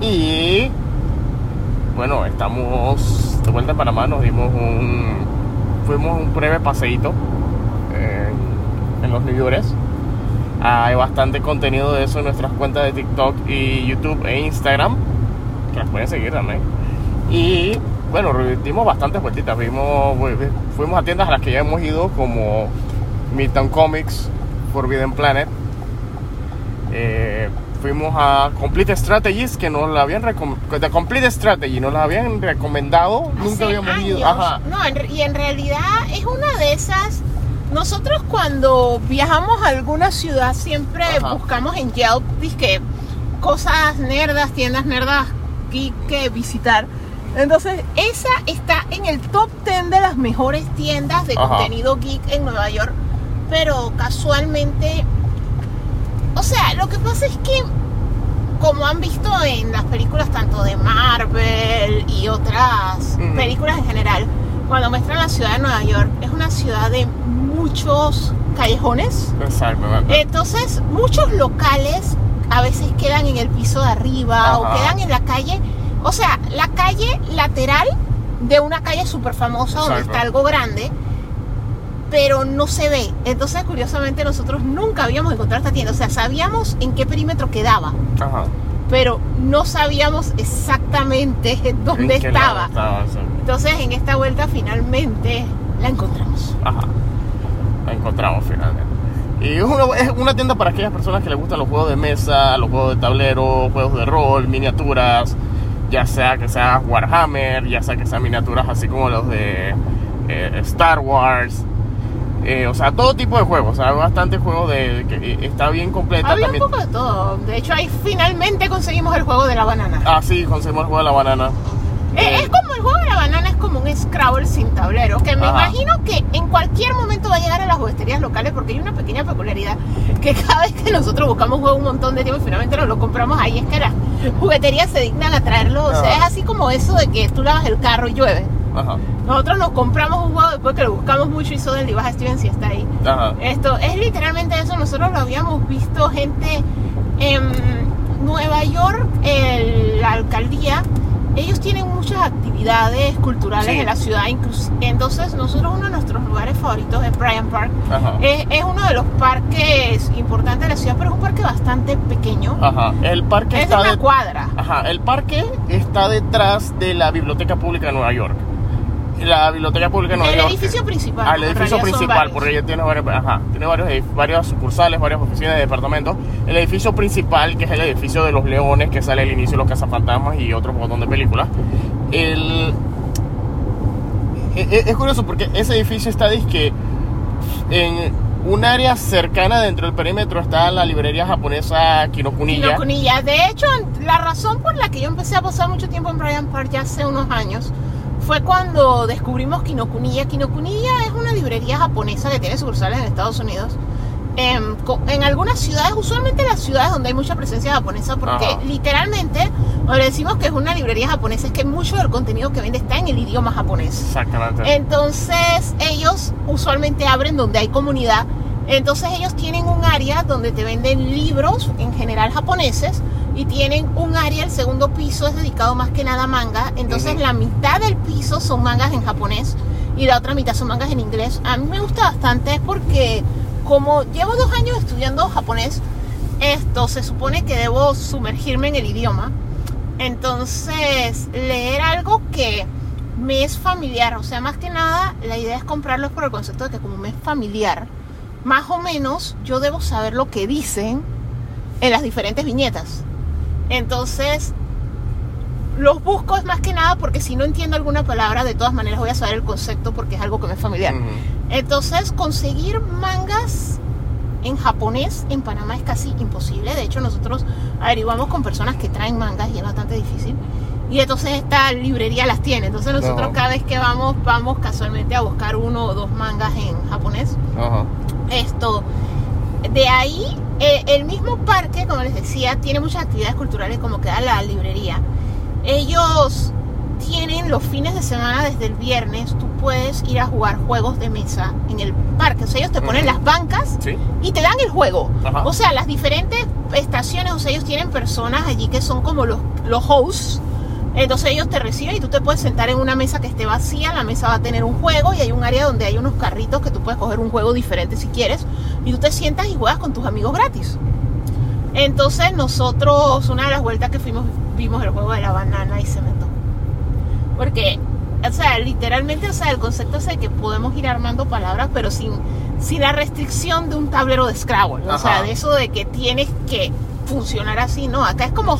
Y bueno, estamos de vuelta en Panamá, nos dimos un. Fuimos un breve paseíto en, en los Yorkers. Hay bastante contenido de eso en nuestras cuentas de TikTok y YouTube e Instagram, que las pueden seguir también. Y bueno, dimos bastantes vueltitas. Vimos, fuimos a tiendas a las que ya hemos ido, como Midtown Comics, Forbidden Planet. Eh, fuimos a Complete Strategies que nos la habían recomendado de Complete Strategy nos la habían recomendado Hace nunca habíamos años. ido ajá No, en- y en realidad es una de esas. Nosotros cuando viajamos a alguna ciudad siempre Ajá. buscamos en Yelp dizque, cosas nerdas, tiendas nerdas geek que visitar. Entonces, esa está en el top 10 de las mejores tiendas de Ajá. contenido geek en Nueva York. Pero casualmente, o sea, lo que pasa es que como han visto en las películas tanto de Marvel y otras películas en general, cuando muestran la ciudad de Nueva York, es una ciudad de muchos callejones. exactamente Entonces, muchos locales a veces quedan en el piso de arriba o quedan en la calle, o sea, la calle lateral de una calle súper famosa donde Exacto. está algo grande, pero no se ve. Entonces, curiosamente, nosotros nunca habíamos encontrado esta tienda, o sea, sabíamos en qué perímetro quedaba, ajá pero no sabíamos exactamente dónde ¿En qué lado estaba. estaba? Sí. Entonces, en esta vuelta finalmente la encontramos. Ajá. La encontramos finalmente. Y es una, es una tienda para aquellas personas que les gustan los juegos de mesa, los juegos de tablero, juegos de rol, miniaturas, ya sea que sea Warhammer, ya sea que sean miniaturas así como los de eh, Star Wars. Eh, o sea, todo tipo de juegos. O sea, hay bastante juegos de, que eh, está bien completa Había un también. poco de todo. De hecho, ahí finalmente conseguimos el juego de la banana. Ah, sí, conseguimos el juego de la banana. Eh, Eh, Es como el juego de la banana, es como un Scrabble sin tablero, que me Ajá. imagino que en cualquier momento va a llegar a las jugueterías locales porque hay una pequeña peculiaridad que cada vez que nosotros buscamos juego un montón de tiempo y finalmente nos lo compramos ahí, es que las jugueterías se dignan a traerlo. O sea, Ajá. es así como eso de que tú lavas el carro y llueve. Ajá, Nosotros nos compramos un juego después que lo buscamos mucho y Soden y baja Steven si está ahí. ajá. Esto es literalmente eso. Nosotros lo habíamos visto gente en Nueva York, el- la alcaldía. Ellos tienen muchas actividades culturales Sí. en la ciudad. inclus- Entonces, nosotros uno de nuestros lugares favoritos es Bryant Park. Es, es uno de los parques importantes de la ciudad, pero es un parque bastante pequeño. Ajá. El parque es está una de- cuadra. Ajá, el parque está detrás de la Biblioteca Pública de Nueva York. La Biblioteca Pública Nueva El edificio principal. Ah, el en edificio principal, porque ella tiene, varios, ajá, tiene varios, varias sucursales, varias oficinas de departamentos. El edificio principal, que es el edificio de los leones, que sale al inicio de los cazafantasmas y otro montón de películas. El, e- e- es curioso porque ese edificio está disque en un área cercana dentro del perímetro está la librería japonesa Kinokuniya. Kinokuniya. De hecho, la razón por la que yo empecé a pasar mucho tiempo en Bryant Park ya hace unos años fue cuando descubrimos Kinokuniya. Kinokuniya es una librería japonesa que tiene sucursales en Estados Unidos. En, co- en algunas ciudades, usualmente las ciudades donde hay mucha presencia japonesa, porque Ajá. literalmente, cuando decimos que es una librería japonesa, es que mucho del contenido que vende está en el idioma japonés. Exactamente. Entonces ellos usualmente abren donde hay comunidad. Entonces ellos tienen un área donde te venden libros, en general japoneses, y tienen un área, el segundo piso es dedicado más que nada a manga. Entonces la mitad del piso son mangas en japonés y la otra mitad son mangas en inglés. A mí me gusta bastante porque como llevo dos años estudiando japonés, esto se supone que debo sumergirme en el idioma. Entonces, leer algo que me es familiar, o sea, más que nada, la idea es comprarlos por el concepto de que como me es familiar, más o menos yo debo saber lo que dicen en las diferentes viñetas. Entonces, los busco es más que nada porque si no entiendo alguna palabra, de todas maneras voy a saber el concepto porque es algo que me es familiar. Entonces, conseguir mangas en japonés en Panamá es casi imposible. De hecho, nosotros averiguamos con personas que traen mangas y es bastante difícil. y entonces esta librería las tiene. Entonces nosotros cada vez que vamos, vamos casualmente a buscar uno o dos mangas en japonés. Esto, de ahí, eh, el mismo parque, como les decía, tiene muchas actividades culturales como queda la librería. Ellos tienen los fines de semana desde el viernes, tú puedes ir a jugar juegos de mesa en el parque. O sea, ellos te ponen las bancas Sí. y te dan el juego. Ajá. O sea, las diferentes estaciones, o sea, ellos tienen personas allí que son como los, los hosts. Entonces ellos te reciben y tú te puedes sentar en una mesa que esté vacía, la mesa va a tener un juego y hay un área donde hay unos carritos que tú puedes coger un juego diferente si quieres y tú te sientas y juegas con tus amigos gratis. Entonces nosotros, una de las vueltas que fuimos, vimos el juego de la banana y se me tocó. Porque, o sea, literalmente, o sea, el concepto es de que podemos ir armando palabras, pero sin, sin la restricción de un tablero de Scrabble. O sea, Ajá. de eso de que tienes que funcionar así, ¿no? Acá es como...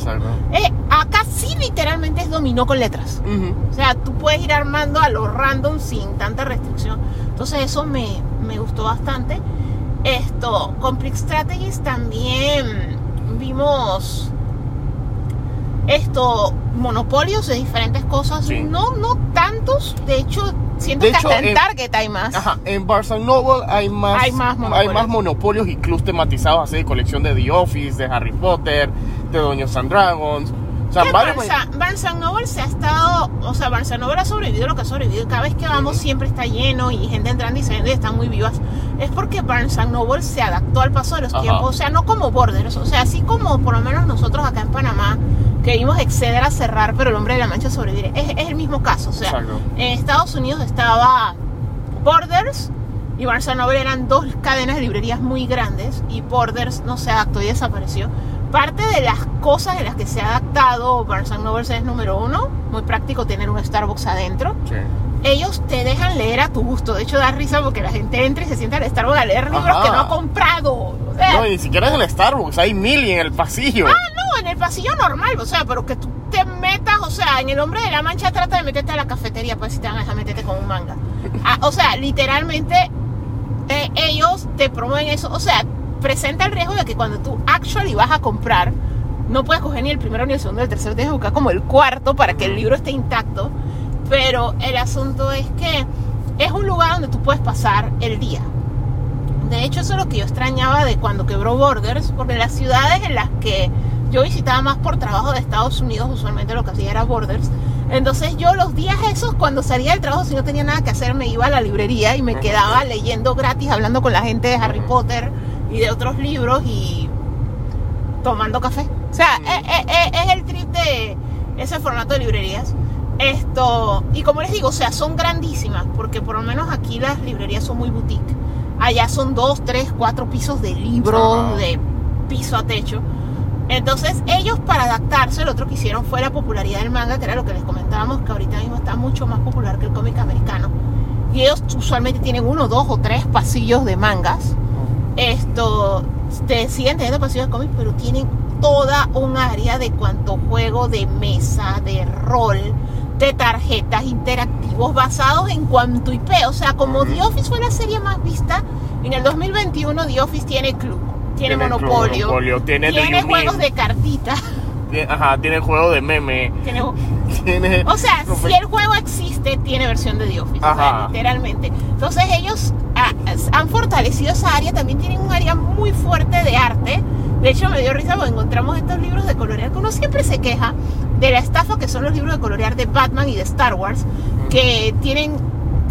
Eh, acá sí literalmente es dominó con letras. Ujú. O sea, tú puedes ir armando a lo random sin tanta restricción. Entonces eso me, me gustó bastante. Esto, Complex Strategies también vimos esto, monopolios de diferentes cosas. Sí. No, no tantos. De hecho, siento De que hecho, hasta en en- Target hay más. Ajá, en Barnes Noble hay más, Hay más hay monopolios. más monopolios y clubs tematizados así de colección de The Office, de Harry Potter, de Dungeons and Dragons. Sea, varios- Barnes, se ha estado, o sea, Barnes ha sobrevivido lo que ha sobrevivido. Cada vez que vamos Ujú. siempre está lleno y gente entrando y saliendo y están muy vivas. Es porque Barnes Noble se adaptó al paso de los Ajá. tiempos, o sea, no como Borders, o sea, así como por lo menos nosotros acá en Panamá que vimos Exceder a cerrar, pero el hombre de la mancha sobrevivir. Es, es el mismo caso, o sea, Exacto. en Estados Unidos estaba Borders y Barnes Noble eran dos cadenas de librerías muy grandes y Borders no se adaptó y desapareció. Parte de las cosas en las que se ha adaptado Barnes and Noble es número uno, muy práctico tener un Starbucks adentro. Sí. Ellos te dejan leer a tu gusto, de hecho da risa porque la gente entra y se sienta al Starbucks a leer libros Ajá. que no ha comprado. O sea, No, ni siquiera en el Starbucks, hay mil y en el pasillo. Ah, no, en el pasillo normal, o sea, pero que tú te metas, o sea, en el hombre de la mancha trata de meterte a la cafetería, pues si te van a dejar meterte con un manga. Ah, o sea, literalmente eh, ellos te promueven eso, o sea, presenta el riesgo de que cuando tú actually vas a comprar, no puedes coger ni el primero, ni el segundo, ni el tercero, tienes que buscar como el cuarto para que el libro esté intacto. Pero el asunto es que es un lugar donde tú puedes pasar el día. De hecho, eso es lo que yo extrañaba de cuando quebró Borders, porque las ciudades en las que yo visitaba más por trabajo de Estados Unidos, usualmente lo que hacía era Borders. Entonces yo los días esos, cuando salía del trabajo, si no tenía nada que hacer, me iba a la librería y me quedaba leyendo gratis, hablando con la gente de Harry. Potter y de otros libros y tomando café. O sea, Ujú. es, es- es el trip de ese formato de librerías. Esto, y como les digo, o sea, son grandísimas, porque por lo menos aquí las librerías son muy boutique. Allá son dos, tres, cuatro pisos de libros, de piso a techo. Entonces, ellos para adaptarse, lo otro que hicieron fue la popularidad del manga, que era lo que les comentábamos, que ahorita mismo está mucho más popular que el cómic americano. Y ellos usualmente tienen uno, dos o tres pasillos de mangas. Esto, te siguen teniendo pasillos de cómics, pero tienen toda un área de cuanto juego de mesa, de rol, de tarjetas interactivos basados en cuanto IP. O sea, como. The Office fue la serie más vista, en el 2021 The Office tiene club, tiene, monopolio, Monopolio, tiene, juegos de cartitas, Ajá, tiene juego de meme. tiene... Tiene, O sea, si el juego existe, tiene versión de The Office, o sea, Ajá. literalmente. Entonces ellos ah, han fortalecido esa área, también tienen un área muy fuerte de arte. De hecho, me dio risa porque encontramos estos libros de colorear, que uno siempre se queja de la estafa que son los libros de colorear de Batman y de Star Wars, que tienen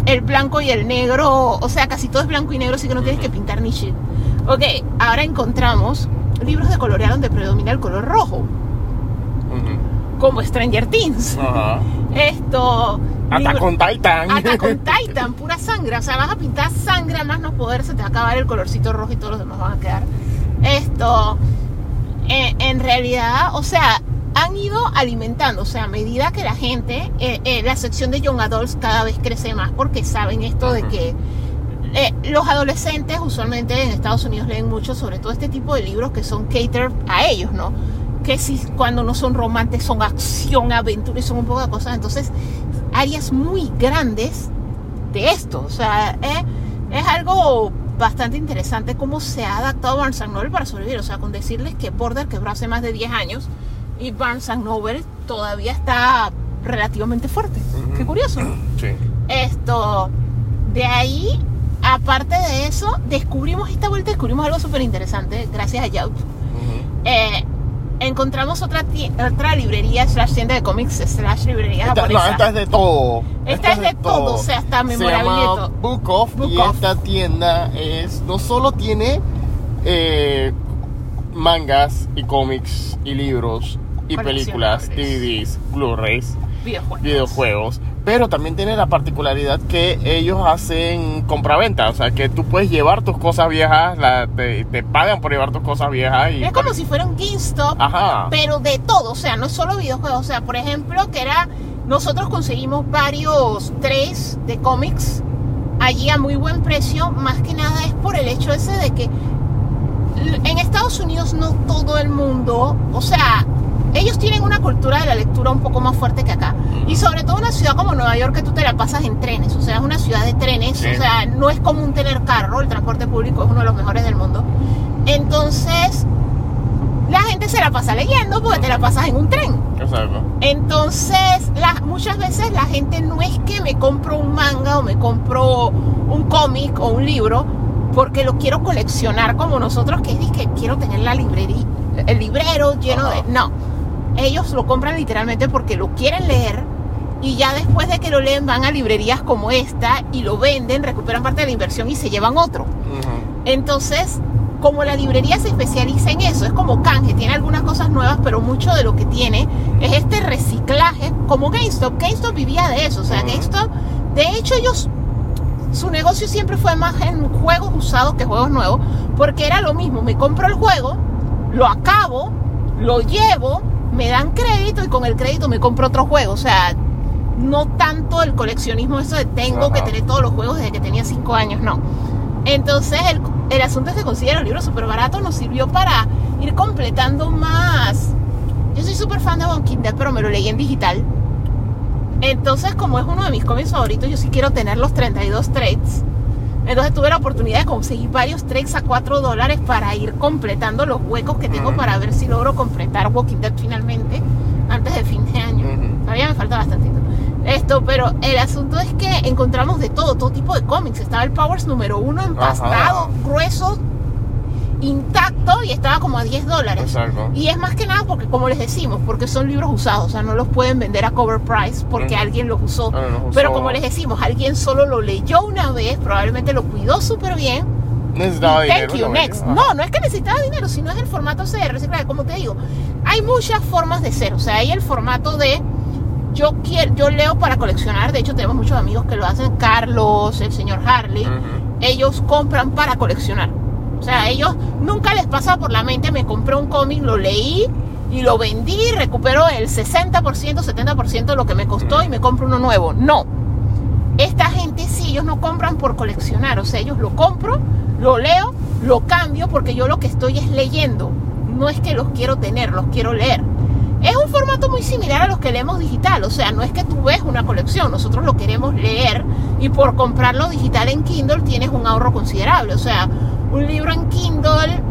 el blanco y el negro, o sea, casi todo es blanco y negro, así que no tienes que pintar ni shit. Ok, ahora encontramos libros de colorear donde predomina el color rojo, Ujú. Como Stranger Things. Ajá. Esto. Hasta con Titan. Hasta con Titan, pura sangre. O sea, vas a pintar sangre a más no poder, se te va a acabar el colorcito rojo y todos los demás van a quedar. Esto, eh, en realidad, o sea, han ido alimentando. O sea, a medida que la gente, eh, eh, la sección de Young Adults cada vez crece más porque saben esto de que eh, los adolescentes usualmente en Estados Unidos leen mucho sobre todo este tipo de libros que son cater a ellos, ¿no? Que si cuando no son romances son acción, aventura y son un poco de cosas. Entonces, áreas muy grandes de esto. O sea, eh, es algo bastante interesante cómo se ha adaptado Barnes Noble para sobrevivir. O sea, con decirles que Border quebró hace más de 10 años y Barnes Noble todavía está relativamente fuerte. Ujú. Qué curioso. Sí. Esto, de ahí, aparte de eso, descubrimos esta vuelta, descubrimos algo súper interesante, gracias a Yelp. Eh, encontramos otra, otra librería slash tienda de cómics slash librería Esta, no, japonesa. esta es de todo. Esta es de todo, o sea, está todo. Book Off Book y Off. esta tienda es no solo tiene eh, mangas y cómics y libros y películas. DVDs, Blu-rays, videojuegos. videojuegos, pero también tiene la particularidad que ellos hacen compraventa, o sea que tú puedes llevar tus cosas viejas, la- te, te pagan por llevar tus cosas viejas y Es como si fuera un GameStop, Ajá. pero de todo, o sea, no es solo videojuegos, o sea, por ejemplo, que era, nosotros conseguimos varios trays de cómics allí a muy buen precio, más que nada es por el hecho ese de que en Estados Unidos no todo el mundo, o sea, ellos tienen una cultura de la lectura un poco más fuerte que acá. Y sobre todo una ciudad como Nueva York que tú te la pasas en trenes, o sea, es una ciudad de trenes, Sí. o sea, no es común tener carro, el transporte público es uno de los mejores del mundo. Entonces, la gente se la pasa leyendo porque te la pasas en un tren. Exacto. Entonces, la- muchas veces la gente no es que me compro un manga o me compro un cómic o un libro porque lo quiero coleccionar como nosotros, que es que quiero tener la librería, el librero lleno Ajá. de... No, ellos lo compran literalmente porque lo quieren leer y ya después de que lo leen van a librerías como esta y lo venden, recuperan parte de la inversión y se llevan otro. Entonces, como la librería se especializa en eso, es como canje, tiene algunas cosas nuevas, pero mucho de lo que tiene es este reciclaje, como GameStop. GameStop vivía de eso, o sea. GameStop, de hecho ellos, su negocio siempre fue más en juegos usados que juegos nuevos, porque era lo mismo, me compro el juego, lo acabo, lo llevo, me dan crédito y con el crédito me compro otro juego, o sea, no tanto el coleccionismo eso de tengo que tener todos los juegos desde que tenía 5 años, no. Entonces el, el asunto es que considerar los libros súper baratos nos sirvió para ir completando más. Yo soy súper fan de Walking Dead, pero me lo leí en digital. Entonces, como es uno de mis cómics favoritos, yo sí quiero tener los 32 trades. Entonces tuve la oportunidad de conseguir varios trades a 4 dólares para ir completando los huecos que tengo para ver si logro completar Walking Dead finalmente antes de fin de año. Todavía me falta bastantito. Esto, pero el asunto es que encontramos de todo, todo tipo de cómics. Estaba el Powers número uno empastado, Ajá. grueso, intacto y estaba como a 10 dólares. Exacto. Y es más que nada porque, como les decimos, porque son libros usados, o sea, no los pueden vender a cover price porque Ujú. alguien los usó. Ah, los usó. Pero como les decimos, alguien solo lo leyó una vez, probablemente lo cuidó súper bien. Necesitaba y dinero. thank you, next. No, no es que necesitaba dinero, sino es el formato reciclaje. Como te digo, hay muchas formas de ser. O sea, hay el formato de yo quiero, yo leo para coleccionar. De hecho, tenemos muchos amigos que lo hacen. Carlos, el señor Harley. Ujú. Ellos compran para coleccionar. O sea, ellos nunca les pasa por la mente, me compré un cómic, lo leí y lo vendí, recupero el 60%, 70% de lo que me costó y me compro uno nuevo. No. Esta gente sí, ellos no compran por coleccionar. O sea, ellos lo compro, lo leo, lo cambio porque yo lo que estoy es leyendo. No es que los quiero tener, los quiero leer. Es un formato muy similar a los que leemos digital, o sea, no es que tú ves una colección, nosotros lo queremos leer y por comprarlo digital en Kindle tienes un ahorro considerable, o sea, un libro en Kindle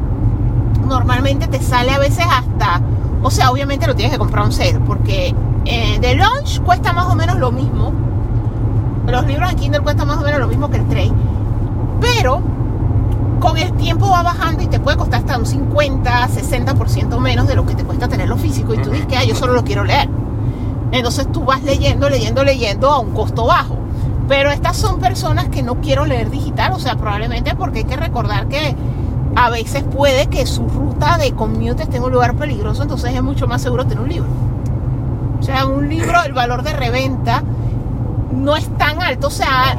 normalmente te sale a veces hasta, o sea, obviamente lo tienes que comprar un sale, porque eh, de launch cuesta más o menos lo mismo, los libros en Kindle cuestan más o menos lo mismo que el trade, pero con el tiempo va bajando y te puede costar hasta un 50, 60% menos de lo que te cuesta tenerlo físico. Y tú dices que ah, yo solo lo quiero leer. Entonces tú vas leyendo, leyendo, leyendo a un costo bajo. Pero estas son personas que no quiero leer digital, o sea, probablemente porque hay que recordar que a veces puede que su ruta de commute esté en un lugar peligroso, entonces es mucho más seguro tener un libro. O sea, un libro, el valor de reventa no es tan alto, o sea,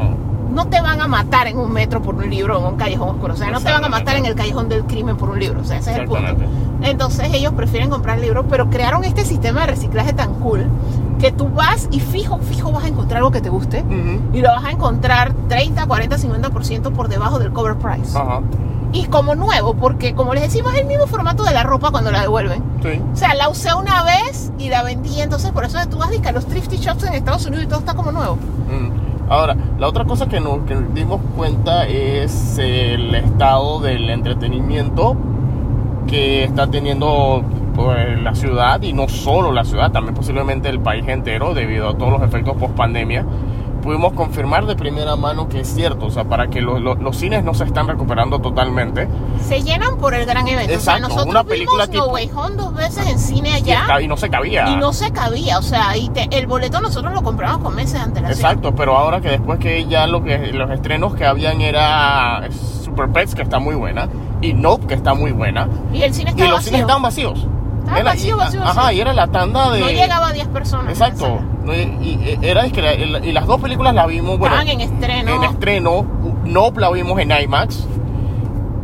no te van a matar en un metro por un libro en un callejón oscuro. O sea, no te van a matar en el callejón del crimen por un libro. O sea, ese es el punto. Entonces ellos prefieren comprar libros, pero crearon este sistema de reciclaje tan cool que tú vas y fijo, fijo vas a encontrar algo que te guste Ujú. y lo vas a encontrar 30, 40, 50% por debajo del cover price. Ajá. Y como nuevo, porque como les decimos, es el mismo formato de la ropa cuando la devuelven. Sí. O sea, la usé una vez y la vendí, entonces por eso tú vas a los thrifty shops en Estados Unidos y todo está como nuevo. Mm. Ahora, la otra cosa que nos que nos dimos cuenta es el estado del entretenimiento que está teniendo eh, la ciudad y no solo la ciudad, también posiblemente el país entero debido a todos los efectos post pandemia, pudimos confirmar de primera mano que es cierto, o sea, para que lo- lo- los cines no se están recuperando totalmente Se llenan por el gran evento. Exacto, o sea, nosotros una película vimos tipo- No Way Home dos veces en cine y, allá está- y no se cabía. y no se cabía. O sea, y te- el boleto nosotros lo compramos con meses antelación. Exacto, pero ahora que después que ya lo que los estrenos que habían era Pets, que está muy buena, y Nope, que está muy buena, Y el cine y estaba los vacío. cines estaban vacíos. Estaba Era- vacío, y- vacío, Ajá, vacío. y era la tanda de... No llegaba a 10 personas. Exacto. y, y- era y, y las dos películas las vimos, bueno, Estaban en estreno. en estreno, Nope la vimos en IMAX,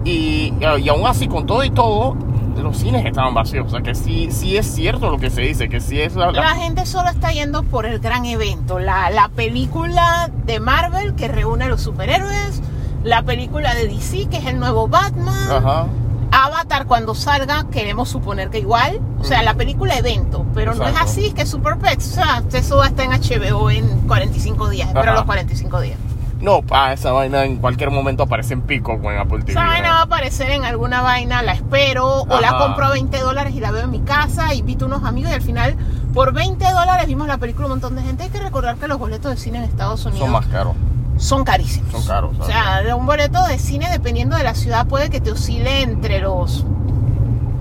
y, y aún así, con todo y todo, los cines estaban vacíos. O sea, que sí, sí es cierto lo que se dice, que sí es la... la- La gente solo está yendo por el gran evento, la, la película de Marvel que reúne a los superhéroes, la película de DC que es el nuevo Batman, Ajá. Avatar cuando salga queremos suponer que igual, o sea, la película evento, pero no es así, es que Super Pets, o sea, eso va a estar en HBO en 45 días, Ajá. los 45 días. No, ah, esa vaina en cualquier momento aparece en pico con Apple TV. Esa vaina va a aparecer en alguna vaina, la espero, o la compro a 20 dólares y la veo en mi casa, invito a unos amigos y al final por 20 dólares vimos la película un montón de gente. Hay que recordar que los boletos de cine en Estados Unidos Son más caros. Son carísimos. Son caros, O sea, un boleto de cine dependiendo de la ciudad puede que te oscile entre los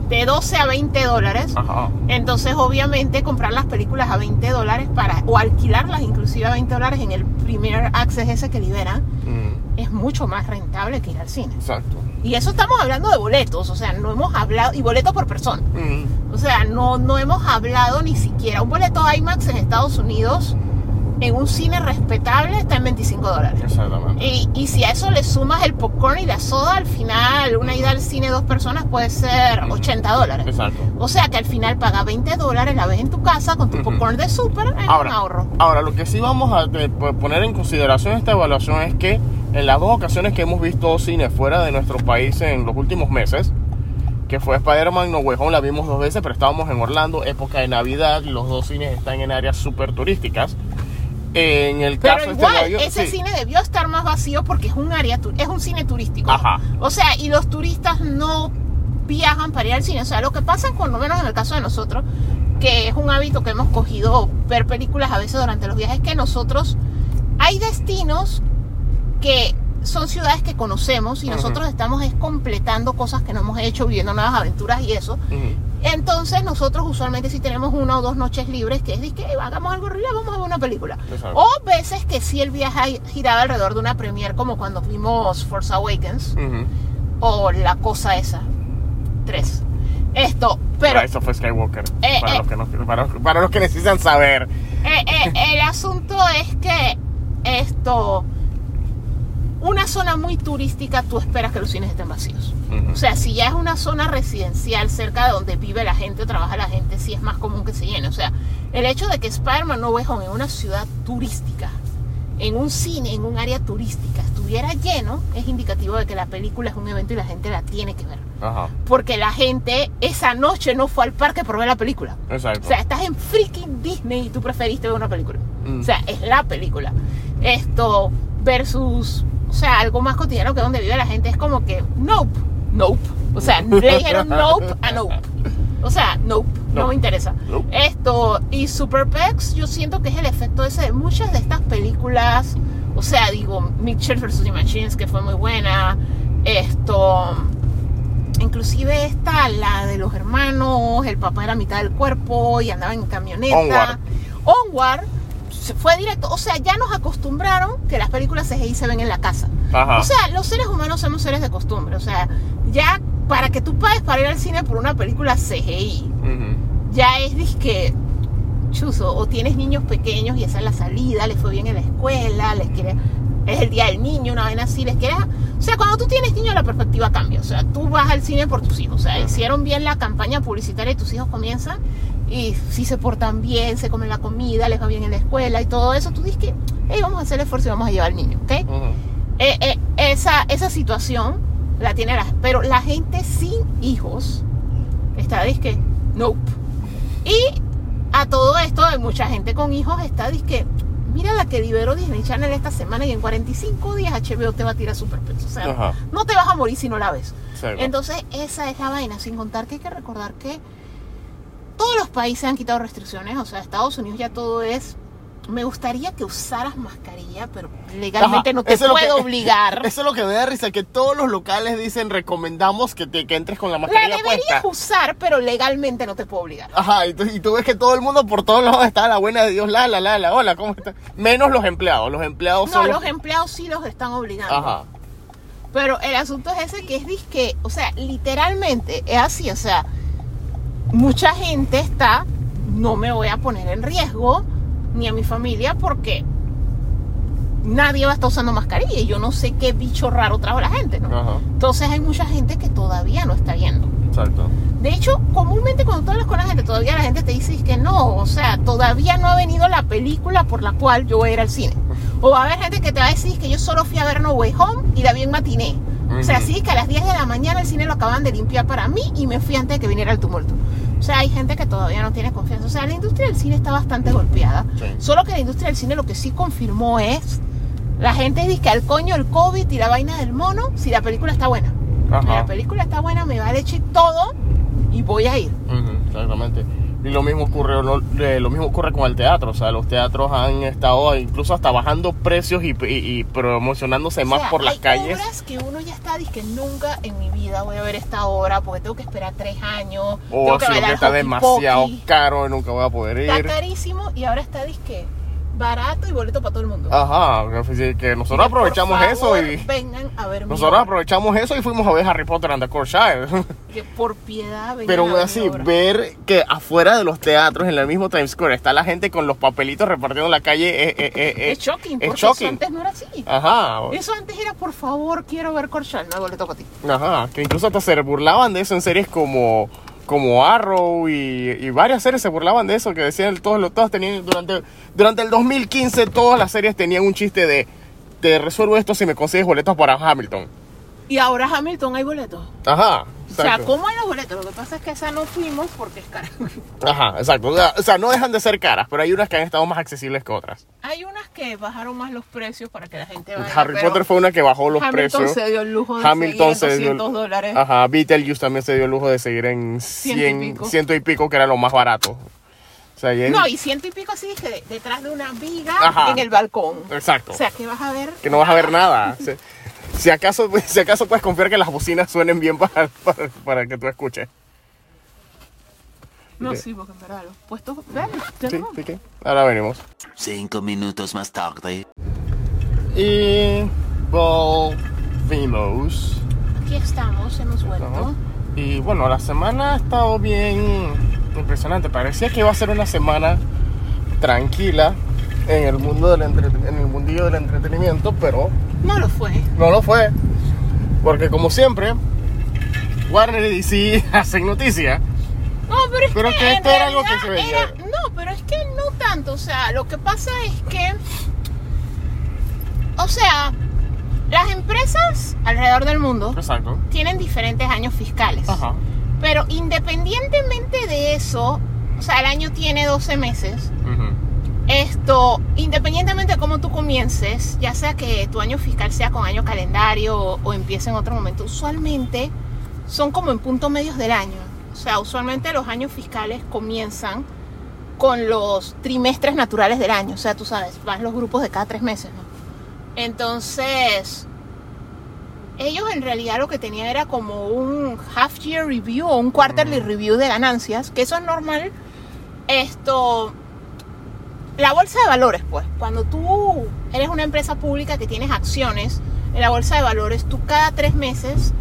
de 12 a 20 dólares. Ajá. Entonces, obviamente, comprar las películas a 20 dólares para, o alquilarlas inclusive a 20 dólares en el primer access ese que liberan, Mm, es mucho más rentable que ir al cine. exacto. Y eso estamos hablando de boletos, o sea, no hemos hablado, y boleto por persona. Mm, O sea, no, no hemos hablado ni siquiera. Un boleto IMAX en Estados Unidos, en un cine respetable, está en 25 dólares. exactamente. Y, y si a eso le sumas el popcorn y la soda, al final una ida al cine dos personas puede ser 80 dólares. Exacto. O sea que al final paga 20 dólares, la ves en tu casa con tu popcorn de súper, es un ahorro. ahora, lo que sí vamos a po- poner en consideración esta evaluación es que en las dos ocasiones que hemos visto cine fuera de nuestro país en los últimos meses, que fue Spider-Man No Way Home, la vimos dos veces, pero estábamos en Orlando, época de Navidad, los dos cines están en áreas súper turísticas. En el Pero caso este de igual, ese sí. cine debió estar más vacío porque es un área, es un cine turístico. Ajá. O sea, y los turistas no viajan para ir al cine. O sea, lo que pasa, por lo menos en el caso de nosotros, que es un hábito que hemos cogido ver películas a veces durante los viajes, que nosotros hay destinos que son ciudades que conocemos y Ujú. nosotros estamos es completando cosas que no hemos hecho, viviendo nuevas aventuras y eso. Ujú. Entonces nosotros usualmente si tenemos una o dos noches libres, que es de que "Ey, hagamos algo arriba, vamos a ver una película. Exacto. O veces que sí el viaje giraba alrededor de una premiere, como cuando vimos Force Awakens Ujú. o La Cosa Esa 3. Esto, pero Ah, eso fue Skywalker. Eh, para, eh. Los que no- para, para los que necesitan saber. eh, eh, el asunto es que esto, una zona muy turística, tú esperas que los cines estén vacíos. O sea, si ya es una zona residencial cerca de donde vive la gente o trabaja la gente, sí es más común que se llene. O sea, el hecho de que Spider-Man No Way Home en una ciudad turística, en un cine, en un área turística, estuviera lleno, es indicativo de que la película es un evento y la gente la tiene que ver. Ajá. Porque la gente esa noche no fue al parque por ver la película. Exacto. O sea, estás en freaking Disney y tú preferiste ver una película. Mm. O sea, es la película. Esto versus, o sea, algo más cotidiano que donde vive la gente es como que, nope, nope. O sea, le dijeron nope a nope. O sea, nope, no me interesa. Nope. Esto, y Super Pex, yo siento que es el efecto ese de muchas de estas películas. O sea, digo, Mitchell vs. The Machines, que fue muy buena. Esto, inclusive esta, la de los hermanos, el papá era mitad del cuerpo y andaba en camioneta. Onward. Fue directo, o sea, ya nos acostumbraron que las películas CGI se ven en la casa. Ajá. O sea, los seres humanos somos seres de costumbre, o sea, ya para que tú pagues para ir al cine por una película CGI, Ujú. ya es disque chuzo, o tienes niños pequeños y esa es la salida, les fue bien en la escuela, les quiere, es el día del niño, una vaina así, les quieres, o sea, cuando tú tienes niños la perspectiva cambia, o sea, tú vas al cine por tus hijos, o sea, hicieron bien la campaña publicitaria y tus hijos comienzan y si se portan bien, se comen la comida, les va bien en la escuela y todo eso, tú dices que, hey, vamos a hacer el esfuerzo y vamos a llevar al niño, ¿ok? Eh, eh, esa, esa situación la tiene la pero la gente sin hijos está disque nope y a todo esto hay mucha gente con hijos está disque mira la que liberó Disney Channel esta semana y en 45 días HBO te va a tirar super peso o sea Ajá. no te vas a morir si no la ves Exacto. entonces esa es la vaina sin contar que hay que recordar que todos los países han quitado restricciones, o sea, Estados Unidos ya todo es me gustaría que usaras mascarilla, pero legalmente Ajá, no te puedo que- obligar. Eso es lo que me da risa, que todos los locales dicen recomendamos que, te, que entres con la La mascarilla deberías puesta. usar, pero legalmente no te puedo obligar. Ajá, y tú, y tú ves que todo el mundo por todos lados está la buena de Dios, la, la, la, la, hola, ¿cómo estás? Menos los empleados, los empleados No, son los empleados sí los están obligando. Ajá, Pero el asunto es ese que es disque, o sea, literalmente es así, o sea, mucha gente está, no me voy a poner en riesgo, ni a mi familia, porque nadie va a estar usando mascarilla y yo no sé qué bicho raro trajo la gente, ¿no? ajá, Entonces hay mucha gente que todavía no está yendo. exacto. De hecho, comúnmente cuando tú hablas con la gente, todavía la gente te dice que no, o sea, todavía no ha venido la película por la cual yo voy a ir al cine. O va a haber gente que te va a decir que yo solo fui a ver No Way Home y la vi en matiné. O sea, sí, que a las 10 de la mañana el cine lo acaban de limpiar para mí y me fui antes de que viniera el tumulto. O sea, hay gente que todavía no tiene confianza. O sea, la industria del cine está bastante golpeada. Sí. Solo que la industria del cine lo que sí confirmó es, la gente dice que al coño el COVID y la vaina del mono, si la película está buena. Si la película está buena, me vale echar todo y voy a ir. Ujú, exactamente. Y lo mismo ocurre, lo, eh, lo mismo ocurre con el teatro. O sea, los teatros han estado incluso hasta bajando precios y, y- y promocionándose O más sea, por las hay calles. obras que uno ya está, dice que nunca en mi vida voy a ver esta obra porque tengo que esperar tres años. O que si bailar que está demasiado caro y nunca voy a poder Está ir. carísimo y ahora está disque barato y boleto para todo el mundo. Ajá, que que nosotros Por aprovechamos favor, eso y vengan a ver mi nosotros aprovechamos eso y fuimos a ver Harry Potter and the Child. Que por piedad vengan Pero aún así, obra. ver que afuera de los teatros, en el mismo Times Square, está la gente con los papelitos repartiendo en la calle eh, eh, eh, es shocking, es porque shocking. eso antes no era así. Ajá, Eso antes era, por favor, quiero ver Corchal, no hay boleto para ti. ajá, que incluso hasta se burlaban de eso en series como como Arrow y, y varias series se burlaban de eso, que decían todos todos tenían durante durante el 2015 todas las series tenían un chiste de te resuelvo esto si me consigues boletos para Hamilton. Y ahora Hamilton hay boletos. Ajá. O sea. ¿cómo hay los boletos? Lo que pasa es que esa no fuimos porque es cara. Ajá, exacto. O sea, o sea, no dejan de ser caras, pero hay unas que han estado más accesibles que otras. Hay unas que bajaron más los precios para que la gente vaya. Harry pero Potter fue una que bajó los Hamilton precios. se dio el lujo de Hamilton seguir se en dio 200 dólares. Ajá, Beetlejuice también se dio el lujo de seguir en Ciento y 100, pico. ciento y pico, que era lo más barato. O sea, en- No, y ciento y pico así que de- detrás de una viga Ajá. en el balcón. Exacto. O sea, que vas a ver. que no vas a ver nada. Si, acaso, si acaso puedes confiar que las bocinas suenen bien para, para, para que tú escuches. No, sí, porque en verdad los puestos. Sí, tenemos- sí, sí. Ahora venimos. Cinco minutos más tarde. Y volvimos. Aquí estamos, hemos vuelto. Y bueno, la semana ha estado bien impresionante. Parecía que iba a ser una semana tranquila en el mundo del entre- en el mundillo del entretenimiento, pero No lo fue. no lo fue. Porque como siempre, Warner y DC hacen noticia. No, pero es Pero que, esto era algo que se veía. era- No, pero es que no tanto. O sea, lo que pasa es que. O sea, las empresas alrededor del mundo Exacto. tienen diferentes años fiscales. Ajá. Pero independientemente de eso, o sea, el año tiene 12 meses. Ujú. Esto, independientemente de cómo tú comiences, ya sea que tu año fiscal sea con año calendario o, o empiece en otro momento, usualmente son como en puntos medios del año. O sea, usualmente los años fiscales comienzan con los trimestres naturales del año. O sea, tú sabes, van los grupos de cada tres meses, ¿no? Entonces, ellos en realidad lo que tenían era como un half year review o un quarterly review de ganancias, que eso es normal. Esto, la bolsa de valores, pues, cuando tú eres una empresa pública que tienes acciones en la bolsa de valores, tú cada tres meses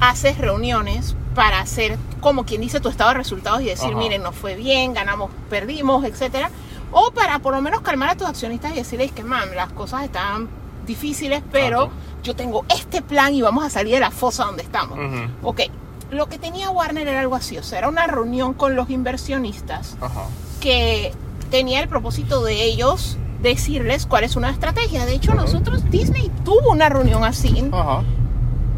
haces reuniones para hacer como quien dice tu estado de resultados y decir, Ajá. miren, nos fue bien, ganamos, perdimos, etcétera. O para por lo menos calmar a tus accionistas y decirles que, man, las cosas están difíciles, pero Ajá. yo tengo este plan y vamos a salir de la fosa donde estamos. Ok, lo que tenía Warner era algo así, o sea, era una reunión con los inversionistas que tenía el propósito de ellos decirles cuál es una estrategia. De hecho, nosotros, Disney tuvo una reunión así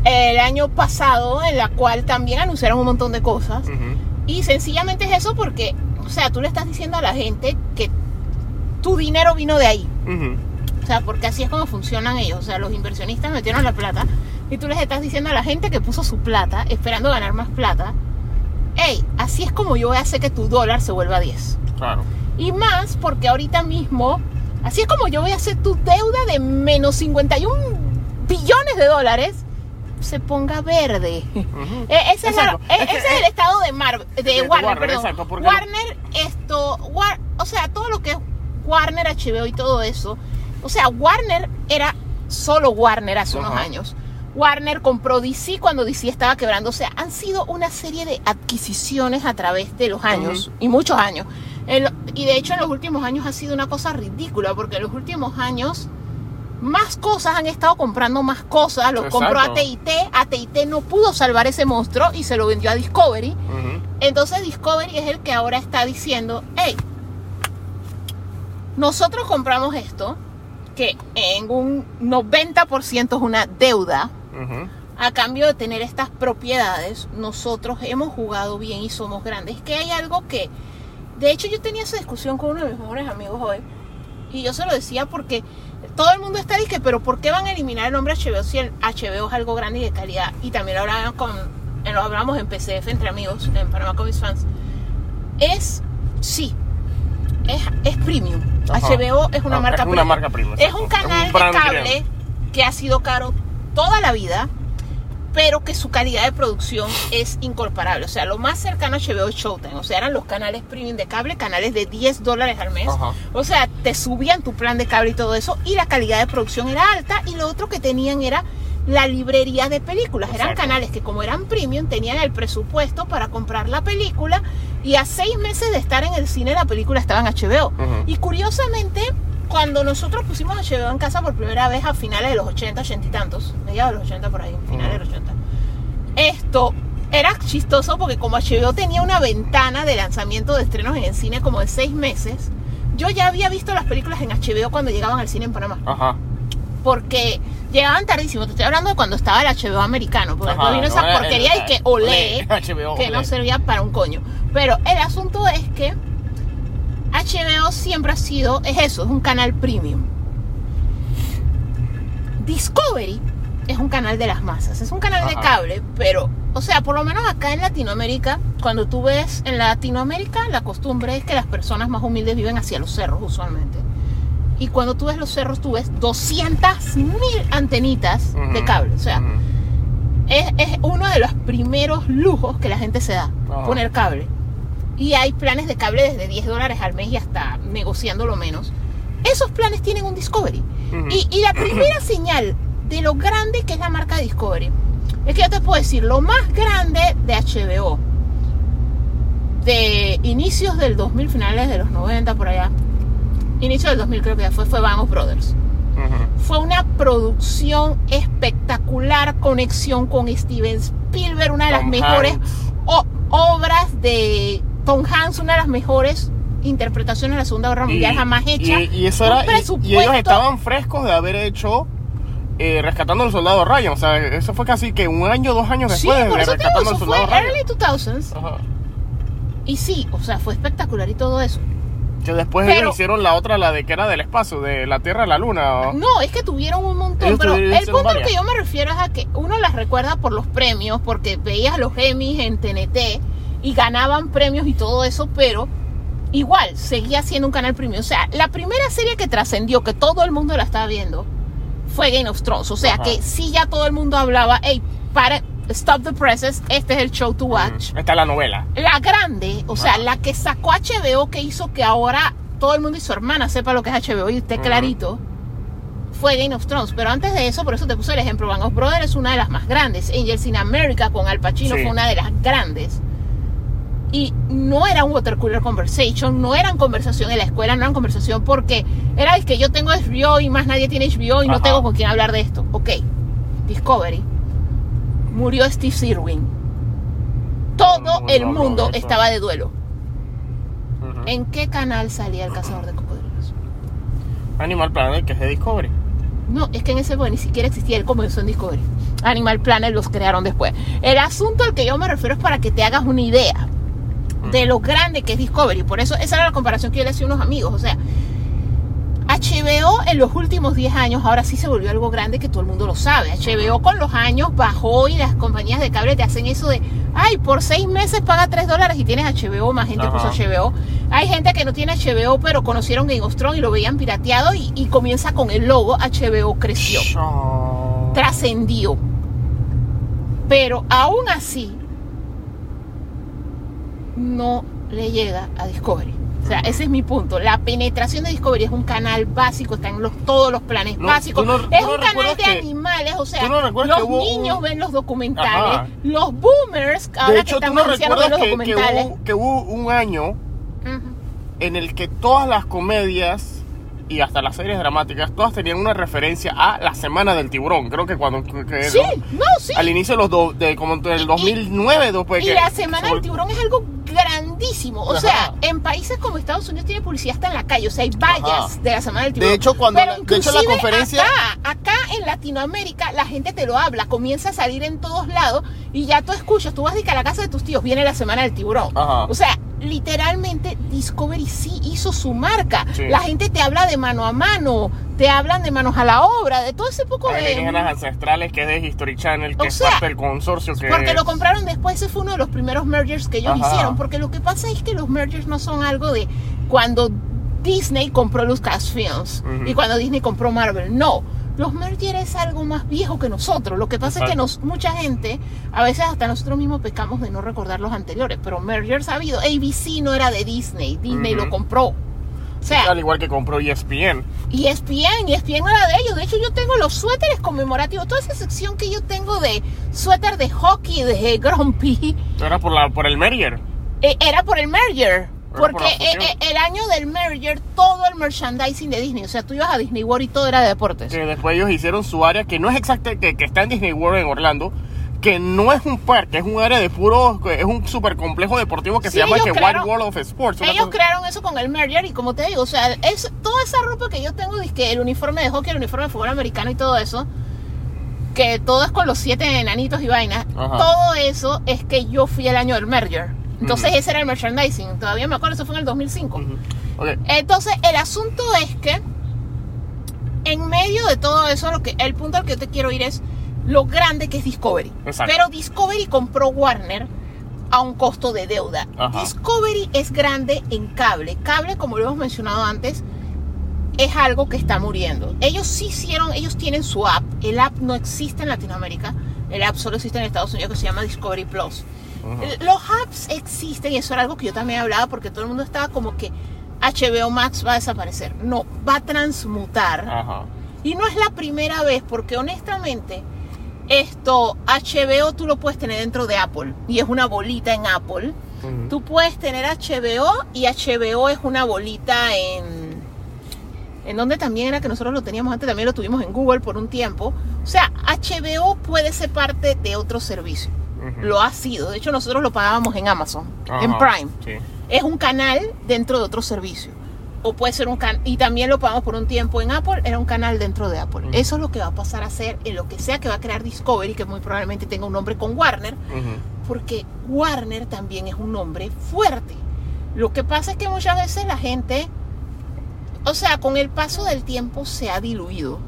el año pasado en la cual también anunciaron un montón de cosas. Ujú. Y sencillamente es eso porque, o sea, tú le estás diciendo a la gente que tu dinero vino de ahí. O sea, porque así es como funcionan ellos. O sea, los inversionistas metieron la plata y tú les estás diciendo a la gente que puso su plata, esperando ganar más plata, hey, así es como yo voy a hacer que tu dólar se vuelva 10. Claro. Y más porque ahorita mismo, así es como yo voy a hacer tu deuda de menos 51 billones de dólares se ponga verde. Eh, ese es, la- Exacto. eh, Es que- ese es el estado de, Mar- de, de Warner, Warner, perdón. exacto, porque- Warner, esto, War- o sea, todo lo que es Warner, HBO y todo eso. O sea, Warner era solo Warner hace unos años. Warner compró DC cuando DC estaba quebrando. O sea, han sido una serie de adquisiciones a través de los años y muchos años. Y de hecho en los últimos años ha sido una cosa ridícula porque en los últimos años más cosas han estado comprando más cosas. Los compró Exacto. AT&T. AT&T no pudo salvar ese monstruo y se lo vendió a Discovery. Entonces Discovery es el que ahora está diciendo, hey, nosotros compramos esto, que en un 90% es una deuda, a cambio de tener estas propiedades, nosotros hemos jugado bien y somos grandes. Que hay algo que, de hecho yo tenía esa discusión con uno de mis mejores amigos hoy, y yo se lo decía porque todo el mundo está diciendo, pero ¿por qué van a eliminar el nombre HBO si el HBO es algo grande y de calidad? Y también lo hablamos, con, eh, lo hablamos en PCF entre amigos, en Panama Comics Fans. Es, sí, es, es premium. Ajá. HBO es una Ah, marca es una marca premium, Es un Es canal un de cable premium. que ha sido caro toda la vida, pero que su calidad de producción es incomparable. O sea, lo más cercano a HBO es Showtime. O sea, eran los canales premium de cable, canales de 10 dólares al mes. Ajá. O sea, te subían tu plan de cable y todo eso, y la calidad de producción era alta, y lo otro que tenían era la librería de películas. Eran canales que como eran premium tenían el presupuesto para comprar la película y a seis meses de estar en el cine la película estaba en HBO. Y curiosamente, cuando nosotros pusimos HBO en casa por primera vez a finales de los 80, 80 y tantos, mediados de los 80 por ahí, finales de los 80, esto era chistoso porque como HBO tenía una ventana de lanzamiento de estrenos en el cine como de seis meses, yo ya había visto las películas en HBO cuando llegaban al cine en Panamá Ajá. porque llegaban tardísimo. Te estoy hablando de cuando estaba el HBO americano, porque Ajá, después vino no esa porquería el- y que olé, olé, HBO que no servía para un coño. Pero el asunto es que HBO siempre ha sido, es eso, es un canal premium. Discovery es un canal de las masas, es un canal de cable, pero, o sea, por lo menos acá en Latinoamérica, cuando tú ves en Latinoamérica, la costumbre es que las personas más humildes viven hacia los cerros usualmente. Y cuando tú ves los cerros, tú ves 200 mil antenitas de cable. O sea, es, es uno de los primeros lujos que la gente se da, poner cable. Y hay planes de cable desde 10 dólares al mes y hasta negociando lo menos. Esos planes tienen un Discovery. Y, y la primera señal de lo grande que es la marca Discovery es que yo te puedo decir, lo más grande de HBO, de inicios del 2000, finales de los 90 por allá, inicio del 2000 creo que ya fue, fue Bang of Brothers fue una producción espectacular, conexión con Steven Spielberg, una de las mejores obras de Tom Hanks, una de las mejores interpretaciones de la Segunda Guerra Mundial jamás hecha. Y, y eso Un era, y- y, presupuesto- ellos estaban frescos de haber hecho eh, Rescatando al Soldado Ryan. O sea, eso fue casi que un año, dos años Sí, después por de eso digo, Rescatando al eso fue Soldado Ryan. early 2000s. Ajá. Y sí, o sea, fue espectacular y todo eso. Que después Pero- ellos hicieron la otra, la de que era del espacio, de la Tierra a la Luna. ¿o? No, es que tuvieron un montón, Ellos pero el punto al que yo me refiero es a que uno las recuerda por los premios, porque veías los Emmys en TNT y ganaban premios y todo eso, pero igual seguía siendo un canal premium. O sea, la primera serie que trascendió, que todo el mundo la estaba viendo, fue Game of Thrones. O sea, Ajá. que sí ya todo el mundo hablaba, hey, para, stop the presses, este es el show to watch. Esta es la novela. La grande, o sea, Ajá. la que sacó HBO, que hizo que ahora todo el mundo y su hermana sepa lo que es HBO y esté Ujú. clarito, fue Game of Thrones. Pero antes de eso, por eso te puse el ejemplo, Bang of Brothers es una de las más grandes. Angels in America con Al Pacino Sí. fue una de las grandes. Y no era un water cooler conversation, no eran conversación en la escuela, no eran conversación porque era el que yo tengo HBO y más nadie tiene HBO y no tengo con quién hablar de esto. Ok, Discovery. Murió Steve Irwin. Todo mundo el mundo estaba de duelo. ¿En qué canal salía el cazador de cocodrilos? Animal Planet, que es de Discovery. No, es que en ese momento ni siquiera existía el comenzó en Discovery. Animal Planet los crearon después. El asunto al que yo me refiero es para que te hagas una idea de lo grande que es Discovery. Por eso esa era la comparación que yo le hacía a unos amigos. O sea, HBO en los últimos 10 años, ahora sí se volvió algo grande que todo el mundo lo sabe. HBO con los años bajó y las compañías de cable te hacen eso de, ay, por 6 meses paga 3 dólares y tienes HBO, más gente Ajá. puso HBO. Hay gente que no tiene HBO, pero conocieron Game of Thrones y lo veían pirateado y, y comienza con el logo, HBO creció, trascendió. Pero aún así, no le llega a Discovery. O sea, ese es mi punto. La penetración de Discovery es un canal básico, está en los, todos los planes No, básicos. no- es no un canal de que- animales, o sea, los que niños un- ven los documentales, Ajá. los boomers, ahora De que hecho, tú están no ancianos ven los que, que documentales. hubo, que hubo un año en el que todas las comedias y hasta las series dramáticas, todas tenían una referencia a la semana del tiburón. Creo que cuando... que Sí, lo- no, sí. Al inicio de los do- de como del 2009, después Y que... la que semana se del tiburón es algo grandísimo. O Ajá. sea, en países como Estados Unidos tiene publicidad hasta en la calle. O sea, hay vallas Ajá. de la semana del tiburón. hecho, cuando Pero la- de hecho, la inclusive conferencia- Acá, acá en Latinoamérica, la gente te lo habla. Comienza a salir en todos lados y ya tú escuchas. Tú vas a ir a la casa de tus tíos. Viene la semana del tiburón. Ajá. O sea, literalmente Discovery sí hizo su marca. Sí. La gente te habla de mano a mano. Te hablan de manos a la obra. De todo ese poco de... Ancestrales que es de History Channel, que O es parte del consorcio que Porque es- lo compraron después, ese fue uno de los primeros mergers que ellos Ajá. hicieron. Porque lo que pasa es que los mergers no son algo de cuando Disney compró Lucasfilms Ujú. y cuando Disney compró Marvel. No. Los mergers es algo más viejo que nosotros. Lo que pasa es que nos, mucha gente, a veces hasta nosotros mismos pecamos de no recordar los anteriores. Pero mergers ha habido. ABC no era de Disney. Disney lo compró. O sea, al igual que compró ESPN. y ESPN, ESPN no era de ellos. De hecho, yo tengo los suéteres conmemorativos. Toda esa sección que yo tengo de suéter de hockey, de Grumpy, Era por la por el Merrier. eh, era por el merger. Por Porque eh, eh, el año del merger, todo el merchandising de Disney, o sea, tú ibas a Disney World y todo era de deportes. Que después ellos hicieron su área, que no es exacta, que, que está en Disney World en Orlando, que no es un parque, es un área de puro, es un super complejo deportivo que Sí, se llama que crearon- Wild World of Sports. Ellos cosa- crearon eso con el merger y como te digo, o sea, es toda esa ropa que yo tengo, que el uniforme de hockey, el uniforme de fútbol americano y todo eso, que todo es con los siete enanitos y vainas, Ajá. todo eso es que yo fui el año del merger. Entonces ese era el merchandising, todavía me acuerdo, eso fue en el 2005. Ujú. Ok, Entonces, el asunto es que en medio de todo eso, lo que el punto al que yo te quiero ir es lo grande que es Discovery. Exacto. Pero Discovery compró Warner a un costo de deuda. Ajá. Discovery es grande en cable. Cable, como lo hemos mencionado antes, es algo que está muriendo. Ellos sí hicieron, ellos tienen su app. El app no existe en Latinoamérica. El app solo existe en Estados Unidos que se llama Discovery Plus. Los apps existen y eso era algo que yo también hablaba porque todo el mundo estaba como que HBO Max va a desaparecer. No, va a transmutar. Y no es la primera vez porque honestamente esto HBO tú lo puedes tener dentro de Apple y es una bolita en Apple. Tú puedes tener HBO y HBO es una bolita en en donde también era que nosotros lo teníamos antes, también lo tuvimos en Google por un tiempo. O sea, HBO puede ser parte de otro servicio. Lo ha sido. De hecho, nosotros lo pagábamos en Amazon, en Prime. Sí. Es un canal dentro de otro servicio. O puede ser un canal, y también lo pagamos por un tiempo en Apple, era un canal dentro de Apple. Eso es lo que va a pasar a ser en lo que sea que va a crear Discovery, que muy probablemente tenga un nombre con Warner, porque Warner también es un nombre fuerte. Lo que pasa es que muchas veces la gente, o sea, con el paso del tiempo se ha diluido,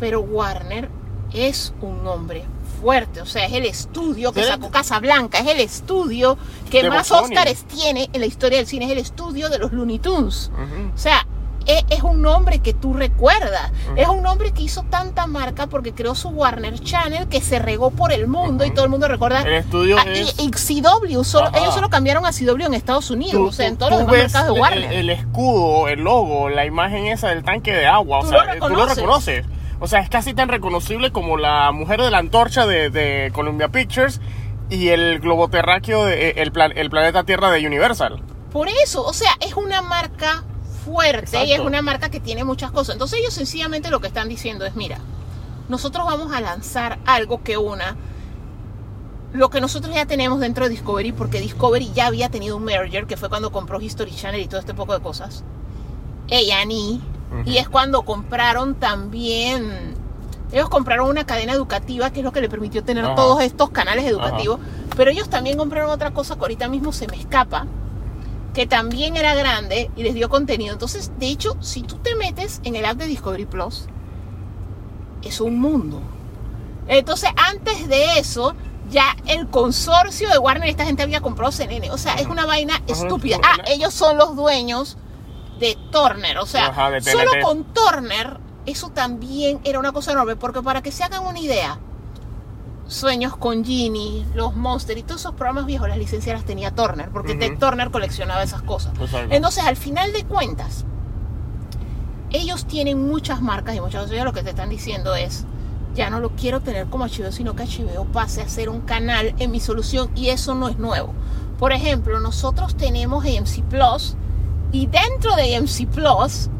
pero Warner es un nombre fuerte, o sea, es el estudio que sacó Casablanca, es el estudio que De más. Óscares tiene en la historia del cine, es el estudio de los Looney Tunes. Ujú. O sea, e- es, un nombre que tú recuerdas. Ujú. Es un nombre que hizo tanta marca porque creó su Warner Channel que se regó por el mundo y Ujú. todo el mundo recuerda. El estudio Ah, es... y, y CW, solo, ellos solo cambiaron a CW en Estados Unidos, Tú- o sea, en todos los demás mercados de el- Warner. El, escudo, el logo, la imagen esa del tanque de agua, Tú o lo sea, eh, tú lo reconoces. O sea, es casi tan reconocible como la mujer de la antorcha de, de Columbia Pictures y el globo terráqueo, de, eh, el, plan- el planeta Tierra de Universal. Por eso, o sea, es una marca fuerte y es una marca que tiene muchas cosas. Entonces ellos sencillamente lo que están diciendo es, mira, nosotros vamos a lanzar algo que una lo que nosotros ya tenemos dentro de Discovery, porque Discovery ya había tenido un merger, que fue cuando compró History Channel y todo este poco de cosas. A&E, Ujú. y es cuando compraron también, ellos compraron una cadena educativa, que es lo que le permitió tener Ajá. todos estos canales educativos, pero ellos también compraron otra cosa que ahorita mismo se me escapa, que también era grande y les dio contenido. Entonces, de hecho, si tú te metes en el app de Discovery Plus, es un mundo. Entonces, antes de eso, ya el consorcio de Warner, esta gente había comprado CNN. O sea, es una vaina estúpida. Ah, ellos son los dueños de Turner. O sea, Ajá, solo con Turner, eso también era una cosa enorme. Porque para que se hagan una idea, Sueños con Ginny, Los Monsters y todos esos programas viejos, las licencias las tenía Turner. Porque. Ted Turner coleccionaba esas cosas. Entonces, al final de cuentas, ellos tienen muchas marcas y muchas veces lo que te están diciendo es, ya no lo quiero tener como HBO, sino que HBO pase a ser un canal en mi solución y eso no es nuevo. Por ejemplo, nosotros tenemos AMC Plus y dentro de AMC Plus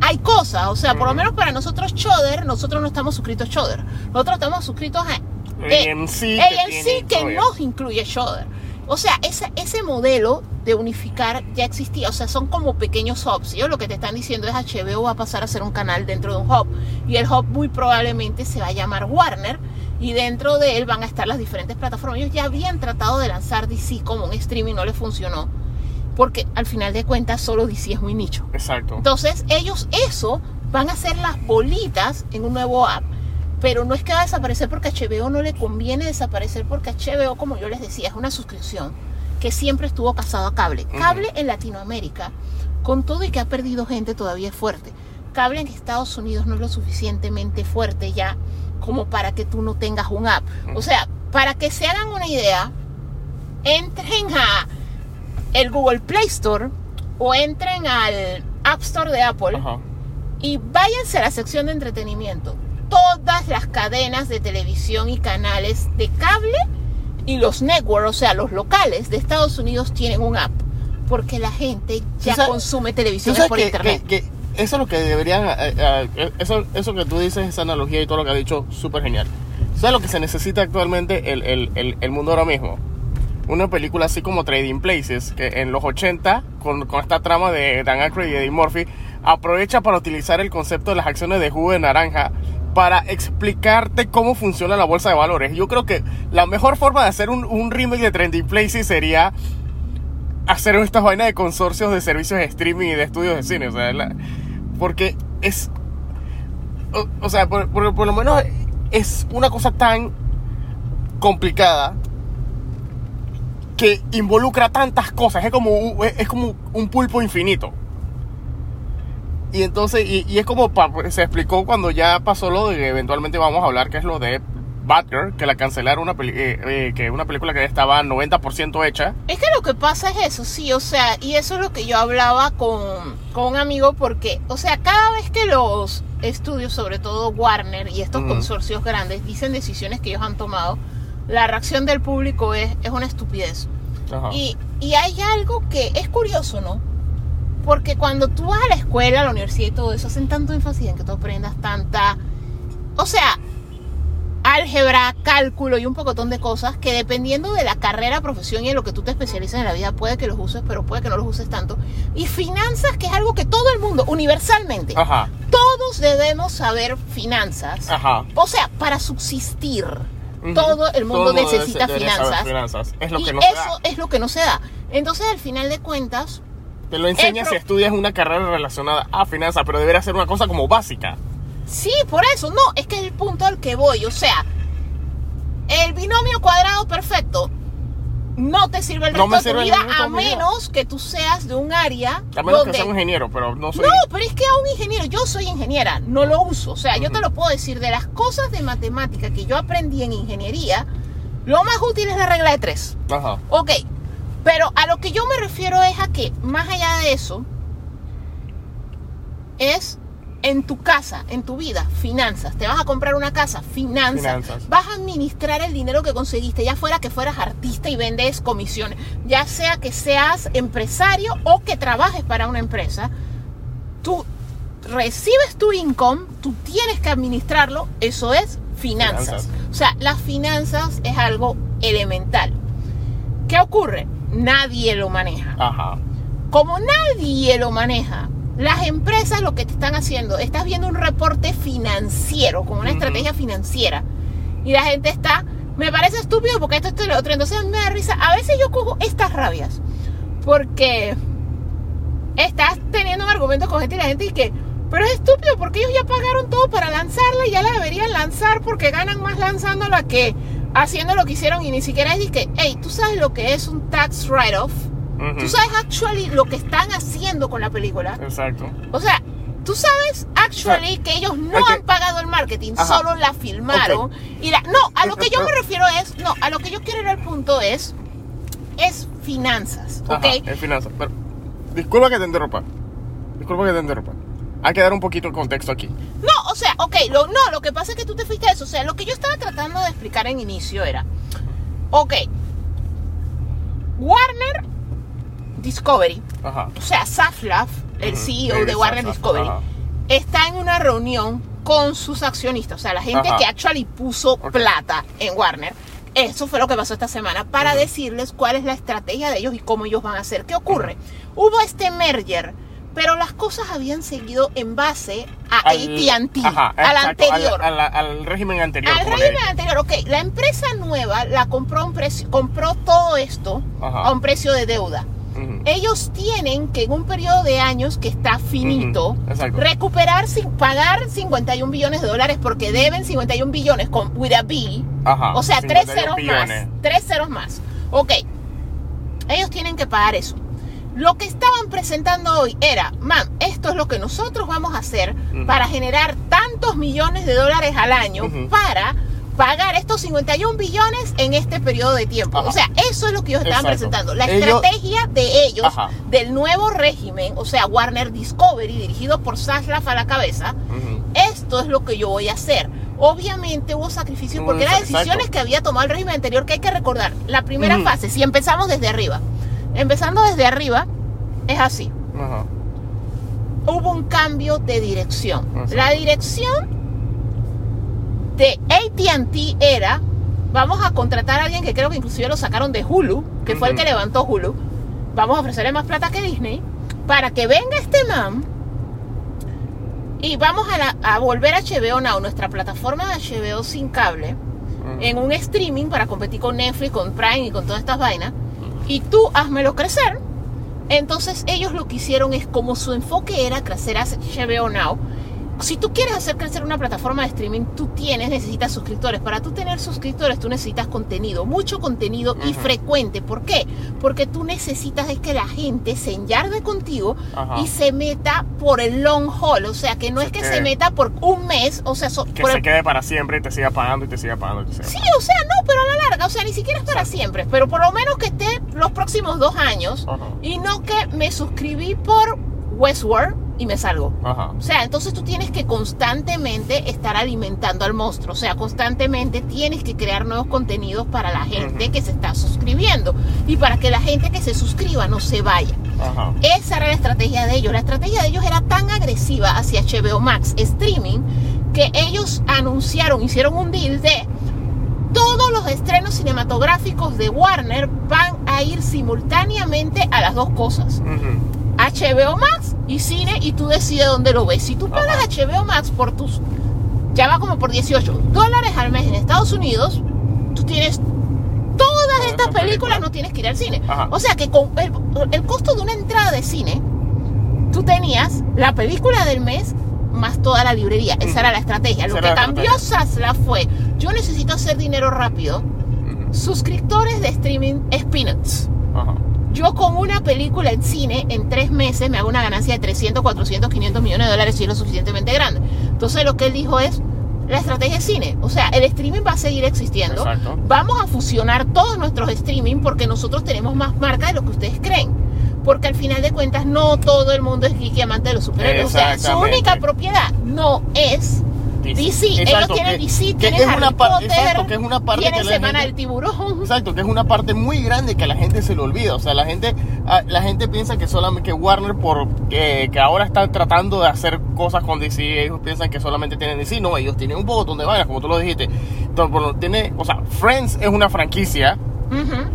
hay cosas, o sea, por lo menos para nosotros Choder, nosotros no estamos suscritos a Choder, nosotros estamos suscritos a eh, AMC que AMC tiene que Choder. nos incluye Shudder. O sea, ese, ese modelo de unificar ya existía. O sea, son como pequeños hubs. Ellos lo que te están diciendo es HBO va a pasar a ser un canal dentro de un hub. Y el hub muy probablemente se va a llamar Warner. Y dentro de él van a estar las diferentes plataformas. Ellos ya habían tratado de lanzar DC como un streaming, no les funcionó. Porque al final de cuentas solo DC es muy nicho. Exacto. Entonces ellos eso van a hacer las bolitas en un nuevo app. Pero no es que va a desaparecer porque a HBO no le conviene desaparecer porque HBO, como yo les decía, es una suscripción que siempre estuvo casado a cable. Cable en Latinoamérica, con todo y que ha perdido gente, todavía es fuerte. Cable en Estados Unidos no es lo suficientemente fuerte ya como para que tú no tengas un app. O sea, para que se hagan una idea, entren a el Google Play Store o entren al App Store de Apple Ajá. y váyanse a la sección de entretenimiento. Todas las cadenas de televisión y canales de cable y los networks, o sea, los locales de Estados Unidos tienen un app. Porque la gente ya sabes- consume televisión por que, internet. que- que eso es lo que deberían. eh, eh, eso, eso que tú dices, esa analogía y todo lo que has dicho, súper genial. ¿Sabes lo que se necesita actualmente el, el, el, el mundo ahora mismo? Una película así como Trading Places, que en los 80, con, con esta trama de Dan Aykroyd y Eddie Murphy, aprovecha para utilizar el concepto de las acciones de jugo de naranja para explicarte cómo funciona la bolsa de valores. Yo creo que la mejor forma de hacer un, un remake de Trading Places sería hacer estas vainas de consorcios de servicios de streaming y de estudios de cine. O sea, porque es. O, sea, por- por lo menos es una cosa tan complicada que involucra tantas cosas. Es como, un- es como un pulpo infinito. Y entonces, y, y es como pa- se explicó cuando ya pasó lo de que eventualmente vamos a hablar, que es lo de Batgirl, que la cancelaron una, eh, eh, que una película que estaba 90% hecha. Es que lo que pasa es eso, sí, o sea, y eso es lo que yo hablaba con, con un amigo, porque, o sea, cada vez que los estudios, sobre todo Warner y estos consorcios grandes, dicen decisiones que ellos han tomado, la reacción del público es, es una estupidez. Ajá. Y, y hay algo que es curioso, ¿no? Porque cuando tú vas a la escuela, a la universidad y todo eso, hacen tanto énfasis en que tú aprendas tanta... O sea, álgebra, cálculo y un pocotón de cosas que dependiendo de la carrera, profesión y en lo que tú te especialices en la vida, puede que los uses, pero puede que no los uses tanto. Y finanzas, que es algo que todo el mundo, universalmente, Ajá. todos debemos saber finanzas. Ajá. O sea, para subsistir. Todo el mundo necesita finanzas. finanzas. Es lo y que no se eso da. es lo que no se da. Entonces, al final de cuentas, Te lo enseñas si estudias una carrera relacionada a finanzas, pero debería ser una cosa como básica. sí, por eso, no, es que es el punto al que voy. O sea, el binomio cuadrado perfecto no te sirve el resto de tu vida a menos que tú seas de un área A menos donde... que sea un ingeniero, pero no soy. No, pero es que a un ingeniero, yo soy ingeniera, no lo uso. O sea, yo te lo puedo decir, de las cosas de matemática que yo aprendí en ingeniería, lo más útil es la regla de tres. Ajá. Ok, pero a lo que yo me refiero es a que, más allá de eso, es en tu casa, en tu vida, finanzas. Te vas a comprar una casa, finanzas. Finanzas. Vas a administrar el dinero que conseguiste, ya fuera que fueras artista y vendes comisiones, ya sea que seas empresario o que trabajes para una empresa. Tú recibes tu income, tú tienes que administrarlo, eso es finanzas. Finanzas. O sea, las finanzas es algo elemental. ¿Qué ocurre? Nadie lo maneja. Ajá. Como nadie lo maneja, las empresas lo que te están haciendo, estás viendo un reporte financiero, como una estrategia financiera, y la gente está, me parece estúpido porque esto, esto y lo otro, entonces me da risa, a veces yo cojo estas rabias, porque estás teniendo un argumento con gente y la gente dice que, pero es estúpido porque ellos ya pagaron todo para lanzarla y ya la deberían lanzar porque ganan más lanzándola que haciendo lo que hicieron y ni siquiera es que, hey, tú sabes lo que es un tax write-off. Tú sabes actually lo que están haciendo con la película. Exacto. O sea, tú sabes actually que ellos no han pagado el marketing, Ajá. solo la filmaron. Y la, no, a lo que yo me refiero es, no, a lo que yo quiero ir al punto es, es finanzas, ¿ok? Ajá, en finanzas. Pero, disculpa que te interrumpa. Disculpa que te interrumpa. Hay que dar un poquito de contexto aquí. No, o sea, ok, lo, no, lo que pasa es que tú te fuiste a eso. O sea, lo que yo estaba tratando de explicar en inicio era, ok, Warner Discovery, Ajá. o sea, Saflaf, el CEO de Warner Saflaf, Discovery, ajá. está en una reunión con sus accionistas, o sea, la gente Ajá. que actually puso plata en Warner. Eso fue lo que pasó esta semana para decirles cuál es la estrategia de ellos y cómo ellos van a hacer. ¿Qué ocurre? Hubo este merger, pero las cosas habían seguido en base a AT&T, al anterior. Al, al- al régimen anterior. Al régimen anterior, ok, la empresa nueva la compró un precio, compró todo esto Ajá. a un precio de deuda. Ellos tienen que en un periodo de años que está finito, recuperar sin pagar 51 billones de dólares porque deben 51 billones con with a B, Ajá, o sea, tres 51 ceros billones. más, tres ceros más. Ok, ellos tienen que pagar eso. Lo que estaban presentando hoy era, mam, esto es lo que nosotros vamos a hacer para generar tantos millones de dólares al año para pagar estos 51 billones en este periodo de tiempo. Ajá. O sea, eso es lo que ellos estaban Exacto. presentando. La Ellos- estrategia de ellos, Ajá. del nuevo régimen, o sea, Warner Discovery, dirigido por Zaslav a la cabeza, esto es lo que yo voy a hacer. Obviamente hubo sacrificios porque eran Exacto. decisiones que había tomado el régimen anterior que hay que recordar. La primera fase, si empezamos desde arriba, empezando desde arriba, es así. Hubo un cambio de dirección. La dirección de ATT era, vamos a contratar a alguien que creo que inclusive lo sacaron de Hulu, que fue el que levantó Hulu. Vamos a ofrecerle más plata que Disney para que venga este man y vamos a, la- a volver a HBO Now, nuestra plataforma de HBO sin cable, en un streaming para competir con Netflix, con Prime y con todas estas vainas. Y tú házmelo crecer. Entonces ellos lo que hicieron es como su enfoque era crecer a HBO Now. Si tú quieres hacer crecer una plataforma de streaming, tú tienes, necesitas suscriptores. Para tú tener suscriptores, tú necesitas contenido, mucho contenido y frecuente. ¿Por qué? Porque tú necesitas es que la gente se enyarde contigo y se meta por el long haul. O sea, que no Se es que quede. se meta por un mes, o sea, so- Que se el quede para siempre y te siga pagando y te siga pagando. y te siga Sí, o sea, no, pero a la larga, o sea, ni siquiera es para siempre, pero por lo menos que esté los próximos dos años y no que me suscribí por Westworld y me salgo. Ajá. O sea, entonces tú tienes que constantemente estar alimentando al monstruo, o sea, constantemente tienes que crear nuevos contenidos para la gente que se está suscribiendo y para que la gente que se suscriba no se vaya. Ajá. Esa era la estrategia de ellos. La estrategia de ellos era tan agresiva hacia HBO Max Streaming que ellos anunciaron, hicieron un deal de todos los estrenos cinematográficos de Warner van a ir simultáneamente a las dos cosas. HBO Max y cine y tú decides dónde lo ves. Si tú pagas Ajá. HBO Max por tus, ya va como por 18 dólares al mes en Estados Unidos, tú tienes todas estas películas, no tienes que ir al cine. Ajá. O sea que con el, el costo de una entrada de cine, tú tenías la película del mes más toda la librería. Esa era la estrategia. Lo que cambió Sasla fue, yo necesito hacer dinero rápido. Suscriptores de streaming es peanuts. Ajá. Yo con una película en cine, en tres meses, me hago una ganancia de 300, 400, 500 millones de dólares si es lo suficientemente grande. Entonces lo que él dijo es, la estrategia es cine. O sea, el streaming va a seguir existiendo. Exacto. Vamos a fusionar todos nuestros streaming porque nosotros tenemos más marca de lo que ustedes creen. Porque al final de cuentas no todo el mundo es geek y amante de los superhéroes. O sea, su única propiedad no es DC. Ellos Exacto, tienen que- DC, que tienen es Harry una Potter, exacto, que es una parte tienen que la Semana gente- del Tiburón. Exacto, que es una parte muy grande que a la gente se le olvida. O sea, la gente, a- la gente piensa que solamente que Warner por que, que ahora están tratando de hacer cosas con DC, ellos piensan que solamente tienen DC. No, ellos tienen un montón de vainas, como tú lo dijiste. Entonces, bueno, tiene, o sea, Friends es una franquicia.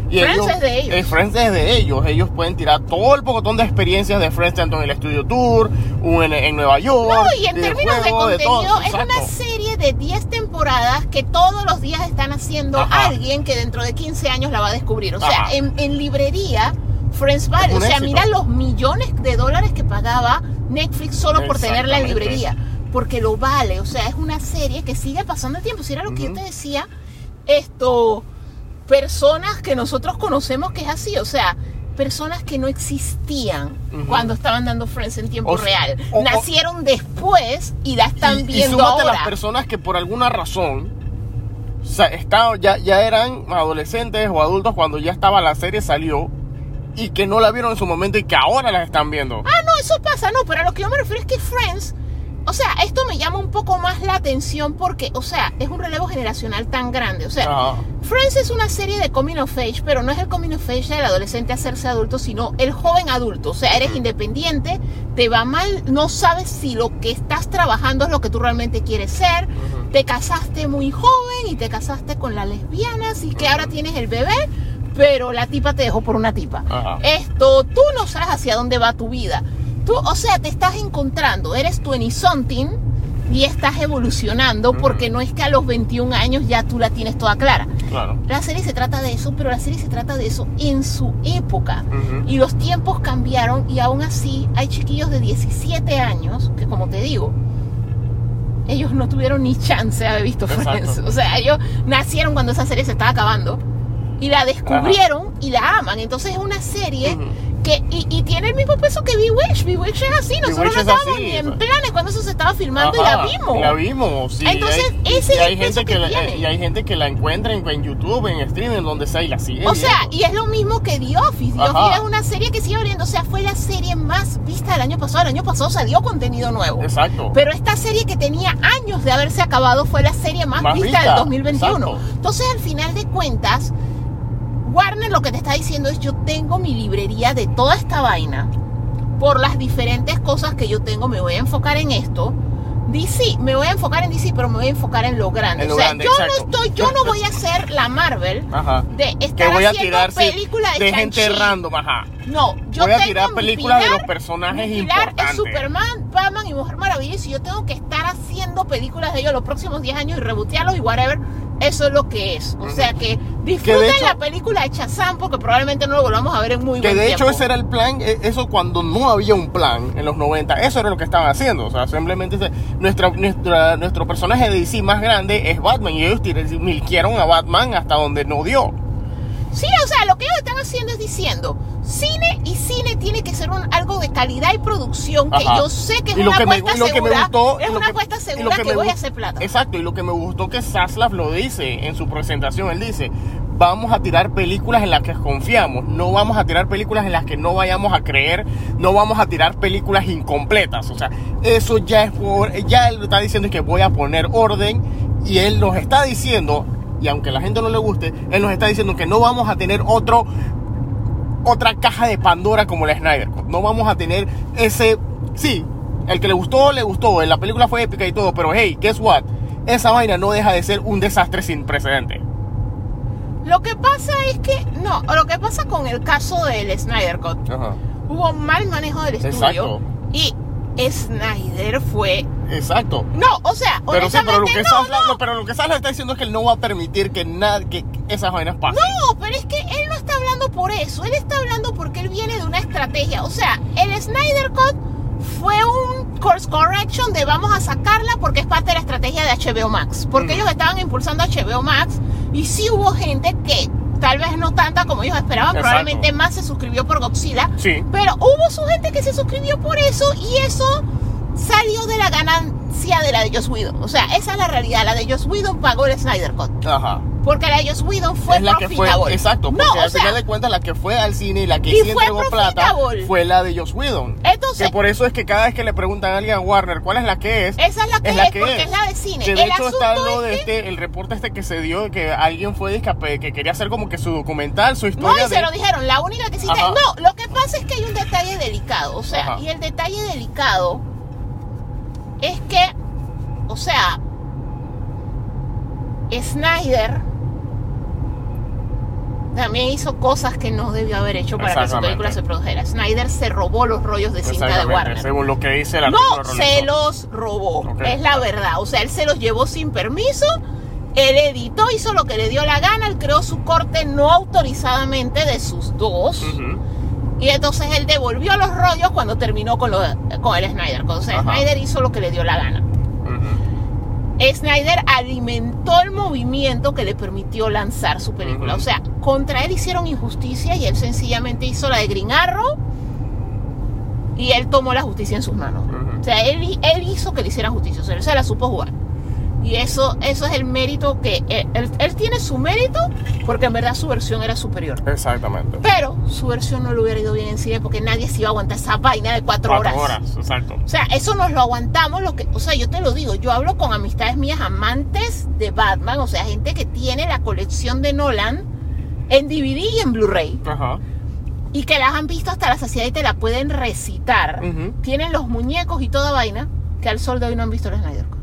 Y Friends ellos, es de ellos. eh, Friends es de ellos. Ellos pueden tirar todo el pocotón de experiencias de Friends, tanto en el Estudio Tour, o en, en Nueva York. No, y en de términos de juego, de contenido, es una serie de 10 temporadas que todos los días están haciendo Ajá. alguien que dentro de 15 años la va a descubrir. O sea, en, en librería Friends vale. O sea, éxito. mira los millones de dólares que pagaba Netflix solo por tenerla en librería. Porque lo vale. O sea, es una serie que sigue pasando el tiempo. Si era lo que yo te decía, esto, personas que nosotros conocemos que es así. O sea, personas que no existían cuando estaban dando Friends en tiempo O- real. o- o- Nacieron después y la están y, y viendo súmate ahora. las personas que por alguna razón o sea, estaban- ya, ya eran adolescentes o adultos cuando ya estaba la serie salió y que no la vieron en su momento y que ahora la están viendo. Ah, no, eso pasa, no, pero a lo que yo me refiero es que Friends, o sea, esto me llama un poco más la atención porque, o sea, es un relevo generacional tan grande. O sea, Ajá. Friends es una serie de coming of age, pero no es el coming of age del adolescente hacerse adulto, sino el joven adulto. O sea, eres independiente, te va mal, no sabes si lo que estás trabajando es lo que tú realmente quieres ser. Te casaste muy joven y te casaste con la lesbiana, así que ahora tienes el bebé, pero la tipa te dejó por una tipa. Ajá. Esto, tú no sabes hacia dónde va tu vida. Tú, o sea, te estás encontrando, eres 20 something y estás evolucionando porque no es que a los 21 años ya tú la tienes toda clara. Claro. La serie se trata de eso, pero la serie se trata de eso en su época. Y los tiempos cambiaron y aún así hay chiquillos de 17 años que, como te digo, ellos no tuvieron ni chance de haber visto. Friends. O sea, ellos nacieron cuando esa serie se estaba acabando y la descubrieron y la aman. Entonces es una serie que y, y tiene el mismo peso que Bewitch. Bewitch es así. Nosotros no es estábamos así, ni en planes cuando eso se estaba filmando y la vimos. La vimos, sí. Entonces, hay, ese es hay el gente peso que, que la, tiene. y hay gente que la encuentra en, en YouTube, en streaming, donde sea y la sigue. O sea, y es lo mismo que The Office. The. Office es una serie que sigue abriendo. O sea, fue la serie más vista del año pasado. El año pasado salió contenido nuevo. Exacto. Pero esta serie que tenía años de haberse acabado fue la serie más, Más vista, vista, del 2021. exacto. Entonces, al final de cuentas, Warner lo que te está diciendo es yo tengo mi librería de toda esta vaina. Por las diferentes cosas que yo tengo, me voy a enfocar en esto. DC, me voy a enfocar en DC, pero me voy a enfocar en lo grande. En lo o sea, grande, yo exacto. no estoy, yo no voy a hacer la Marvel Ajá. de Que estar voy a haciendo películas de, de gente random, ajá. No, yo Voy a tengo tirar películas de los personajes mi pilar importantes. es Superman, Batman y Mujer Maravilla. Y si yo tengo que estar haciendo películas de ellos los próximos 10 años y rebotearlos y whatever, eso es lo que es. O sea que disfruten hecho- la película de Shazam porque probablemente no lo volvamos a ver en muy Que buen de hecho tiempo. ese era el plan, eh, eso cuando no había un plan en los 90, eso era lo que estaban haciendo. O sea, simplemente se- nuestra, nuestra, nuestro personaje de DC más grande es Batman y ellos tir- milquieron a Batman hasta donde no dio. Sí, o sea, lo que ellos están haciendo es diciendo, cine y cine tiene que ser un, algo de calidad y producción que Ajá. yo sé que es una apuesta y lo que me segura, gustó- es una que- apuesta segura que, voy a hacer plata. Exacto, y lo que me gustó que Zaslav lo dice en su presentación, él dice, vamos a tirar películas en las que confiamos, no vamos a tirar películas en las que no vayamos a creer, no vamos a tirar películas incompletas, o sea, eso ya es por, ya él lo está diciendo que voy a poner orden y él nos está diciendo, y aunque a la gente no le guste, él nos está diciendo que no vamos a tener otro otra caja de Pandora como la Snyder. No vamos a tener ese. Sí, el que le gustó, le gustó. La película fue épica y todo, pero hey, guess what? Esa vaina no deja de ser un desastre sin precedente. Lo que pasa es que, no, lo que pasa con el caso del Snyder Cut, Ajá. hubo mal manejo del estudio Exacto. y Snyder fue, Exacto. no, o sea, Pero sí, pero lo que no, Sasla, no, no, pero lo que Sasla está diciendo es que él no va a permitir que nada, que esas vainas pasen. no, pero es que él no está hablando por eso, él está hablando porque él viene de una estrategia, o sea, el Snyder Cut fue un course correction de vamos a sacarla porque es parte de la estrategia de HBO Max, porque ellos estaban impulsando HBO Max y sí hubo gente que tal vez no tanta como ellos esperaban, Exacto. probablemente más se suscribió por Godzilla, Sí. Pero hubo su gente que se suscribió por eso y eso salió de la ganancia de la de Joss Whedon. O sea, esa es la realidad. La de Joss Whedon pagó el Snyder Cut. Ajá. Porque la de Joss Whedon fue es la que fue, profitable. exacto, porque No, al sea, final de cuentas la que fue al cine y la que Y sí entregó plata profitable. fue la de Joss Whedon. Entonces- que por eso es que cada vez que le preguntan a alguien a Warner cuál es la que es, esa es la que es, porque es. la de cine. Que de el hecho está lo es de que- este, el reporte este que se dio, que alguien fue discape- que quería hacer como que su documental, su No, historia y se de... lo dijeron, la única que sí. No, lo que pasa es que hay un detalle delicado. O sea, Ajá. y el detalle delicado es que, o sea, Snyder también hizo cosas que no debió haber hecho para que su película se produjera. Snyder se robó los rollos de cinta de Warner. según lo que dice artículo No se los robó, es la verdad. O sea, él se los llevó sin permiso, él editó, hizo lo que le dio la gana, él creó su corte no autorizadamente de sus dos. Y entonces él devolvió los rollos cuando terminó con, lo, con el Snyder. Ajá. Snyder hizo lo que le dio la gana. Snyder alimentó el movimiento que le permitió lanzar su película. O sea, contra él hicieron injusticia y él sencillamente hizo la de Green Arrow y él tomó la justicia en sus manos. O sea, él, él hizo que le hicieran justicia, o sea, él se la supo jugar. Y eso, eso es el mérito que él, él- él tiene su mérito porque en verdad su versión era superior. Exactamente. Pero su versión no le hubiera ido bien en cine porque nadie se iba a aguantar esa vaina de cuatro, Cuatro horas. horas, exacto. O sea, eso nos lo aguantamos, lo que, o sea, yo te lo digo, yo hablo con amistades mías amantes de Batman, o sea, gente que tiene la colección de Nolan en DVD y en Blu-ray Ajá. y que las han visto hasta la saciedad y te la pueden recitar. Tienen los muñecos y toda vaina que al sol de hoy no han visto el Snyder Cut.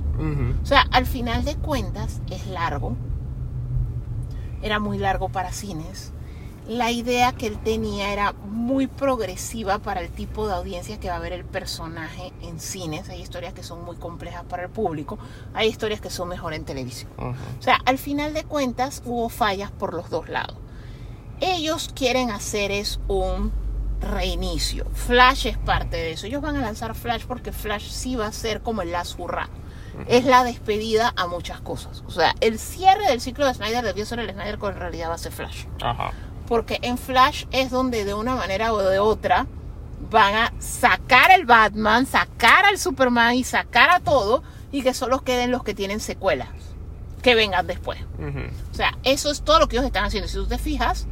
O sea, al final de cuentas es largo. Era muy largo para cines. La idea que él tenía era muy progresiva para el tipo de audiencia que va a ver el personaje en cines. Hay historias que son muy complejas para el público. Hay historias que son mejor en televisión. O sea, al final de cuentas hubo fallas por los dos lados. Ellos quieren hacer es un reinicio. Flash es parte de eso. Ellos van a lanzar Flash porque Flash sí va a ser como el Last Hurrah. Es la despedida a muchas cosas. O sea, el cierre del ciclo de Snyder debió ser el Snyder, pero en realidad va a ser Flash. Ajá. Porque en Flash es donde de una manera o de otra van a sacar el Batman, sacar al Superman y sacar a todo y que solo queden los que tienen secuelas que vengan después. O sea, eso es todo lo que ellos están haciendo. Si tú te fijas,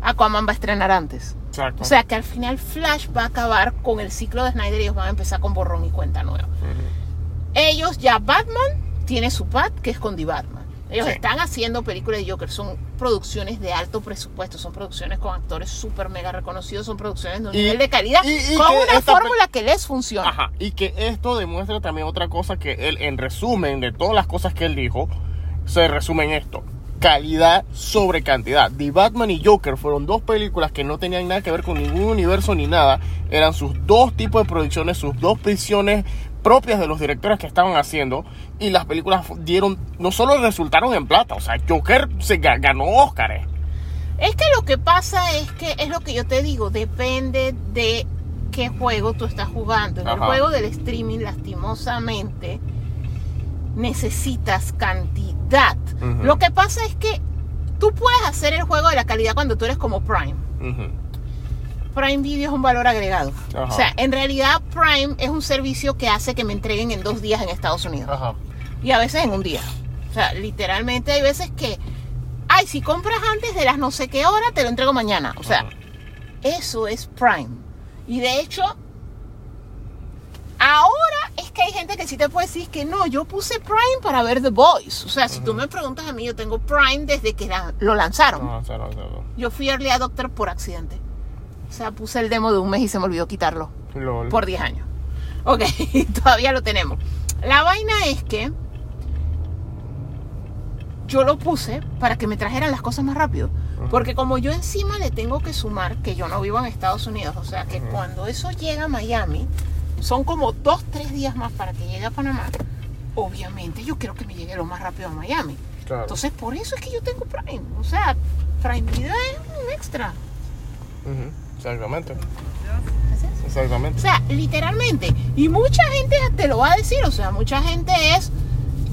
Aquaman va a estrenar antes. Exacto. O sea que al final Flash va a acabar con el ciclo de Snyder y ellos van a empezar con borrón y cuenta nueva. Ellos ya Batman tiene su pat que es con The Batman. Ellos Sí. están haciendo películas de Joker, son producciones de alto presupuesto, son producciones con actores súper mega reconocidos, son producciones de un Y- nivel de calidad, y- y con una fórmula que les funciona. Ajá, y que esto demuestra también otra cosa que él, en resumen de todas las cosas que él dijo, se resume en esto. Calidad sobre cantidad. The Batman y Joker fueron dos películas que no tenían nada que ver con ningún universo ni nada. Eran sus dos tipos de producciones, sus dos visiones propias de los directores que estaban haciendo. Y las películas dieron, no solo resultaron en plata, o sea, Joker se ga- ganó Óscares. Es que lo que pasa es que es lo que yo te digo, depende de qué juego tú estás jugando. En el juego del streaming, lastimosamente, necesitas cantidad. Lo que pasa es que tú puedes hacer el juego de la calidad cuando tú eres como Prime. Prime Video es un valor agregado. Ajá. O sea, en realidad Prime es un servicio que hace que me entreguen en dos días en Estados Unidos. Ajá. Y a veces en un día. O sea, literalmente hay veces que, ay, si compras antes de las no sé qué hora, te lo entrego mañana. O sea, Ajá. eso es Prime. Y de hecho, ahora es que hay gente que sí te puede decir que no, yo puse Prime para ver The Boys. O sea, si tú me preguntas a mí, yo tengo Prime desde que la- lo lanzaron. Yo fui Early Adopter por accidente. O sea, puse el demo de un mes y se me olvidó quitarlo Lol. por 10 años. Ok, todavía lo tenemos. La vaina es que yo lo puse para que me trajeran las cosas más rápido. Porque como yo encima le tengo que sumar que yo no vivo en Estados Unidos, o sea que cuando eso llega a Miami, son como dos, tres días más para que llegue a Panamá. Obviamente yo quiero que me llegue lo más rápido a Miami. Claro. Entonces por eso es que yo tengo Prime. O sea, Prime Video es un extra. Ujú. Exactamente. ¿Así es? O Exactamente. sea, literalmente. Y mucha gente te lo va a decir. O sea, mucha gente es,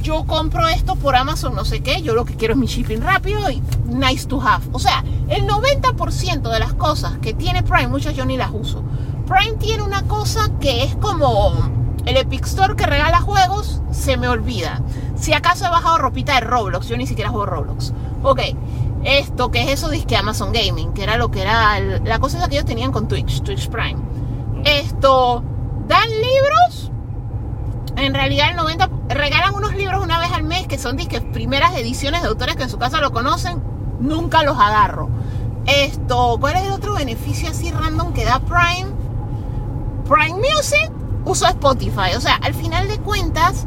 yo compro esto por Amazon, no sé qué, yo lo que quiero es mi shipping rápido y nice to have. O sea, el 90% de las cosas que tiene Prime, muchas yo ni las uso. Prime tiene una cosa que es como el Epic Store que regala juegos, se me olvida. Si acaso he bajado ropita de Roblox, yo ni siquiera juego Roblox. Ok, esto, que es eso? Dice Amazon Gaming, que era lo que era el- la cosa esa que ellos tenían con Twitch, Twitch Prime. Esto, dan libros. En realidad el 90 regalan unos libros una vez al mes que son disque primeras ediciones de autores que en su casa lo conocen. Nunca los agarro. Esto, ¿cuál es el otro beneficio así random que da Prime? Prime Music, uso Spotify. O sea, al final de cuentas,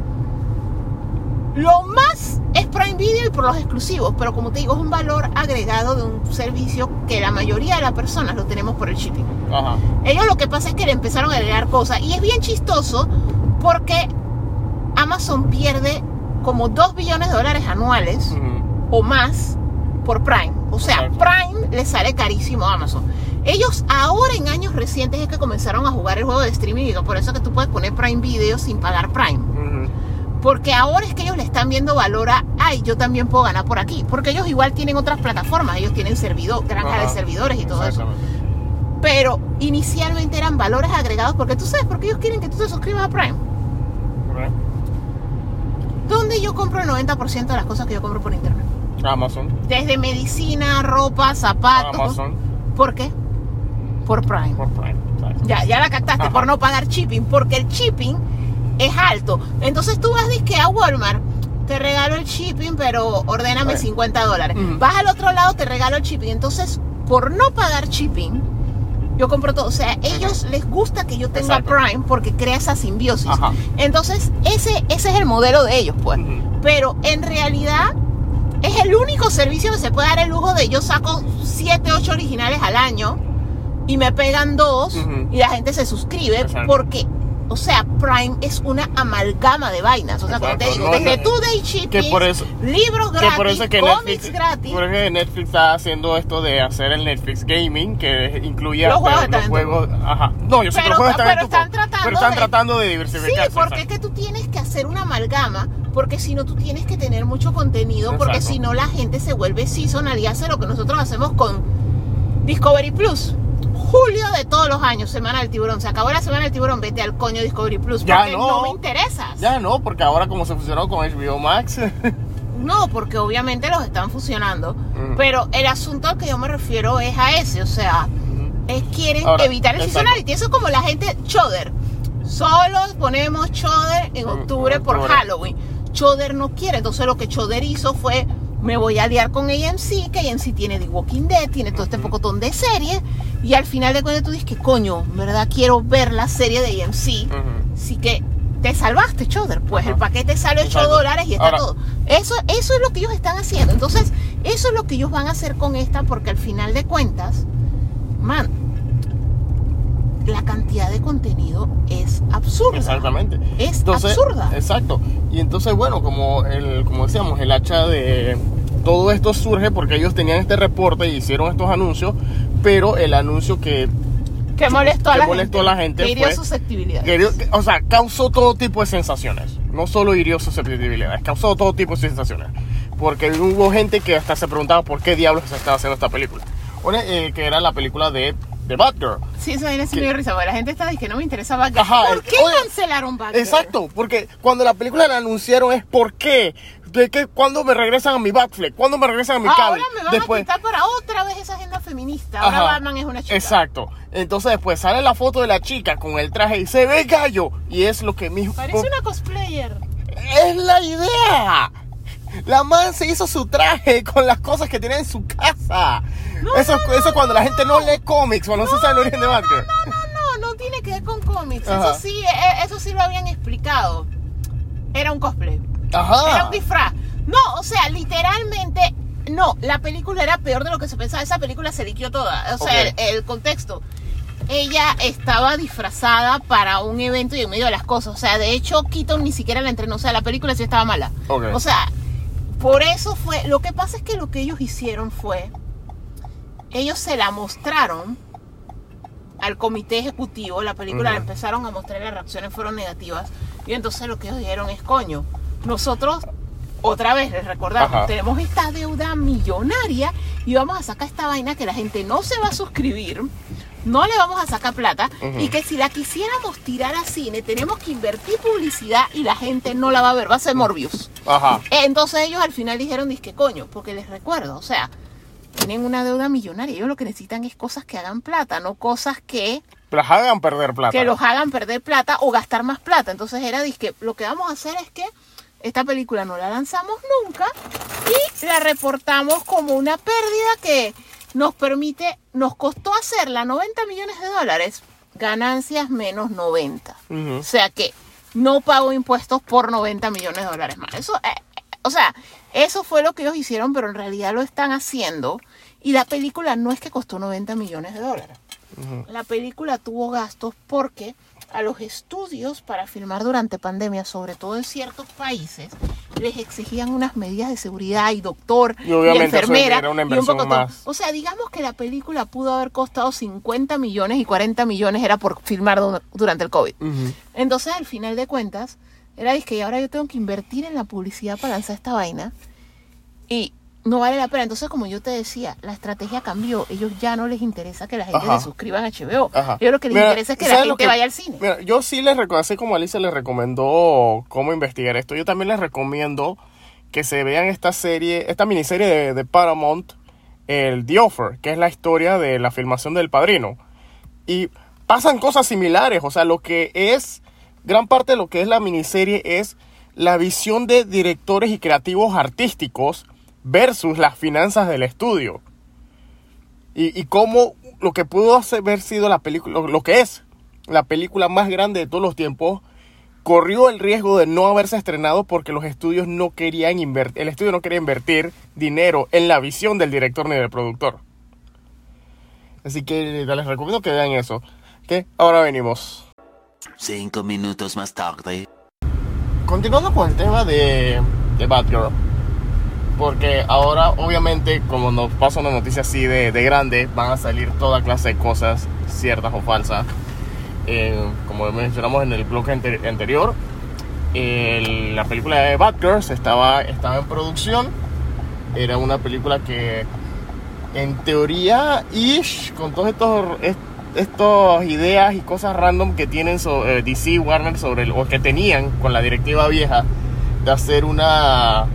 lo más es Prime Video y por los exclusivos, pero como te digo, es un valor agregado de un servicio que la mayoría de las personas lo tenemos por el shipping. Ajá. Ellos lo que pasa es que le empezaron a agregar cosas y es bien chistoso porque Amazon pierde como 2 billones de dólares anuales o más por Prime. O sea, Exacto. Prime le sale carísimo a Amazon. Ellos ahora en años recientes es que comenzaron a jugar el juego de streaming y por eso que tú puedes poner Prime Video sin pagar Prime. Ujú. Porque ahora es que ellos le están viendo valor a, ay, yo también puedo ganar por aquí. Porque ellos igual tienen otras plataformas, ellos tienen servidor, granja de servidores y todo eso. Exactamente. Pero inicialmente eran valores agregados porque tú sabes, porque ellos quieren que tú te suscribas a Prime. ¿Dónde yo compro el 90% de las cosas que yo compro por internet? Amazon. Desde medicina, ropa, zapatos. Amazon. ¿Por qué? Por Prime. Por Prime. Ya, ya la captaste, Ajá. por no pagar shipping, porque el shipping es alto. Entonces tú vas que a Walmart, te regalo el shipping, pero ordéname Right. 50 dólares. Vas al otro lado, te regalo el shipping. Entonces, por no pagar shipping, yo compro todo. O sea, ellos les gusta que yo tenga Exacto. Prime porque crea esa simbiosis. Ajá. Entonces, ese, ese es el modelo de ellos, pues. Pero en realidad es el único servicio que se puede dar el lujo de yo saco 7, 8 originales al año y me pegan dos y la gente se suscribe Exacto. porque, o sea, Prime es una amalgama de vainas. O sea, como te digo, No, desde no, tu day shipping, que por eso- libros Que gratis, por eso es que cómics Netflix, gratis. por eso es que Netflix está haciendo esto de hacer el Netflix Gaming, que incluye Los juegos los juegos. Ajá. No, yo sé que los juegos están pero en tu- están tratando pero están de- tratando de Sí, diversificarse. porque es que tú tienes que hacer una amalgama, porque si no tú tienes que tener mucho contenido, porque si no la gente se vuelve seasonal y hace lo que nosotros hacemos con Discovery Plus. Julio de todos los años, Semana del Tiburón. Se acabó la Semana del Tiburón, vete al coño Discovery Plus, Ya porque no. no. me interesas. Ya no, porque ahora como se fusionó con HBO Max. No, porque obviamente los están fusionando. Ujú. Pero el asunto al que yo me refiero es a ese, o sea, es quieren Ahora, evitar el seasonality. Eso es como la gente, Choder. Solo ponemos Choder en En octubre por octubre. Halloween. Choder no quiere, entonces lo que Choder hizo fue, me voy a liar con AMC, que AMC tiene The Walking Dead, tiene todo este pocotón de series, y al final de cuentas tú dices que coño, ¿verdad? Quiero ver la serie de AMC. Así que te salvaste, Choder. Pues Ajá. el paquete sale 8 Exacto. dólares y está Ahora- todo. Eso, eso es lo que ellos están haciendo. Entonces, eso es lo que ellos van a hacer con esta, porque al final de cuentas, man, la cantidad de contenido es absurda. Exactamente. Es Entonces, absurda. Exacto. Y entonces, bueno, como el, como decíamos, el hacha de todo esto surge porque ellos tenían este reporte y hicieron estos anuncios, pero el anuncio que, Que molestó a que la molestó gente. a la gente Que hirió fue- susceptibilidades. que o sea, causó todo tipo de sensaciones. No solo hirió susceptibilidades, causó todo tipo de sensaciones. Porque hubo gente que hasta se preguntaba por qué diablos se estaba haciendo esta película. Una, eh, que era la película de, de Batgirl. Sí, eso viene dio risa, porque la gente está diciendo que no me interesa Batgirl. Ajá, ¿Por qué oye, cancelaron Batgirl? Exacto, porque cuando la película la anunciaron es por qué. De que cuando me regresan a mi Batfleck, cuando me regresan a mi Ahora cable. me van después, a quitar para otra vez esa agenda feminista. Ahora Ajá, Batman es una chica. Exacto. Entonces después sale la foto de la chica con el traje y se ve gallo. Y es lo que mismo. Parece una cosplayer. Es la idea. La man se hizo su traje con las cosas que tenía en su casa. eso, eso cuando la gente no lee cómics, cuando no se sabe el origen de Batgirl. No, no, no tiene que ver con cómics. Ajá. Eso sí, eh, eso sí lo habían explicado. Era un cosplay. Era Ajá. un disfraz. No, o sea, literalmente, no, la película era peor de lo que se pensaba. Esa película se liquió toda. O sea, el, el contexto. Ella estaba disfrazada para un evento y en medio de las cosas. O sea, de hecho, Keaton ni siquiera la entrenó. O sea, la película sí estaba mala. Ok. O sea, por eso fue. Lo que pasa es que lo que ellos hicieron fue. Ellos se la mostraron al comité ejecutivo. La película la empezaron a mostrar y las reacciones fueron negativas. Y entonces lo que ellos dijeron es: coño, nosotros. Otra vez les recordamos, Ajá. tenemos esta deuda millonaria y vamos a sacar esta vaina que la gente no se va a suscribir, no le vamos a sacar plata y que si la quisiéramos tirar a cine tenemos que invertir publicidad y la gente no la va a ver, va a ser Morbius. Ajá. Entonces ellos al final dijeron, que coño, porque les recuerdo, o sea, tienen una deuda millonaria, ellos lo que necesitan es cosas que hagan plata, no cosas que, Las hagan perder plata. que los hagan perder plata o gastar más plata. Entonces era, que lo que vamos a hacer es que esta película no la lanzamos nunca y la reportamos como una pérdida que nos permite, nos costó hacerla 90 millones de dólares, ganancias menos 90. Ujú. O sea que no pago impuestos por 90 millones de dólares más. Eso, eh, eh, o sea, eso fue lo que ellos hicieron, pero en realidad lo están haciendo. Y la película no es que costó 90 millones de dólares. La película tuvo gastos porque a los estudios para filmar durante pandemia, sobre todo en ciertos países, les exigían unas medidas de seguridad y doctor Y eso enfermera era una y un poco más. O sea, digamos que la película pudo haber costado 50 millones y 40 millones era por filmar du- durante el COVID. Entonces, al final de cuentas, era que y ahora yo tengo que invertir en la publicidad para lanzar esta vaina y no vale la pena. Entonces, como yo te decía, la estrategia cambió. Ellos ya no les interesa que la gente Ajá. se suscriba a HBO. Ajá. Ellos lo que les Mira, interesa es que la ¿sabes lo gente que- vaya al cine. Mira, yo sí les recomiendo, así como Alicia les recomendó cómo investigar esto, yo también les recomiendo que se vean esta serie, esta miniserie de, de Paramount, el The Offer, que es la historia de la filmación del Padrino. Y pasan cosas similares, o sea, lo que es, gran parte de lo que es la miniserie es la visión de directores y creativos artísticos versus las finanzas del estudio. Y, y cómo lo que pudo haber sido la película, lo, que es la película más grande de todos los tiempos, corrió el riesgo de no haberse estrenado porque los estudios no querían invertir, el estudio no quería invertir dinero en la visión del director ni del productor. Así que les recomiendo que vean eso. Que ahora venimos. Cinco minutos más tarde. Continuando con el tema de, de Batgirl. Porque ahora, obviamente, como nos pasa una noticia así de, de grande, van a salir toda clase de cosas, ciertas o falsas. Eh, como mencionamos en el bloque ante- anterior, la película de Batgirl se estaba, estaba en producción. Era una película que, en teoría, ish, con estos, est- estas ideas y cosas random que tienen so- eh, DC Warner sobre o que tenían con la directiva vieja de hacer una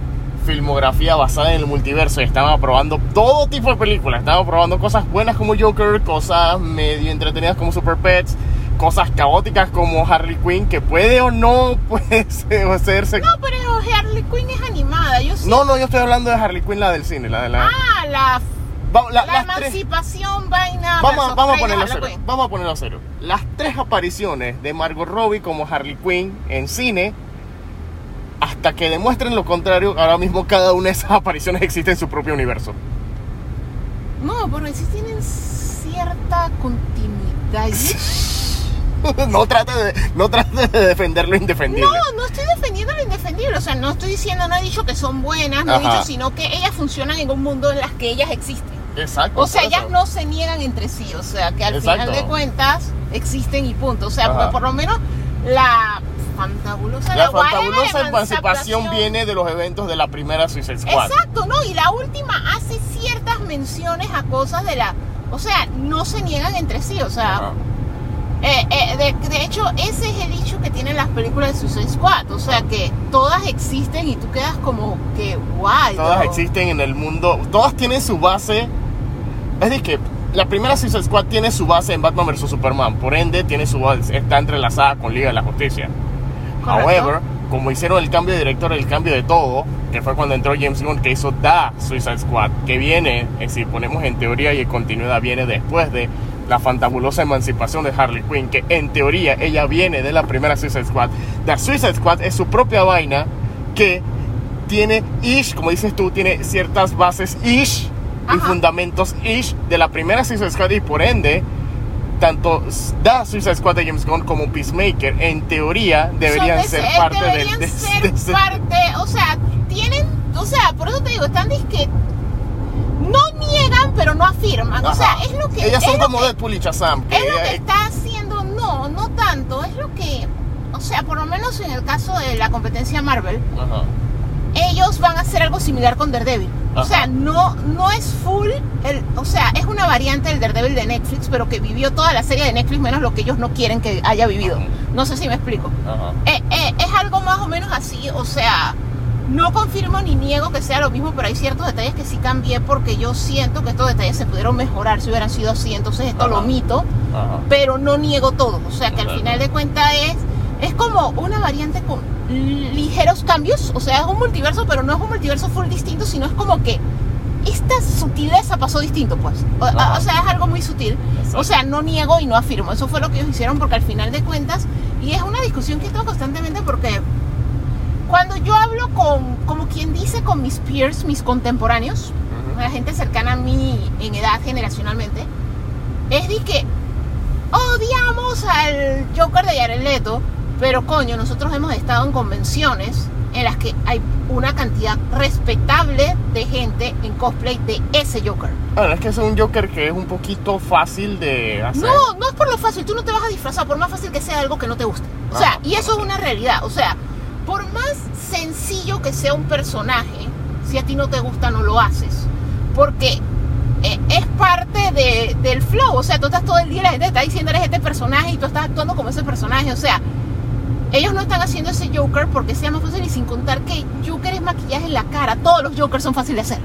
filmografía basada en el multiverso y estaban probando todo tipo de películas. Estaban probando cosas buenas como Joker, cosas medio entretenidas como Super Pets, cosas caóticas como Harley Quinn, que puede o no puede hacerse. No, pero Harley Quinn es animada. Yo sí. No, no, yo estoy hablando de Harley Quinn, la del cine, la de la. Ah, la, Va- la- la las tres- emancipación vaina. Vamos, vamos a ponerlo serio. Quinn. Vamos a ponerlo serio. Las tres apariciones de Margot Robbie como Harley Quinn en cine, hasta que demuestren lo contrario, ahora mismo cada una de esas apariciones existe en su propio universo. No, pero sí tienen cierta continuidad. no trate de, no trate de defender lo indefendible. No, no estoy defendiendo lo indefendible. O sea, no estoy diciendo, no he dicho que son buenas, no he dicho, sino que ellas funcionan en un mundo en las que ellas existen. Exacto. O sea, ellas eso. no se niegan entre sí. O sea, que al Exacto. final de cuentas existen y punto. O sea, por lo menos la fantabulosa, La whatever fantabulosa emancipación viene de los eventos de la primera Suicide Squad. Exacto, ¿no? Y la última hace ciertas menciones a cosas de la... O sea, no se niegan entre sí, o sea... Eh, eh, de, de hecho, ese es el hecho que tienen las películas de Suicide Squad. O sea, que todas existen y tú quedas como que, guay. Todas bro". existen en el mundo, todas tienen su base. Es decir, que la primera Suicide Squad tiene su base en Batman vs Superman, por ende tiene su base, está entrelazada con Liga de la Justicia. Correcto. However, como hicieron el cambio de director, el cambio de todo, que fue cuando entró James Gunn, que hizo Da Suicide Squad, que viene, eh, si ponemos en teoría y en continuidad, viene después de la fantabulosa emancipación de Harley Quinn, que en teoría ella viene de la primera Suicide Squad. The Suicide Squad es su propia vaina que tiene ish, como dices tú, tiene ciertas bases ish y Ajá. fundamentos ish de la primera Suicide Squad y por ende tanto The Suicide Squad de James Gunn como Peacemaker en teoría deberían de ser ser- parte del- deberían de, ser de parte, o sea, tienen, o sea, por eso te digo, están que no niegan, pero no afirman. O sea, es lo que ellas son como que- Deadpool y Shazam que Es lo que está haciendo, no, no tanto, es lo que, o sea, por lo menos en el caso de la competencia Marvel, Ajá. ellos van a hacer algo similar con Daredevil. O sea, no, no es full, el, o sea, es una variante del Daredevil de Netflix, pero que vivió toda la serie de Netflix menos lo que ellos no quieren que haya vivido. Ajá. No sé si me explico. Eh, eh, es algo más o menos así, o sea, no confirmo ni niego que sea lo mismo, pero hay ciertos detalles que sí cambié porque yo siento que estos detalles se pudieron mejorar si hubieran sido así, entonces esto lo omito pero no niego todo. O sea que al final de cuentas es, es como una variante con ligeros cambios. O sea, es un multiverso, pero no es un multiverso full distinto, sino es como que esta sutileza pasó distinto, pues. O, o sea, es algo muy sutil. Exacto. O sea, no niego y no afirmo. Eso fue lo que ellos hicieron porque al final de cuentas, y es una discusión que tengo constantemente porque cuando yo hablo con, como quien dice, con mis peers, mis contemporáneos, Ujú. la gente cercana a mí en edad generacionalmente, es de que odiamos al Joker de Jared Leto, pero coño, nosotros hemos estado en convenciones en las que hay una cantidad respetable de gente en cosplay de ese Joker. Bueno, es que es un Joker que es un poquito fácil de hacer. No, no es por lo fácil, tú no te vas a disfrazar por más fácil que sea algo que no te guste. O sea, Ah, y eso ok. es una realidad. O sea, por más sencillo que sea un personaje, si a ti no te gusta, no lo haces. Porque eh, es parte de- del flow. O sea, tú estás todo el día, la gente te está diciendo eres este personaje y tú estás actuando como ese personaje. O sea, ellos no están haciendo ese Joker porque sea más fácil y sin contar que Joker es maquillaje en la cara. Todos los Jokers son fáciles de hacer.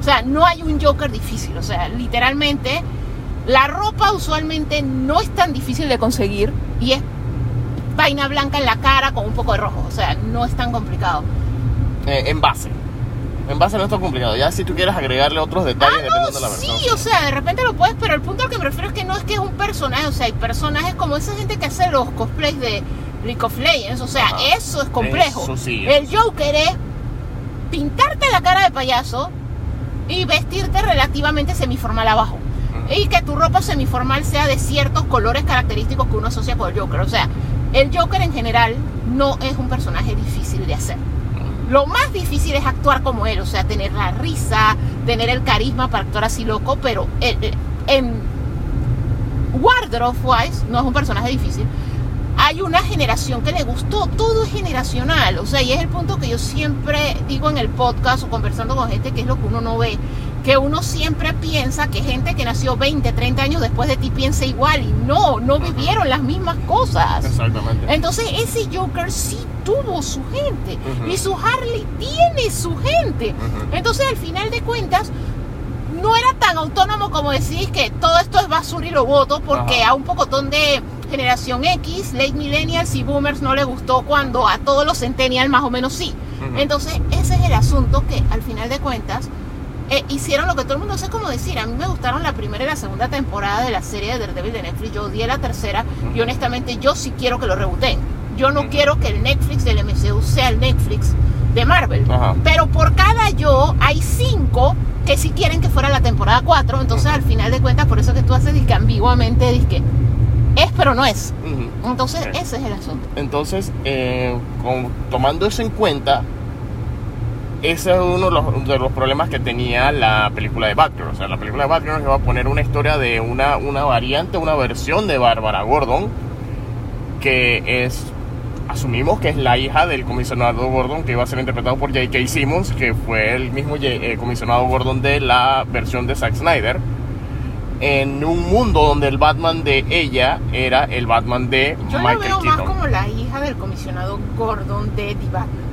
O sea, no hay un Joker difícil. O sea, literalmente, la ropa usualmente no es tan difícil de conseguir y es vaina blanca en la cara con un poco de rojo. O sea, no es tan complicado. Eh, en base. En base no es tan complicado. Ya si tú quieres agregarle otros detalles Ah, dependiendo no, de la versión. sí, o sea, de repente lo puedes, pero el punto al que me refiero es que no es que es un personaje, o sea, hay personajes como esa gente que hace los cosplays de League of Legends, o sea, Ajá. eso es complejo. Eso sí. El Joker es pintarte la cara de payaso y vestirte relativamente semiformal abajo. Y que tu ropa semiformal sea de ciertos colores característicos que uno asocia con el Joker. O sea, el Joker en general no es un personaje difícil de hacer. Lo más difícil es actuar como él, o sea, tener la risa, tener el carisma para actuar así loco, pero en wardrobe wise no es un personaje difícil. Hay una generación que le gustó, todo es generacional, o sea, y es el punto que yo siempre digo en el podcast o conversando con gente que es lo que uno no ve, que uno siempre piensa que gente que nació 20, 30 años después de ti piensa igual y no, no vivieron las mismas cosas. Exactamente. Entonces ese Joker sí tuvo su gente y su Harley tiene su gente. Entonces al final de cuentas no era tan autónomo como decís que todo esto es basura y lo voto porque Ajá. a un pocotón de generación X, late millennials y boomers no le gustó cuando a todos los centennials más o menos sí. Ujú. Entonces ese es el asunto que al final de cuentas eh, hicieron lo que todo el mundo no sé cómo decir. A mí me gustaron la primera y la segunda temporada de la serie de Daredevil de Netflix. Yo odié la tercera y Ujú. honestamente yo sí quiero que lo rebooten. Yo no Ujú. quiero que el Netflix del MCU sea el Netflix de Marvel. Pero por cada yo hay cinco que sí quieren que fuera la temporada 4. Entonces al final de cuentas por eso que tú haces disque ambiguamente disque es pero no es. Entonces Ok. ese es el asunto. Entonces, eh, con- tomando eso en cuenta, ese es uno de los, de los problemas que tenía la película de Batgirl. O sea, la película de Batgirl nos iba a poner una historia de una, una variante, una versión de Bárbara Gordon, que es, asumimos que es la hija del comisionado Gordon, que iba a ser interpretado por J.K. Simmons, que fue el mismo eh, comisionado Gordon de la versión de Zack Snyder. En un mundo donde el Batman de ella era el Batman de Yo Michael lo veo Keaton. más como la hija del comisionado Gordon de The Batman.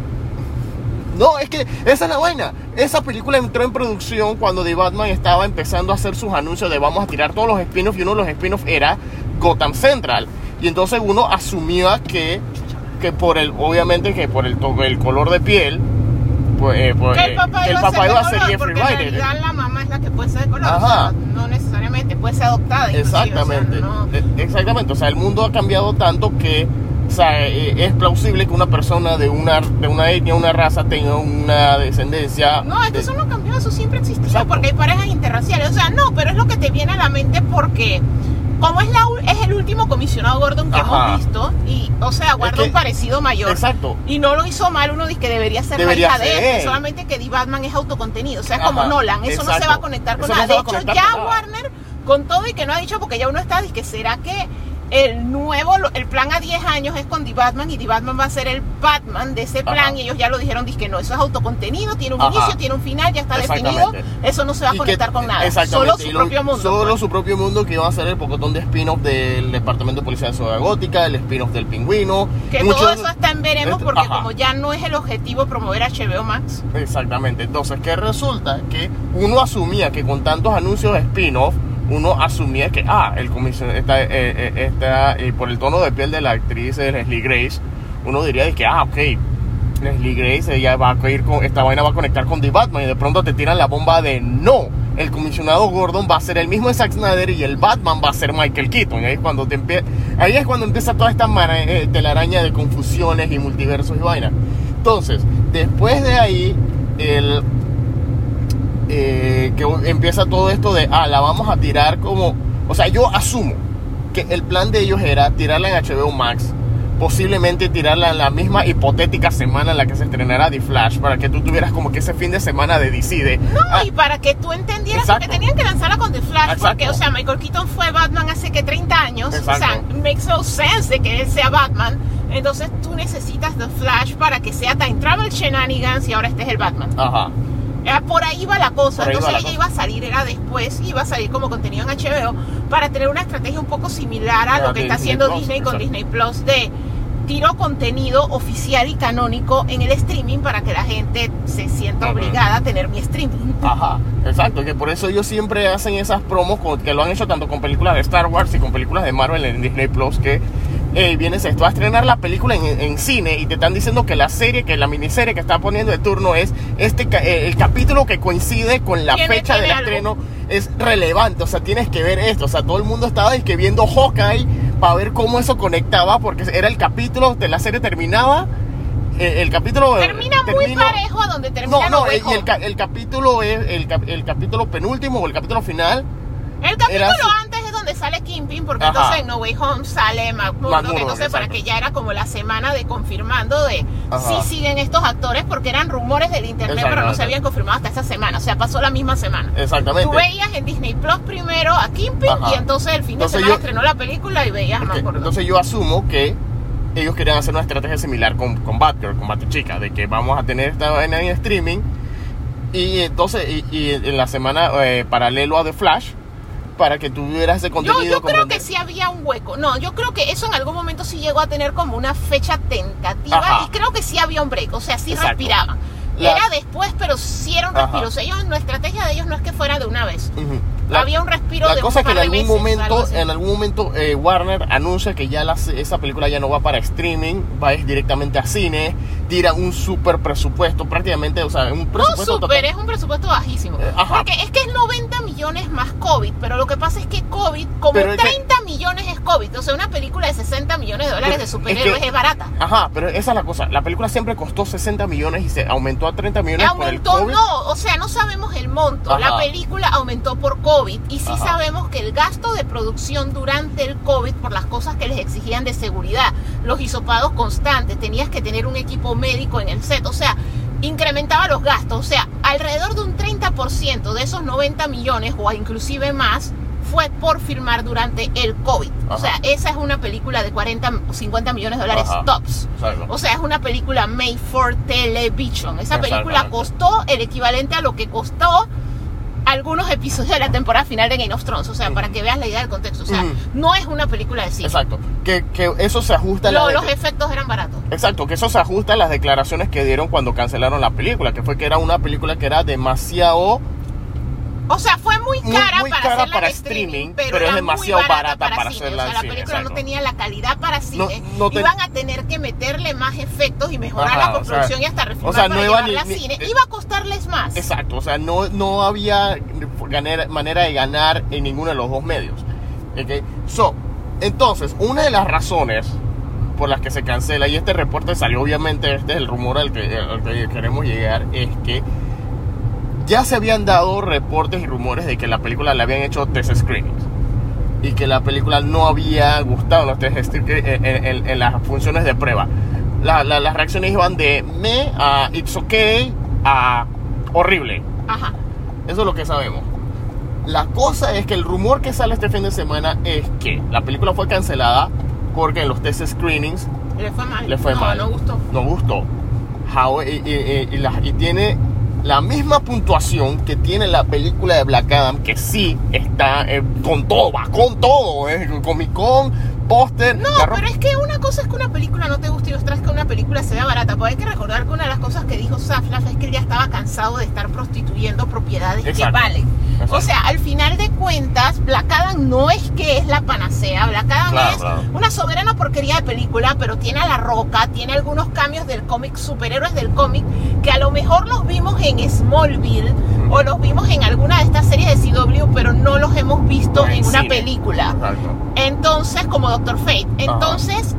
No, es que esa es la vaina. Esa película entró en producción cuando The Batman estaba empezando a hacer sus anuncios de vamos a tirar todos los spin-offs y uno de los spin-offs era Gotham Central. Y entonces uno asumía que, que por el, obviamente que por el, el color de piel, pues, eh, pues, Que el eh, papá, el iba, papá a ser iba a ser Jeffrey porque en realidad la mamá es la que puede ser de color. Ajá. o sea, no necesariamente, puede ser adoptada. inclusive, o sea, Exactamente, no- Eh, exactamente. O sea, el mundo ha cambiado tanto que o sea, eh, es plausible que una persona de una, de una etnia, una raza tenga una descendencia. No, es que de- eso no cambió, eso siempre existió, Exacto. porque hay parejas interraciales. O sea, no, pero es lo que te viene a la mente porque como es, la, es el último comisionado Gordon que Ajá. hemos visto, y, o sea, guarda que- un parecido mayor. Exacto. Y no lo hizo mal, uno dice que debería ser Debería la hija de solamente que The Batman es autocontenido, o sea, es como Nolan, eso no se va a conectar con Eso nada. de hecho, ya nada. Warner, con todo y que no ha dicho, porque ya uno está, dice que será que el nuevo, el plan a 10 años es con The Batman y The Batman va a ser el Batman de ese plan Ajá. y ellos ya lo dijeron, dice que no, eso es autocontenido, tiene un Ajá. inicio, tiene un final, ya está definido, eso no se va a conectar que- con nada, solo su lo- propio mundo. Solo pues. su propio mundo que iba a ser el pocotón de spin-off del Departamento de Policía de Ciudad Gótica, el spin-off del Pingüino. Que muchos- todo eso está en veremos Este- porque ajá. como ya no es el objetivo promover HBO Max. Exactamente. Entonces, ¿qué resulta? Que uno asumía que con tantos anuncios de spin-off, uno asumía que, ah, el comisión está, eh, eh, está eh, por el tono de piel de la actriz eh, Leslie Grace, uno diría de que, ah, ok, Leslie Grace, ella va a ir con, esta vaina va a conectar con The Batman y de pronto te tiran la bomba de no. El comisionado Gordon va a ser el mismo de Zack Snyder y el Batman va a ser Michael Keaton. Y ahí es cuando, ahí es cuando empieza toda esta eh, telaraña de confusiones y multiversos y vaina. Entonces, después de ahí, el, eh, que empieza todo esto de, ah, la vamos a tirar como, o sea, yo asumo que el plan de ellos era tirarla en HBO Max posiblemente tirarla en la misma hipotética semana en la que se estrenará The Flash, para que tú tuvieras como que ese fin de semana de DC. De, No, ah, y para que tú entendieras Exacto. que tenían que lanzarla con The Flash, Exacto. porque, o sea, Michael Keaton fue Batman hace que 30 años, o sea, makes no sense de que él sea Batman, entonces tú necesitas The Flash para que sea Time Travel Shenanigans y ahora este es el Batman. Ajá. Era por ahí va la cosa. Por Entonces ella cosa. iba a salir, era después, iba a salir como contenido en HBO para tener una estrategia un poco similar a Ah, lo que está haciendo Plus, Disney con exacto. Disney Plus de tiro contenido oficial y canónico en el streaming para que la gente se sienta obligada a tener mi streaming. Ajá, exacto, que por eso ellos siempre hacen esas promos con- que lo han hecho tanto con películas de Star Wars y con películas de Marvel en Disney Plus que eh, vienes esto a estrenar la película en, en cine y te están diciendo que la serie, que la miniserie que está poniendo de turno es este eh, el capítulo que coincide con la fecha del algo. estreno es relevante, o sea, tienes que ver esto, o sea, todo el mundo estaba es que viendo Hawkeye para ver cómo eso conectaba porque era el capítulo de la serie terminaba eh, el capítulo Termina muy terminó- parejo a donde termina no, no, el, el, el capítulo es el, el capítulo penúltimo o el capítulo final. El capítulo era antes es donde sale Kingpin, porque Ajá. entonces en No Way Home sale McMurdock, entonces para que ya era como la semana de confirmando de si siguen estos actores, porque eran rumores del internet, pero no se habían confirmado hasta esa semana, o sea, pasó la misma semana. Exactamente. Tú veías en Disney Plus primero a Kingpin Ajá. y entonces el fin de semana yo- estrenó la película y veías a Ok, McMurdock. Entonces yo asumo que ellos querían hacer una estrategia similar con, con Batgirl, con Batichica, de que vamos a tener esta vaina en streaming y entonces y, y en la semana eh, paralelo a The Flash para que tuvieras ese Yo, contenido. yo creo comprender- que sí había un hueco. No, yo creo que eso en algún momento sí llegó a tener como una fecha tentativa Ajá. y creo que sí había un break, o sea, sí Exacto. La- Era después, pero sí era un respiro. O sea, ellos, la estrategia de ellos no es que fuera de una vez. Había un respiro la de cosa un es que en algún meses, momento en algún momento eh, Warner anuncia que ya la- esa película ya no va para streaming va es directamente a cine tira un super presupuesto prácticamente o sea un No, presupuesto súper, total- es un presupuesto bajísimo. Eh. Porque es que es 90 millones más COVID, pero lo que pasa es que COVID, como Pero es que- 30 millones es COVID, o sea, una película de 60 millones de dólares de es superhéroes que- es barata. Ajá, pero esa es la cosa. La película siempre costó 60 millones y se aumentó a 30 millones por el Aumentó, COVID. no, o sea, no sabemos el monto. Ajá. La película aumentó por COVID y sí Ajá. sabemos que el gasto de producción durante el COVID, por las cosas que les exigían de seguridad, los hisopados constantes, tenías que tener un equipo médico en el set, o sea, incrementaba los gastos. O sea, alrededor de un 30% de esos 90 millones o inclusive más fue por filmar durante el COVID. O Ajá. sea, esa es una película de 40 o 50 millones de dólares Ajá. tops. O sea, es una película made for television. Esa película costó el equivalente a lo que costó algunos episodios de la temporada final de Game of Thrones. O sea, para que veas la idea del contexto. O sea, no es una película de cine. Exacto. Que, que eso se ajusta a las los efectos eran baratos. Exacto, que eso se ajusta a las declaraciones que dieron cuando cancelaron la película, que fue que era una película que era demasiado O sea, fue muy Muy- cara muy para cara hacerla para en streaming, streaming, pero, pero es demasiado muy barata, barata para cine. hacerla O sea, en la cine, película no tenía la calidad para cine. no ten- Iban a tener que meterle más efectos y mejorar Ajá, la o sea, construcción y hasta refilmar o sea, para no iba llevarla ni- a cine. Iba a costarles más. Exacto, o sea, no, no había manera de ganar en ninguno de los dos medios. ¿ok? So, entonces, una de las razones por las que se cancela, y este reporte salió obviamente, este es el rumor al que, al que queremos llegar, es que ya se habían dado reportes y rumores de que la película le habían hecho test screenings y que la película no había gustado en los test screenings, en, en- en- en las funciones de prueba. La- la- las reacciones iban de me a it's okay a horrible. Ajá. Eso es lo que sabemos. La cosa es que el rumor que sale este fin de semana es que la película fue cancelada porque en los test screenings Le fue mal. le fue no, mal. No gustó. No gustó. How- y, y- y- y la- y tiene la misma puntuación que tiene la película de Black Adam, que sí está eh, con todo, va con todo. Eh, Comic Con, póster. No, pero es que una cosa es que una película no te guste y otra es que una película se vea barata. Porque hay que recordar que una de las cosas que dijo Saflaf es que él ya estaba cansado de estar prostituyendo propiedades que valen. Exacto. O sea, al final de cuentas, Black Adam no es que es la panacea. Black Adam Claro, es claro. una soberana porquería de película, pero tiene a La Roca, tiene algunos cambios del cómic, superhéroes del cómic, que a lo mejor los vimos en Smallville o los vimos en alguna de estas series de CW, pero no los hemos visto En en, una película. Exacto. Entonces, como Doctor Fate. Entonces,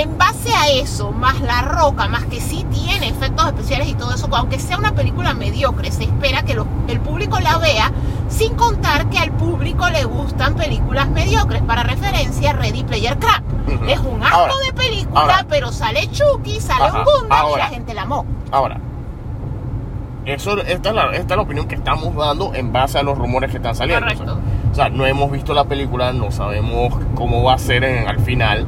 En base a eso, más La Roca, más que sí tiene efectos especiales y todo eso, aunque sea una película mediocre, se espera que lo- el público la vea, sin contar que al público le gustan películas mediocres. Para referencia, Ready Player Crap. Es un asco Ahora, de película, ahora. pero sale Chucky, sale Ajá, un Gundam y la gente la amó. Ahora, eso, esta, es la, esta es la opinión que estamos dando en base a los rumores que están saliendo. Correcto. O sea, o sea, no hemos visto la película, no sabemos cómo va a ser en- al final.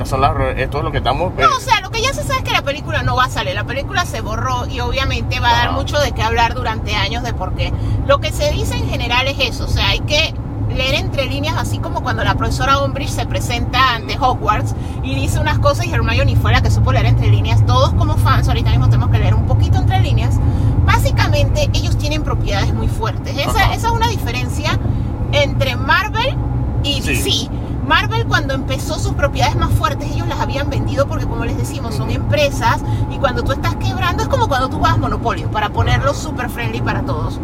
Estas son las, re- esto es lo que estamos... eh, No, o sea, lo que ya se sabe es que la película no va a salir. La película se borró y obviamente va a dar mucho de qué hablar durante años de por qué. Lo que se dice en general es eso. O sea, hay que leer entre líneas, así como cuando la profesora Umbridge se presenta ante Hogwarts y dice unas cosas y Hermione fue la que supo leer entre líneas. Todos como fans ahorita mismo tenemos que leer un poquito entre líneas. Básicamente, ellos tienen propiedades muy fuertes. Esa, esa es una diferencia entre Marvel y Sí. Marvel cuando empezó sus propiedades más fuertes, ellos las habían vendido porque como les decimos, son empresas y cuando tú estás quebrando es como cuando tú vas a Monopolio, para ponerlo super friendly para todos.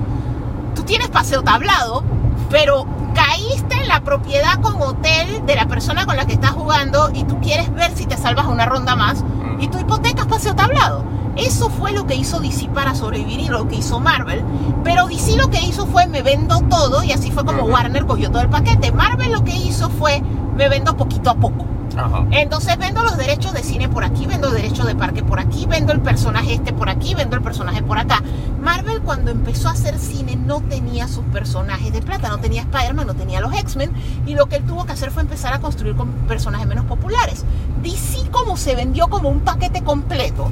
Tú tienes paseo tablado, pero caíste en la propiedad con hotel de la persona con la que estás jugando y tú quieres ver si te salvas una ronda más y tu hipoteca es paseo tablado. Eso fue lo que hizo DC para sobrevivir y lo que hizo Marvel. Pero DC lo que hizo fue me vendo todo y así fue como. Warner cogió todo el paquete. Marvel lo que hizo fue me vendo poquito a poco. Ajá. Entonces vendo los derechos de cine por aquí, vendo derechos de parque por aquí, vendo el personaje este por aquí, vendo el personaje por acá. Marvel cuando empezó a hacer cine no tenía sus personajes de plata, no tenía Spider-Man, no tenía los X-Men y lo que él tuvo que hacer fue empezar a construir con personajes menos populares. DC como se vendió como un paquete completo.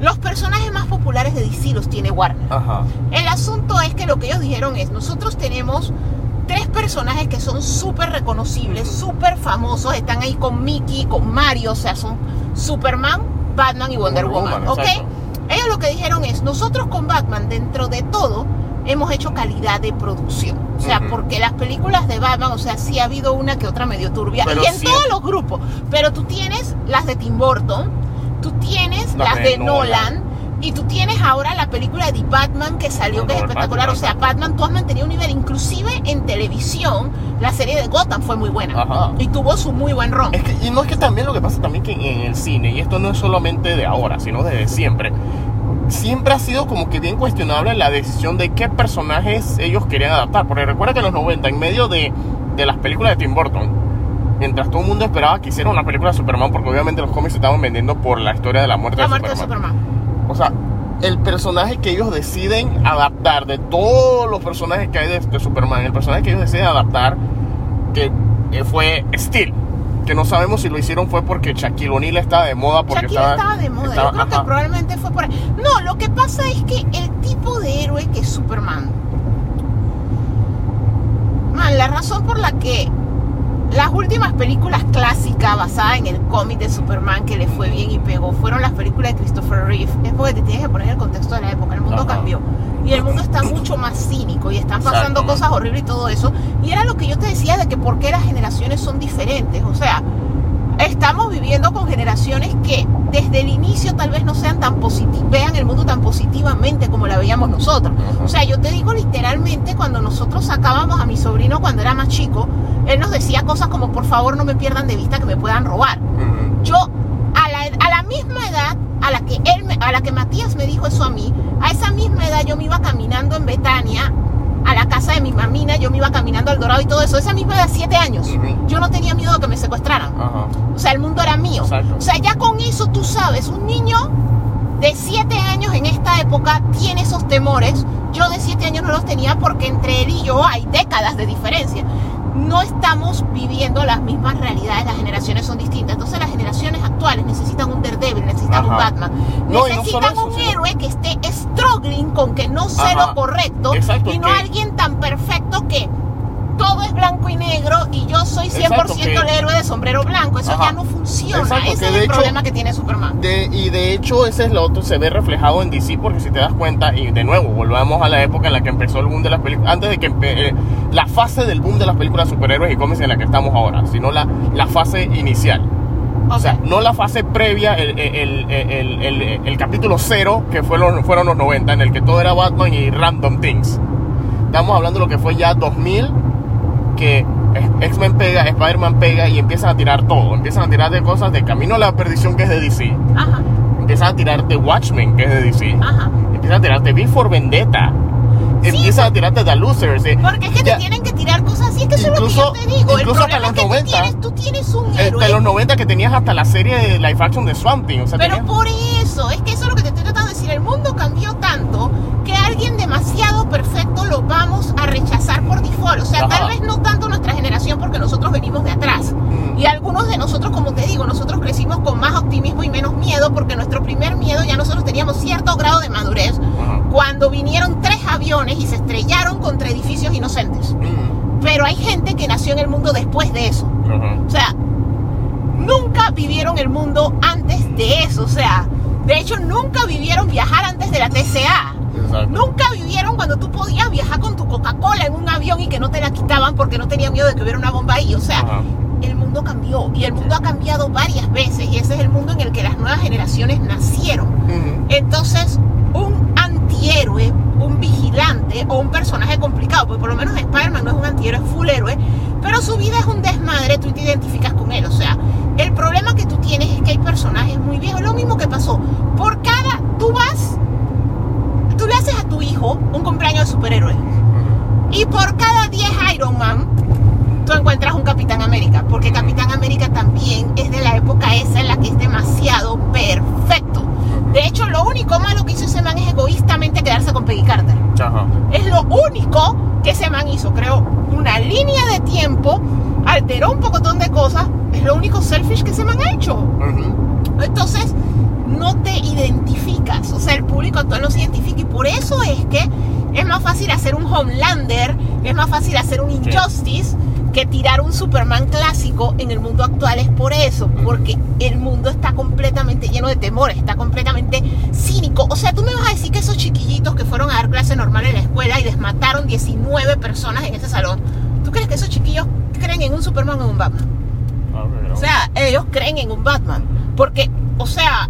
Los personajes más populares de DC los tiene Warner. Ajá. El asunto es que lo que ellos dijeron es, nosotros tenemos tres personajes que son súper reconocibles, súper famosos, están ahí con Mickey, con Mario, o sea, son Superman, Batman y Wonder, Wonder Woman, Woman, ¿ok? exacto. Ellos lo que dijeron es, nosotros con Batman, dentro de todo, hemos hecho calidad de producción. O sea, porque las películas de Batman, o sea, sí ha habido una que otra medio turbia, Pero y en todos los grupos, pero tú tienes las de Tim Burton, tú tienes Las las de de Nolan. Nolan, y tú tienes ahora la película de Batman que salió, que es espectacular. O Pattinson, sea, Batman, tú has mantenido un nivel. Inclusive en televisión, la serie de Gotham fue muy buena. Ajá. Y tuvo su muy buen ron. Es que, y no es que también lo que pasa también que en el cine, y esto no es solamente de ahora, sino desde siempre, siempre ha sido como que bien cuestionable la decisión de qué personajes ellos querían adaptar. Porque recuerda que en los 90, en medio de, de las películas de Tim Burton, mientras todo el mundo esperaba que hiciera una película de Superman, porque obviamente los cómics se estaban vendiendo por la historia de la muerte, La de, muerte de Superman. Superman. O sea, el personaje que ellos deciden adaptar, de todos los personajes que hay de, de Superman, el personaje que ellos deciden adaptar, que eh, fue Steel. Que no sabemos si lo hicieron fue porque Shaquille O'Neal estaba de moda. Porque estaba, de moda. estaba- Yo creo que probablemente fue por ahí. No, lo que pasa es que el tipo de héroe que es Superman. Man, la razón por la que las últimas películas clásicas basadas en el cómic de Superman que le fue bien y pegó fueron las películas de Christopher Reeve. Es porque te tienes que poner el contexto de la época. El mundo Ajá. cambió. Y el mundo está mucho más cínico y están pasando Exacto. cosas horribles y todo eso. Y era lo que yo te decía de que por qué las generaciones son diferentes. O sea, estamos viviendo con generaciones que desde el inicio tal vez no sean tan positivas, vean el mundo tan positivamente como la veíamos nosotros. O sea, yo te digo literalmente, cuando nosotros sacábamos a mi sobrino cuando era más chico, él nos decía cosas como, por favor no me pierdan de vista que me puedan robar. Yo, a la, a la misma edad a la que él, me- a la que Matías me dijo eso a mí, a esa misma edad yo me iba caminando en Betania a la casa de mi mamina, yo me iba caminando al Dorado y todo eso, esa misma edad, siete años. Ujú. Yo no tenía miedo de que me secuestraran. O sea, el mundo era mío. Exacto. O sea, ya con eso tú sabes, un niño de 7 años en esta época tiene esos temores. Yo de 7 años no los tenía porque entre él y yo hay décadas de diferencia. No estamos viviendo las mismas realidades, las generaciones son distintas. Entonces las generaciones actuales necesitan un Daredevil, necesitan un. Batman. No, necesitan eso, un sino- héroe que esté struggling con que no sé Ajá. lo correcto Exacto, y no que- alguien tan perfecto que todo es blanco y negro y yo soy 100% Exacto, que- el héroe de sombrero blanco. Eso Ajá. ya no funciona. Exacto, Ese es el hecho- problema que tiene Superman. De- y de hecho ese es lo otro, se ve reflejado en DC porque si te das cuenta, y de nuevo, volvamos a la época en la que empezó el boom de las películas, antes de que eh, la fase del boom de las películas de superhéroes y cómics en la que estamos ahora, sino la, la fase inicial. O sea, no la fase previa, el, el- el- el- el- el capítulo cero, que fueron, fueron los 90, en el que todo era Batman y Random Things. Estamos hablando de lo que fue ya 2000, que X-Men pega, Spider-Man pega y empiezan a tirar todo. Empiezan a tirar de cosas de Camino a la Perdición, que es de DC. Ajá, Empiezan a tirar de Watchmen, que es de DC. ajá. Empiezan a tirarte V for Vendetta. Empiezan a tirarte The Losers. eh. Porque es que Ya, te tienen que tirar cosas así, es que eso es lo Incluso- que yo te digo. Incluso hasta los tú 90. tienes, tú tienes un eh, héroe. de los 90 que tenías hasta la serie de live action de Swamp Thing. O sea, Pero tenías- por eso, es que eso es lo que te estoy tratando de decir. El mundo cambió tanto que alguien demasiado perfecto lo vamos a rechazar por default. O sea, Ajá. tal vez no tanto nuestra generación porque nosotros venimos de atrás. Mm. Y algunos de nosotros, como te digo, nosotros crecimos con más optimismo y menos miedo porque nuestro primer miedo ya nosotros teníamos cierto grado de madurez Ajá. cuando vinieron tres aviones y se estrellaron contra edificios inocentes. Mm, Pero hay gente que nació en el mundo después de eso. O sea, nunca vivieron el mundo antes de eso. O sea, de hecho, nunca vivieron viajar antes de la TCA. Exacto. Nunca vivieron cuando tú podías viajar con tu Coca-Cola en un avión y que no te la quitaban porque no tenían miedo de que hubiera una bomba ahí. O sea, Ajá. el mundo cambió y el mundo ha cambiado varias veces y ese es el mundo en el que las nuevas generaciones nacieron. Ujú. Entonces, un antihéroe, un vigilante o un personaje complicado, porque por lo menos Spider-Man no es un antihéroe, es full héroe, pero su vida es un desmadre, tú te identificas con él. O sea, el problema que tú tienes es que hay personajes muy viejos. Lo mismo que pasó. Por cada, tú vas, tú le haces a tu hijo un cumpleaños de superhéroe. Y por cada 10 Iron Man, tú encuentras un Capitán América. Porque Capitán América también es de la época esa en la que es demasiado perfecto. De hecho, lo único malo que hizo ese man es egoístamente quedarse con Peggy Carter. Ajá. Es lo único que ese man hizo. Creó una línea de tiempo, alteró un pocotón de cosas. Es lo único selfish que ese man ha hecho. Entonces, no te identificas. O sea, el público actual no se identifica. Y por eso es que es más fácil hacer un Homelander, es más fácil hacer un Injustice que tirar un Superman clásico en el mundo actual. Es por eso, porque el mundo está completamente lleno de temores, está completamente cínico. O sea, tú me vas a decir que esos chiquillitos que fueron a dar clase normal en la escuela y les mataron 19 personas en ese salón, ¿tú crees que esos chiquillos creen en un Superman o en un Batman? O sea, ellos creen en un Batman. Porque, o sea,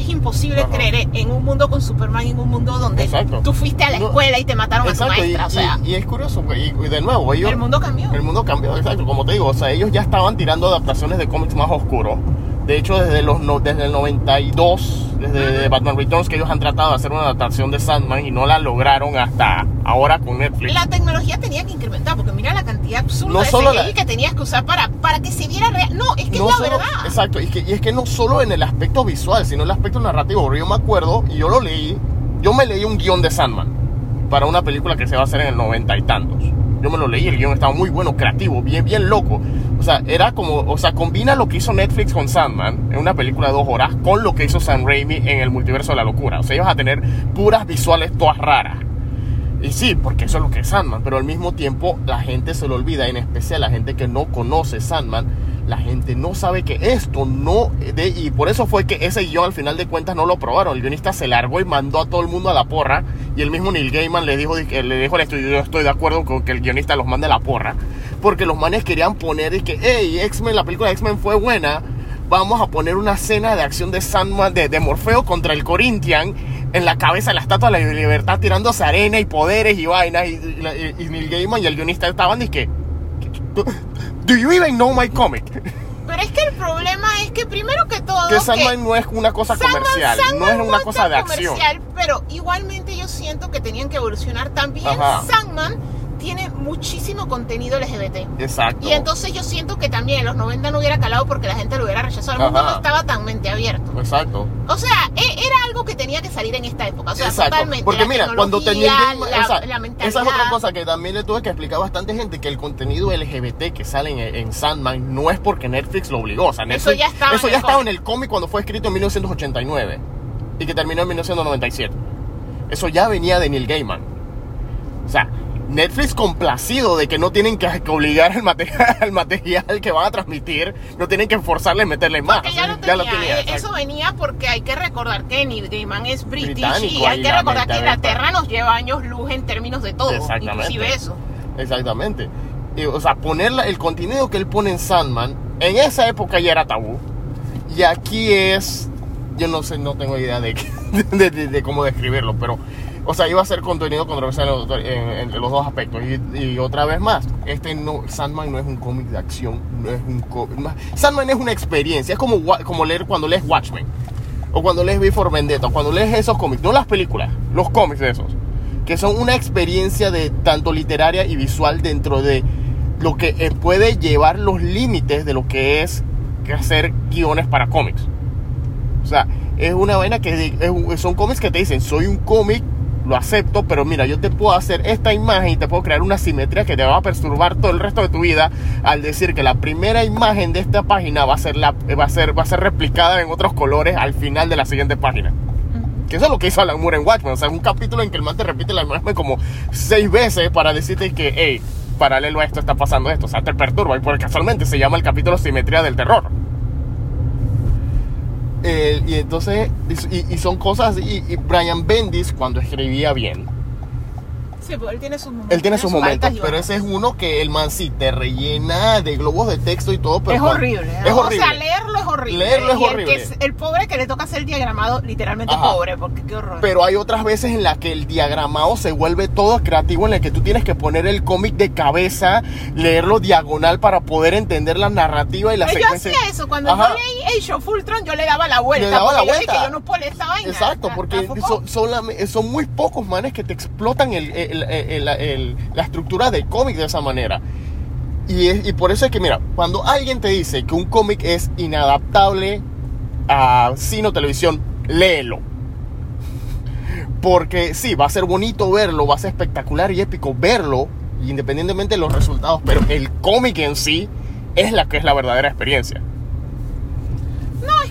es imposible Ajá. creer en un mundo con Superman, en un mundo donde Exacto. tú fuiste a la escuela y te mataron Exacto, a tu y, maestra. o sea, y- y es curioso, y, y de nuevo, ellos, el mundo cambió. el mundo cambió, exacto, como te digo, o sea, ellos ya estaban tirando adaptaciones de cómics más oscuros. De hecho, desde, los, no- desde el 92, desde Batman Returns, que ellos han tratado de hacer una adaptación de Sandman y no la lograron hasta ahora con Netflix. La tecnología tenía que incrementar, porque mira la cantidad absurda No de solo la- que tenías que usar para, para que se viera real. No, es que no es la solo, verdad. Exacto, y, es que, y es que no solo en el aspecto visual, sino en el aspecto narrativo. Yo me acuerdo, y yo lo leí, yo me leí un guion de Sandman para una película que se va a hacer en el noventa y tantos. Yo me lo leí, el guion estaba muy bueno, creativo, bien, bien loco. O sea, era como, o sea, combina lo que hizo Netflix con Sandman en una película de dos horas con lo que hizo Sam Raimi en el multiverso de la locura. O sea, van a tener puras visuales todas raras. Y sí, porque eso es lo que es Sandman, pero al mismo tiempo la gente se lo olvida, en especial la gente que no conoce Sandman, la gente no sabe que esto no, de, y por eso fue que ese guion al final de cuentas no lo aprobaron, el guionista se largó y mandó a todo el mundo a la porra, y el mismo Neil Gaiman le dijo, le dijo al estudio, yo estoy de acuerdo con que el guionista los mande a la porra, porque los manes querían poner, y que, hey, X-Men, la película de X-Men fue buena, vamos a poner una escena de acción de Sandman, de, de Morfeo contra el Corinthian, en la cabeza de la estatua de la libertad tirándose arena y poderes y vainas. Y, y, y Neil Gaiman y el guionista estaban y que. Do you even know my comic? Pero es que el problema es que primero que todo... Que que- Sandman no es una cosa Sandman- comercial, no Sandman es una es cosa de acción. pero igualmente yo siento que tenían que evolucionar también. Ajá. Sandman tiene muchísimo contenido LGBT. Exacto. Y entonces yo siento que también en los 90 no hubiera calado porque la gente lo hubiera rechazado. El mundo Ajá. no estaba tan mente abierto. Exacto. O sea, e- era algo que tenía que salir en esta época. O sea, Exacto. totalmente. Porque La mira, cuando tenía tecnología, el Game- la, o sea, la esa es otra cosa que también le tuve que explicar a bastante gente que el contenido LGBT que sale en, en Sandman no es porque Netflix lo obligó. O sea, Eso ya estaba eso en ya el estaba en el cómic cuando fue escrito en 1989 y que terminó en 1997. Eso ya venía de Neil Gaiman. O sea, Netflix complacido de que no tienen que, que obligar al material, al material que van a transmitir, no tienen que forzarle a meterle más. Porque ya lo tenía. tenía, eh. Eso venía porque hay que recordar que Neil Gaiman es british Británico, y hay que recordar que. Inglaterra nos lleva años luz en términos de todo, Exactamente. inclusive eso. Exactamente. Y, o sea, poner el contenido que él pone en Sandman, en esa época ya era tabú. Y aquí es, yo no sé, no tengo idea de, qué- de, de- de cómo describirlo, pero O sea, iba a ser contenido controversial en, los- dos aspectos. Y, otra vez más, este no, Sandman no es un cómic de acción, no es un no- Sandman es una experiencia, es como, como leer cuando lees Watchmen, o cuando lees V for Vendetta, o cuando lees esos cómics, no las películas, los cómics de esos, que son una experiencia de tanto literaria y visual dentro de lo que eh, puede llevar los límites de lo que es hacer guiones para cómics. O sea, es una vaina que son cómics que te dicen, soy un cómic, lo acepto, pero mira, yo te puedo hacer esta imagen y te puedo crear una simetría que te va a perturbar todo el resto de tu vida al decir que la primera imagen de esta página va a ser, la, va a ser, va a ser replicada en otros colores al final de la siguiente página. Que eso es lo que hizo Alan Moore en Watchmen. O sea, un capítulo en que el man te repite la imagen como seis veces para decirte que, hey, paralelo a esto está pasando esto. O sea, te perturba. Y porque casualmente se llama el capítulo Simetría del Terror. Eh, y entonces, y, y son cosas, y, y Brian Bendis cuando escribía bien, Sí, porque él tiene sus momentos. él tiene sus momentos, pero ese es uno que el man sí te rellena de globos de texto y todo, pero es horrible. ¿no? Es horrible. O sea, leerlo es horrible. Leerlo es Y el horrible. que es- El, pobre que le toca ser diagramado, literalmente Ajá. pobre, porque qué horror. Pero hay otras veces en las que el diagramado se vuelve todo creativo, en el que tú tienes que poner el cómic de cabeza, leerlo diagonal para poder entender la narrativa y la Pero yo hacía eso. Cuando Ajá. yo leí Age of Ultron, yo le daba la vuelta. Le daba la yo vuelta. dije, yo no puedo leer esta vaina. Exacto, porque son, muy pocos manes que te explotan el- el- el- la estructura del cómic de esa manera. Y, es- y por eso es que, mira, cuando alguien te dice que un cómic es inadaptable a cine o televisión, léelo. Porque sí, va a ser bonito verlo, va a ser espectacular y épico verlo, independientemente de los resultados, pero el cómic en sí es la que es la verdadera experiencia.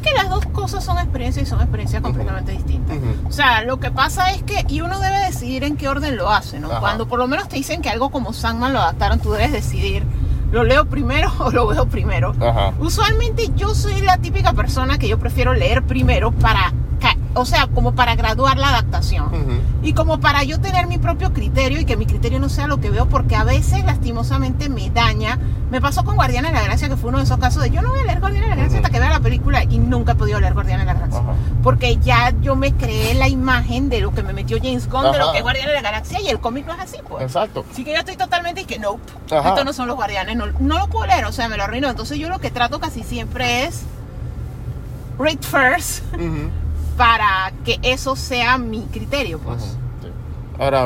Que las dos cosas son experiencias y son experiencias completamente distintas. O sea, lo que pasa es que, y uno debe decidir en qué orden lo hace, ¿no? Ajá. Cuando por lo menos te dicen que algo como Sandman lo adaptaron, tú debes decidir, ¿lo leo primero o lo veo primero? Ajá. Usualmente yo soy la típica persona que yo prefiero leer primero para, o sea, como para graduar la adaptación. Ujú. Y como para yo tener mi propio criterio y que mi criterio no sea lo que veo, porque a veces lastimosamente me daña. Me pasó con Guardianes de la Gracia, que fue uno de esos casos de yo no voy a leer Guardianes de la Gracia hasta que vea la película y nunca he podido leer Guardianes de la Gracia. Ajá. Porque ya yo me creé la imagen de lo que me metió James Gunn, de lo que es Guardianes de la Galaxia y el cómic no es así, pues. Exacto. Así que yo estoy totalmente y que no, estos no son los guardianes, no, no lo puedo leer, o sea, me lo arruinó. Entonces yo lo que trato casi siempre es read first. Para que eso sea mi criterio, pues. Sí. Ahora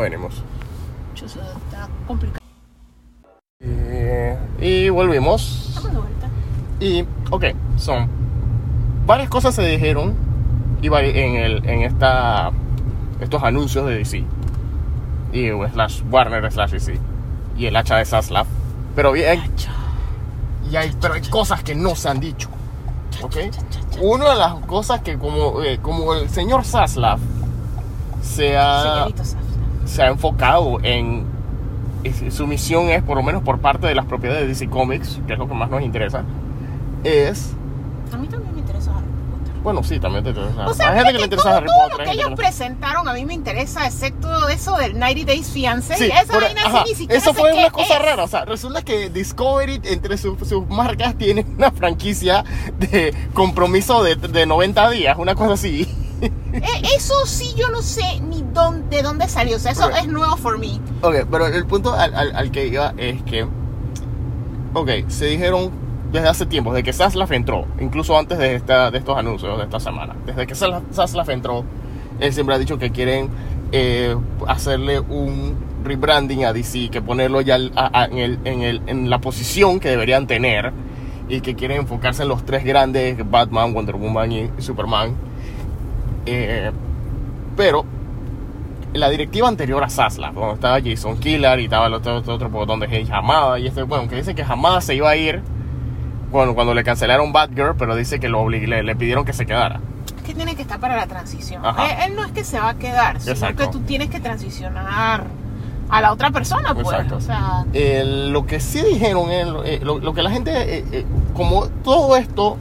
está complicado. Eh, y volvimos. Estamos de vuelta. Y, ok, son varias cosas se dijeron y en, el, en esta, estos anuncios de DC. Y slash Warner slash DC. Y el hacha de Zaslav. Pero bien, y hay, pero hay cosas que no se han dicho. ¿Ok? Una de las cosas que como, eh, como el señor Zaslav se ha, se ha enfocado en su misión es por lo menos por parte de las propiedades de DC Comics que es lo que más nos interesa es A mí también me interesa Harry Potter. Bueno sí también te interesa O sea, hay gente que es le interesa todo, Harry todo Potter lo hay que ellos que presentaron a mí me interesa, excepto eso del 90 Days Fiancé. Sí, esa vaina sí ni siquiera eso sé fue qué una cosa es. rara. O sea, resulta que Discovery, entre sus, sus marcas, tiene una franquicia de compromiso de, de 90 días, una cosa así. Eh, eso sí yo no sé ni dónde, de dónde salió. O sea, eso Ok. es nuevo for me. Ok, pero el punto al, al- al que iba es que. Ok, se dijeron desde hace tiempo, desde que Zaslav entró, incluso antes de, esta, de estos anuncios de esta semana, desde que Zaslav entró, él siempre ha dicho que quieren eh, hacerle un rebranding a DC, que ponerlo ya en, el- en el- en la posición que deberían tener y que quieren enfocarse en los tres grandes, Batman, Wonder Woman y Superman. Eh, pero la directiva anterior a Zaslav, donde estaba Jason Killer y estaba el otro, otro, botón de Hey Hamada, y este, bueno, que dice que Hamada se iba a ir bueno, cuando le cancelaron Batgirl, pero dice que lo oblig- le, le pidieron que se quedara. Es que tiene que estar para la transición. Ajá. Eh, Él, no es que se va a quedar, sino Exacto. que tú tienes que transicionar a la otra persona, pues. Exacto. O sea, Eh, lo que sí dijeron, eh, lo, lo que la gente, eh, eh, como todo esto,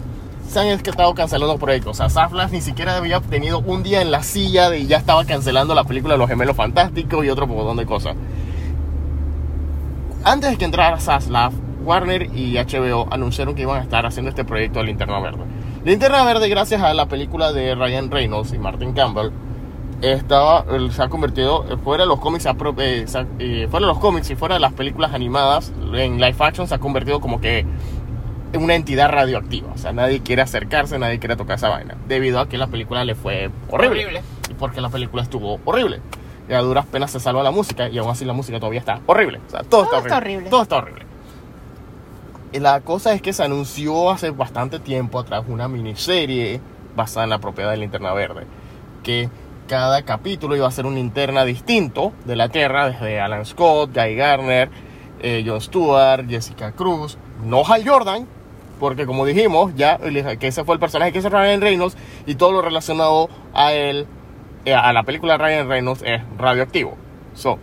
se han estado cancelando proyectos. O sea, Zaslav ni siquiera había tenido un día en la silla de y ya estaba cancelando la película de Los Gemelos Fantásticos y otro montón de cosas. Antes de que entrara Zaslav, Warner y HBO anunciaron que iban a estar haciendo este proyecto de Linterna Verde. Linterna Verde, gracias a la película de Ryan Reynolds y Martin Campbell, estaba, él se ha convertido, eh, fuera de los cómics, eh, eh, fuera de los cómics y fuera de las películas animadas, en live action se ha convertido como que en una entidad radioactiva. O sea, nadie quiere acercarse, nadie quiere tocar esa vaina. Debido a que la película le fue horrible. Horrible. Y porque la película estuvo horrible. Y a duras penas se salva la música y aún así la música todavía está horrible. O sea, todo, Todo está, horrible. Todo está horrible. La cosa es que se anunció hace bastante tiempo atrás una miniserie basada en la propiedad de Linterna Verde. Que cada capítulo iba a ser una linterna distinto de la Tierra, desde Alan Scott, Guy Garner, eh, Jon Stewart, Jessica Cruz, no Hal Jordan, porque como dijimos, ya que ese fue el personaje que hizo Ryan Reynolds y todo lo relacionado a él, eh, a la película Ryan Reynolds es radioactivo. So,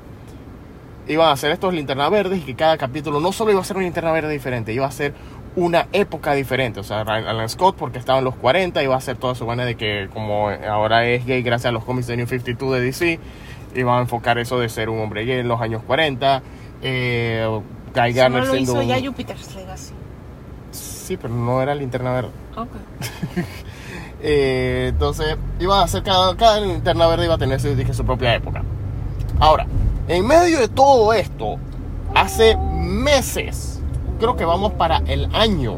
iban a hacer estos linternas verdes y que cada capítulo no solo iba a ser una linterna verde diferente, iba a ser una época diferente. O sea, Alan Scott, porque estaba en los 40, iba a hacer todo eso, bueno, de que como ahora es gay gracias a los cómics de New 52 de DC, iban a enfocar eso de ser un hombre gay en los años 40. Eh, Guy Garner no lo hizo un- ya Jupiter's Legacy. Sí, pero no era linterna verde. Ok. Eh, entonces, iban a hacer cada, cada linterna verde iba a tener su, dije, su propia época. Ahora, en medio de todo esto, hace meses, creo que vamos para el año,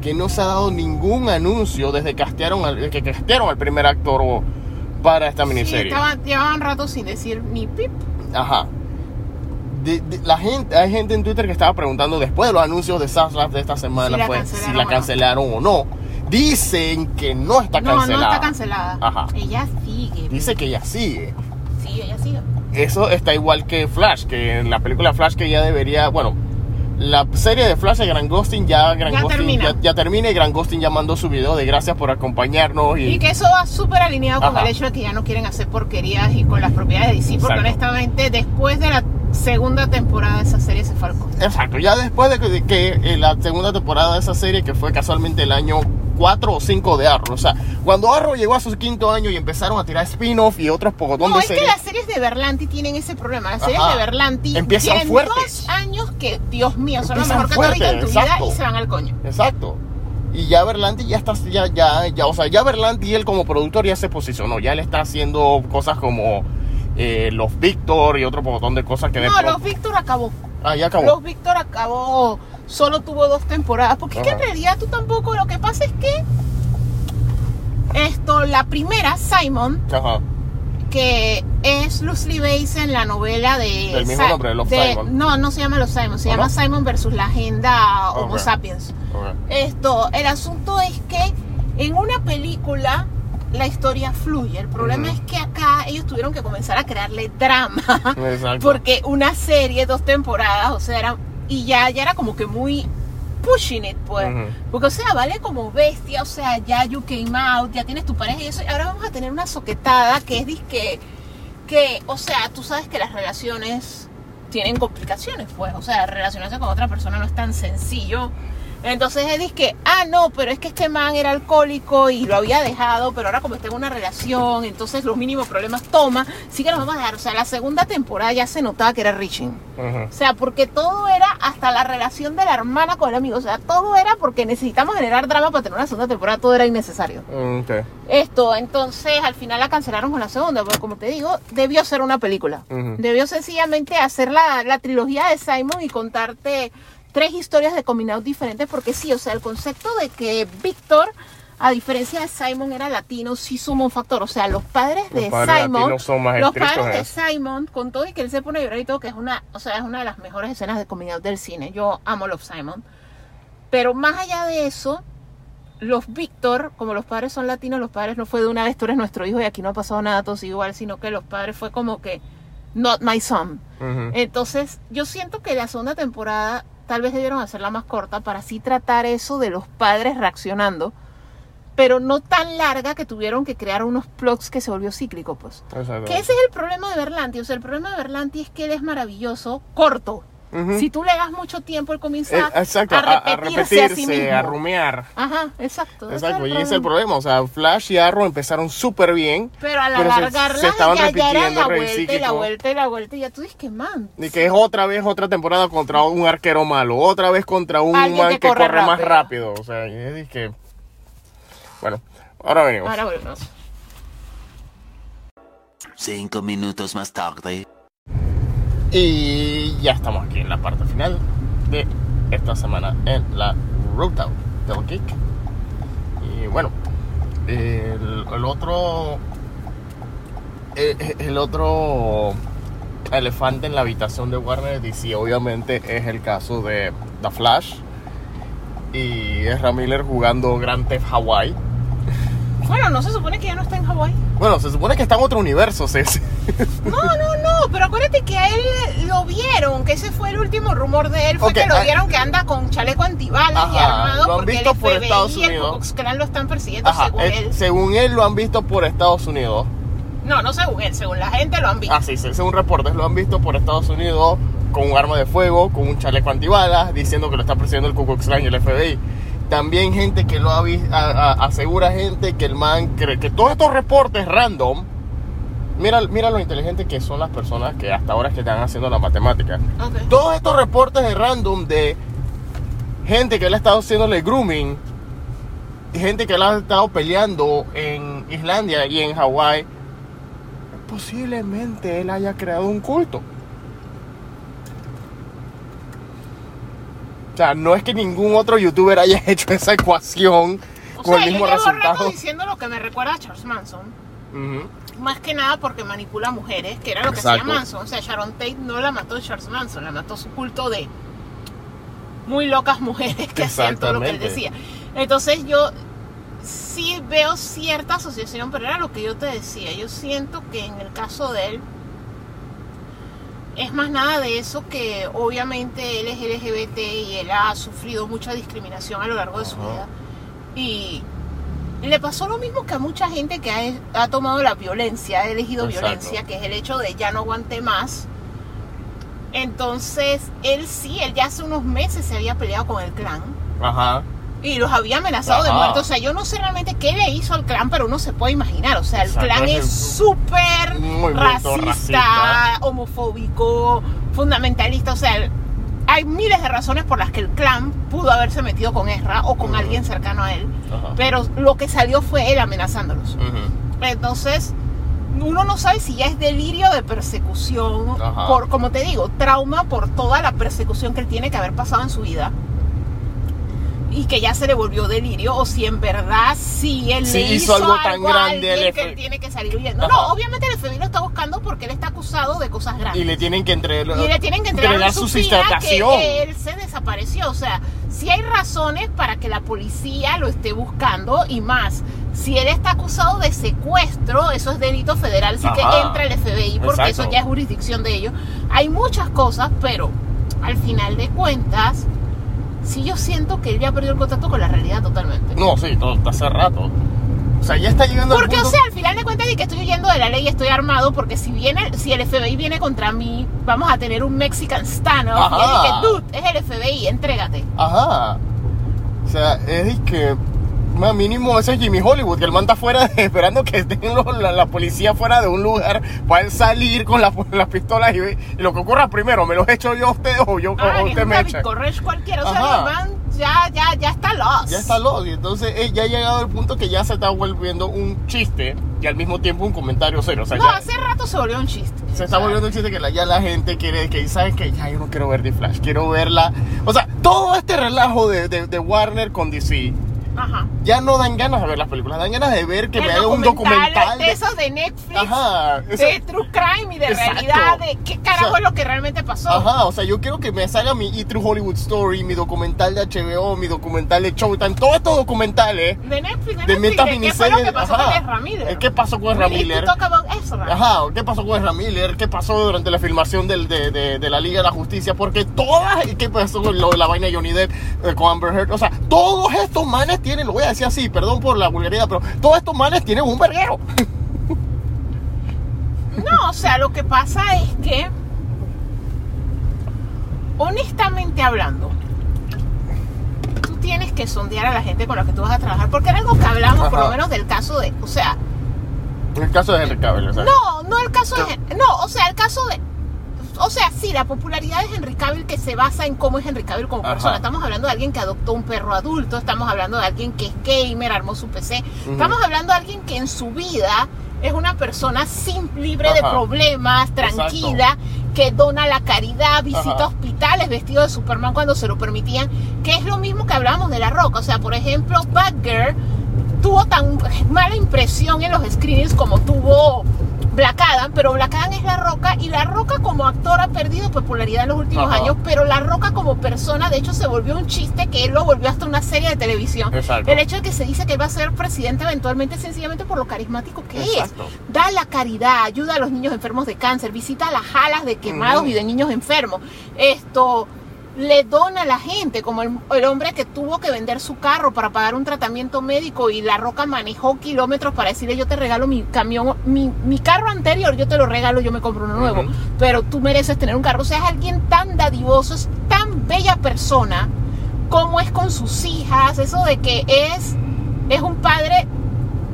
que no se ha dado ningún anuncio desde que castearon al, que castearon al primer actor para esta Sí, miniserie. estaban- llevaban rato sin decir ni pip. Ajá. De- de- la gente, hay gente en Twitter que estaba preguntando después de los anuncios de Saslab de esta semana Si cancelaron si la no. cancelaron o no. Dicen que no está no, cancelada. no está cancelada. Ajá. Ella sigue. Dice que ya sigue. Sí, ella sigue. Eso está igual que Flash, que en la película Flash que ya debería, bueno, la serie de Flash de Gran Ghosting ya, Ya Ghosting termina. ya, ya termina y Gran Ghosting ya mandó su video de gracias por acompañarnos y, Y que eso va súper alineado con el hecho de que ya no quieren hacer porquerías y con las propiedades de DC, porque Exacto. honestamente después de la segunda temporada de esa serie se fue al coño. Exacto, ya después de que, de que, eh, la segunda temporada de esa serie, que fue casualmente el año 4 o 5 de Arrow, o sea, cuando Arrow llegó a su quinto año y empezaron a tirar spin-off y otros pocotón No, de es que las series de Berlanti tienen ese problema. Las series Ajá. de Berlanti Empiezan tienen fuertes. dos años que, Dios mío, son lo Empiezan mejor que te has visto en tu fuertes, exacto. vida y se van al coño. Exacto. Y ya Berlanti ya está, ya, ya, ya, o sea, ya Berlanti él como productor ya se posicionó, ya le está haciendo cosas como eh, los Victor y otro montón de cosas que de No, pronto- los Víctor acabó. Ah, ya acabó. Los Víctor acabó, solo tuvo dos temporadas. Porque es que en realidad tú tampoco, lo que pasa es que esto, la primera, Simon, Ajá. que es loosely based en la novela de... Del mismo nombre, de Los Simon. No, no se llama Los Simon, se ¿Ah, llama no? Simon versus la agenda Homo sapiens. Ok. Esto, el asunto es que en una película la historia fluye. El problema es que acá ellos tuvieron que comenzar a crearle drama. Exacto. Porque una serie, dos temporadas, o sea, era, y ya, ya era como que muy pushing it, pues. Ujú. Porque, o sea, vale como bestia, o sea, ya you came out, ya tienes tu pareja y eso, y ahora vamos a tener una soquetada que es disque, que, o sea, tú sabes que las relaciones tienen complicaciones, pues, o sea, relacionarse con otra persona no es tan sencillo. Entonces es disque, ah, no, pero es que este man era alcohólico y lo había dejado, pero ahora como está en una relación, entonces los mínimos problemas toma, sí que los vamos a dejar. O sea, la segunda temporada ya se notaba que era reaching. Ujú. O sea, porque todo era hasta la relación de la hermana con el amigo. O sea, todo era porque necesitamos generar drama para tener una segunda temporada. Todo era innecesario. Mm. Esto, entonces al final la cancelaron con la segunda. Porque como te digo, debió ser una película. Debió sencillamente hacer la, la trilogía de Simon y contarte tres historias de coming out diferentes. Porque sí, o sea, el concepto de que Víctor. A diferencia de Simon era latino, sí suma un factor. O sea, los padres Los de padres Simon, latinos son más los padres de eso. Simon, con todo y que él se pone a llorar y todo, que es una, o sea, es una de las mejores escenas de coming out del cine. Yo amo Love Simon. Pero más allá de eso, los Víctor, como los padres son latinos, los padres no fue de una vez tú eres nuestro hijo y aquí no ha pasado nada, todos igual, sino que los padres fue como que not my son. Entonces, yo siento que la segunda temporada tal vez debieron hacerla más corta para así tratar eso de los padres reaccionando, pero no tan larga que tuvieron que crear unos plots que se volvió cíclico, pues. Que ese es el problema de Berlanti. O sea, el problema de Berlanti es que él es maravilloso, corto. Si tú le das mucho tiempo, él comienza Eh, exacto, a, a, a repetirse a, sí repetirse, mismo. a rumear. Ajá, exacto. Exacto, y ese es el problema. O sea, Flash y Arrow empezaron súper bien. Pero al pero se- alargarla, se estaban ya, ya era repitiendo, la vuelta y la vuelta y la vuelta. Y ya tú dices que man. Y que es otra vez otra temporada contra un arquero malo, otra vez contra un Alguien man que que corre corre, más rápido. rápido. O sea, y es que. Bueno, ahora venimos. Ahora volvemos. Cinco minutos más tarde. Y ya estamos aquí en la parte final de esta semana en la Ruta del Geek. Y bueno, el, otro. El, el otro elefante en la habitación de Warner DC, obviamente, es el caso de The Flash y Ezra Miller jugando Grand Theft Hawaii. Bueno, no se supone que ya no está en Hawái. Bueno, se supone que está en otro universo, Ceci. No, no, no, pero acuérdate que a él lo vieron, que ese fue el último rumor de él, fue Ok, que lo ah- vieron que anda con chaleco antibalas y Ajá, armado lo han porque visto el por FBI Estados y el Unidos. Klan lo están persiguiendo Ajá, según él- él. según él lo han visto por Estados Unidos. No, no según él, según la gente lo han visto. Ah, sí, sí, según reportes lo han visto por Estados Unidos con un arma de fuego, con un chaleco antibalas, diciendo que lo está persiguiendo el Ku Klux Klan y el FBI. También gente que lo ha visto, asegura gente que el man cree que todos estos reportes random, mira, mira lo inteligente que son las personas que hasta ahora que están haciendo la matemática. Todos estos reportes de random de gente que le ha estado haciéndole grooming, gente que le ha estado peleando en Islandia y en Hawái, posiblemente él haya creado un culto. O sea, no es que ningún otro youtuber haya hecho esa ecuación O con sea, el mismo yo resultado. diciendo lo que me recuerda a Charles Manson. Más que nada porque manipula mujeres, que era lo que Exacto. hacía Manson. O sea, Sharon Tate no la mató Charles Manson, la mató su culto de muy locas mujeres que hacían todo lo que él decía. Entonces yo sí veo cierta asociación, pero era lo que yo te decía. Yo siento que en el caso de él es más nada de eso que obviamente él es LGBT y él ha sufrido mucha discriminación a lo largo de su Ajá. vida. Y le pasó lo mismo que a mucha gente que ha, ha tomado la violencia, ha elegido Exacto. violencia, que es el hecho de ya no aguante más. Entonces, él sí, él ya hace unos meses se había peleado con el clan Ajá. Y los había amenazado de muerte. O sea, yo no sé realmente qué le hizo al clan, pero uno se puede imaginar. O sea, el Exacto, clan es súper racista, racista. homofóbico, fundamentalista. O sea, hay miles de razones por las que el clan pudo haberse metido con Ezra o con alguien cercano a él. Ajá. Pero lo que salió fue él amenazándolos. Entonces, uno no sabe si ya es delirio de persecución, Ajá. por, como te digo, trauma por toda la persecución que él tiene que haber pasado en su vida. Y que ya se le volvió delirio, o si en verdad sí él Sí, le hizo hizo, algo algo, tan a grande alguien el que él tiene que salir huyendo. Ajá. No, obviamente el FBI lo está buscando porque él está acusado de cosas grandes. Y le tienen que entregar, Y le tienen que entregar, su que, él se desapareció. O sea, si hay razones para que la policía lo esté buscando y más. Si él está acusado de secuestro, eso es delito federal, sí que entra el FBI porque Exacto. eso ya es jurisdicción de ellos. Hay muchas cosas, pero al final de cuentas, sí yo siento que ya perdió el contacto con la realidad totalmente. No, sí, todo, hace rato. O sea, ya está llegando al Porque, o punto- sea, al final de cuentas, de que estoy huyendo de la ley, estoy armado, porque si viene, si el FBI viene contra mí, vamos a tener un Mexican standoff. Y es de que, dude, es el FBI, entrégate. Ajá. O sea, es que más mínimo ese es Jimmy Hollywood, que el man está fuera esperando que estén los- la, la policía fuera de un lugar para él salir con la- las pistolas y, y lo que ocurra primero, me los echo yo a ustedes o yo Ah, o usted me echa. Cualquiera. O sea, el man ya, ya, ya está lost. Ya está loco y entonces eh, ya ha llegado el punto que ya se está volviendo un chiste y al mismo tiempo un comentario serio. O sea, No, ya hace rato se volvió un chiste. se O está sea, volviendo un chiste que la- ya la gente quiere, que saben que ya yo no quiero ver The Flash, quiero verla. O sea, todo este relajo de, de- de Warner con DC Ajá. ya no dan ganas de ver las películas, dan ganas de ver que El me haga un documental. de de- esos de Netflix. Ajá, De True Crime y de Exacto. realidad, de qué carajo O sea, es lo que realmente pasó. Ajá, o sea, yo quiero que me salga mi E True Hollywood Story, mi documental de HBO, mi documental de Showtime, todos estos documentales De Netflix, de, de Netflix, ¿de ¿Qué fue miniseries. lo que pasó ajá. con Ezra Miller? ¿Qué pasó con Ezra Miller? Ajá, ¿qué pasó con Ezra Miller? ¿Qué pasó durante la filmación del- de, de- de la Liga de la Justicia? Porque todas, ¿qué pasó con la vaina de Johnny Depp eh, con Amber Heard? O sea, todos estos manes tienen, lo voy a decir así, perdón por la vulgaridad, pero todos estos manes tienen un verguero. No, o sea, lo que pasa es que, honestamente hablando, tú tienes que sondear a la gente con la que tú vas a trabajar, porque era algo que hablamos, por lo menos del caso de, o sea, el caso de Henry Cavill, o sea. no, no el caso de, no, o sea, el caso de, o sea, sí, la popularidad de Henry Cavill que se basa en cómo es Henry Cavill como Ajá. persona. Estamos hablando de alguien que adoptó un perro adulto, estamos hablando de alguien que es gamer, armó su PC, estamos hablando de alguien que en su vida es una persona sin, libre de Ajá. problemas, tranquila, que dona la caridad, visita Ajá. hospitales vestido de Superman cuando se lo permitían, que es lo mismo que hablábamos de La Roca. O sea, por ejemplo, Batgirl tuvo tan mala impresión en los screenings como tuvo Black Adam, pero Black Adam es La Roca y La Roca como actor ha perdido popularidad en los últimos Ajá. años, pero La Roca como persona, de hecho, se volvió un chiste que él lo volvió hasta una serie de televisión. Exacto. El hecho de que se dice que él va a ser presidente eventualmente sencillamente por lo carismático que Exacto. es. Da la caridad, ayuda a los niños enfermos de cáncer, visita las alas de quemados y de niños enfermos. Esto le dona a la gente, como el, el hombre que tuvo que vender su carro para pagar un tratamiento médico y la roca manejó kilómetros para decirle yo te regalo mi camión, mi, mi carro anterior, yo te lo regalo, yo me compro uno nuevo, pero tú mereces tener un carro. O sea, es alguien tan dadivoso, es tan bella persona, como es con sus hijas, eso de que es, es un padre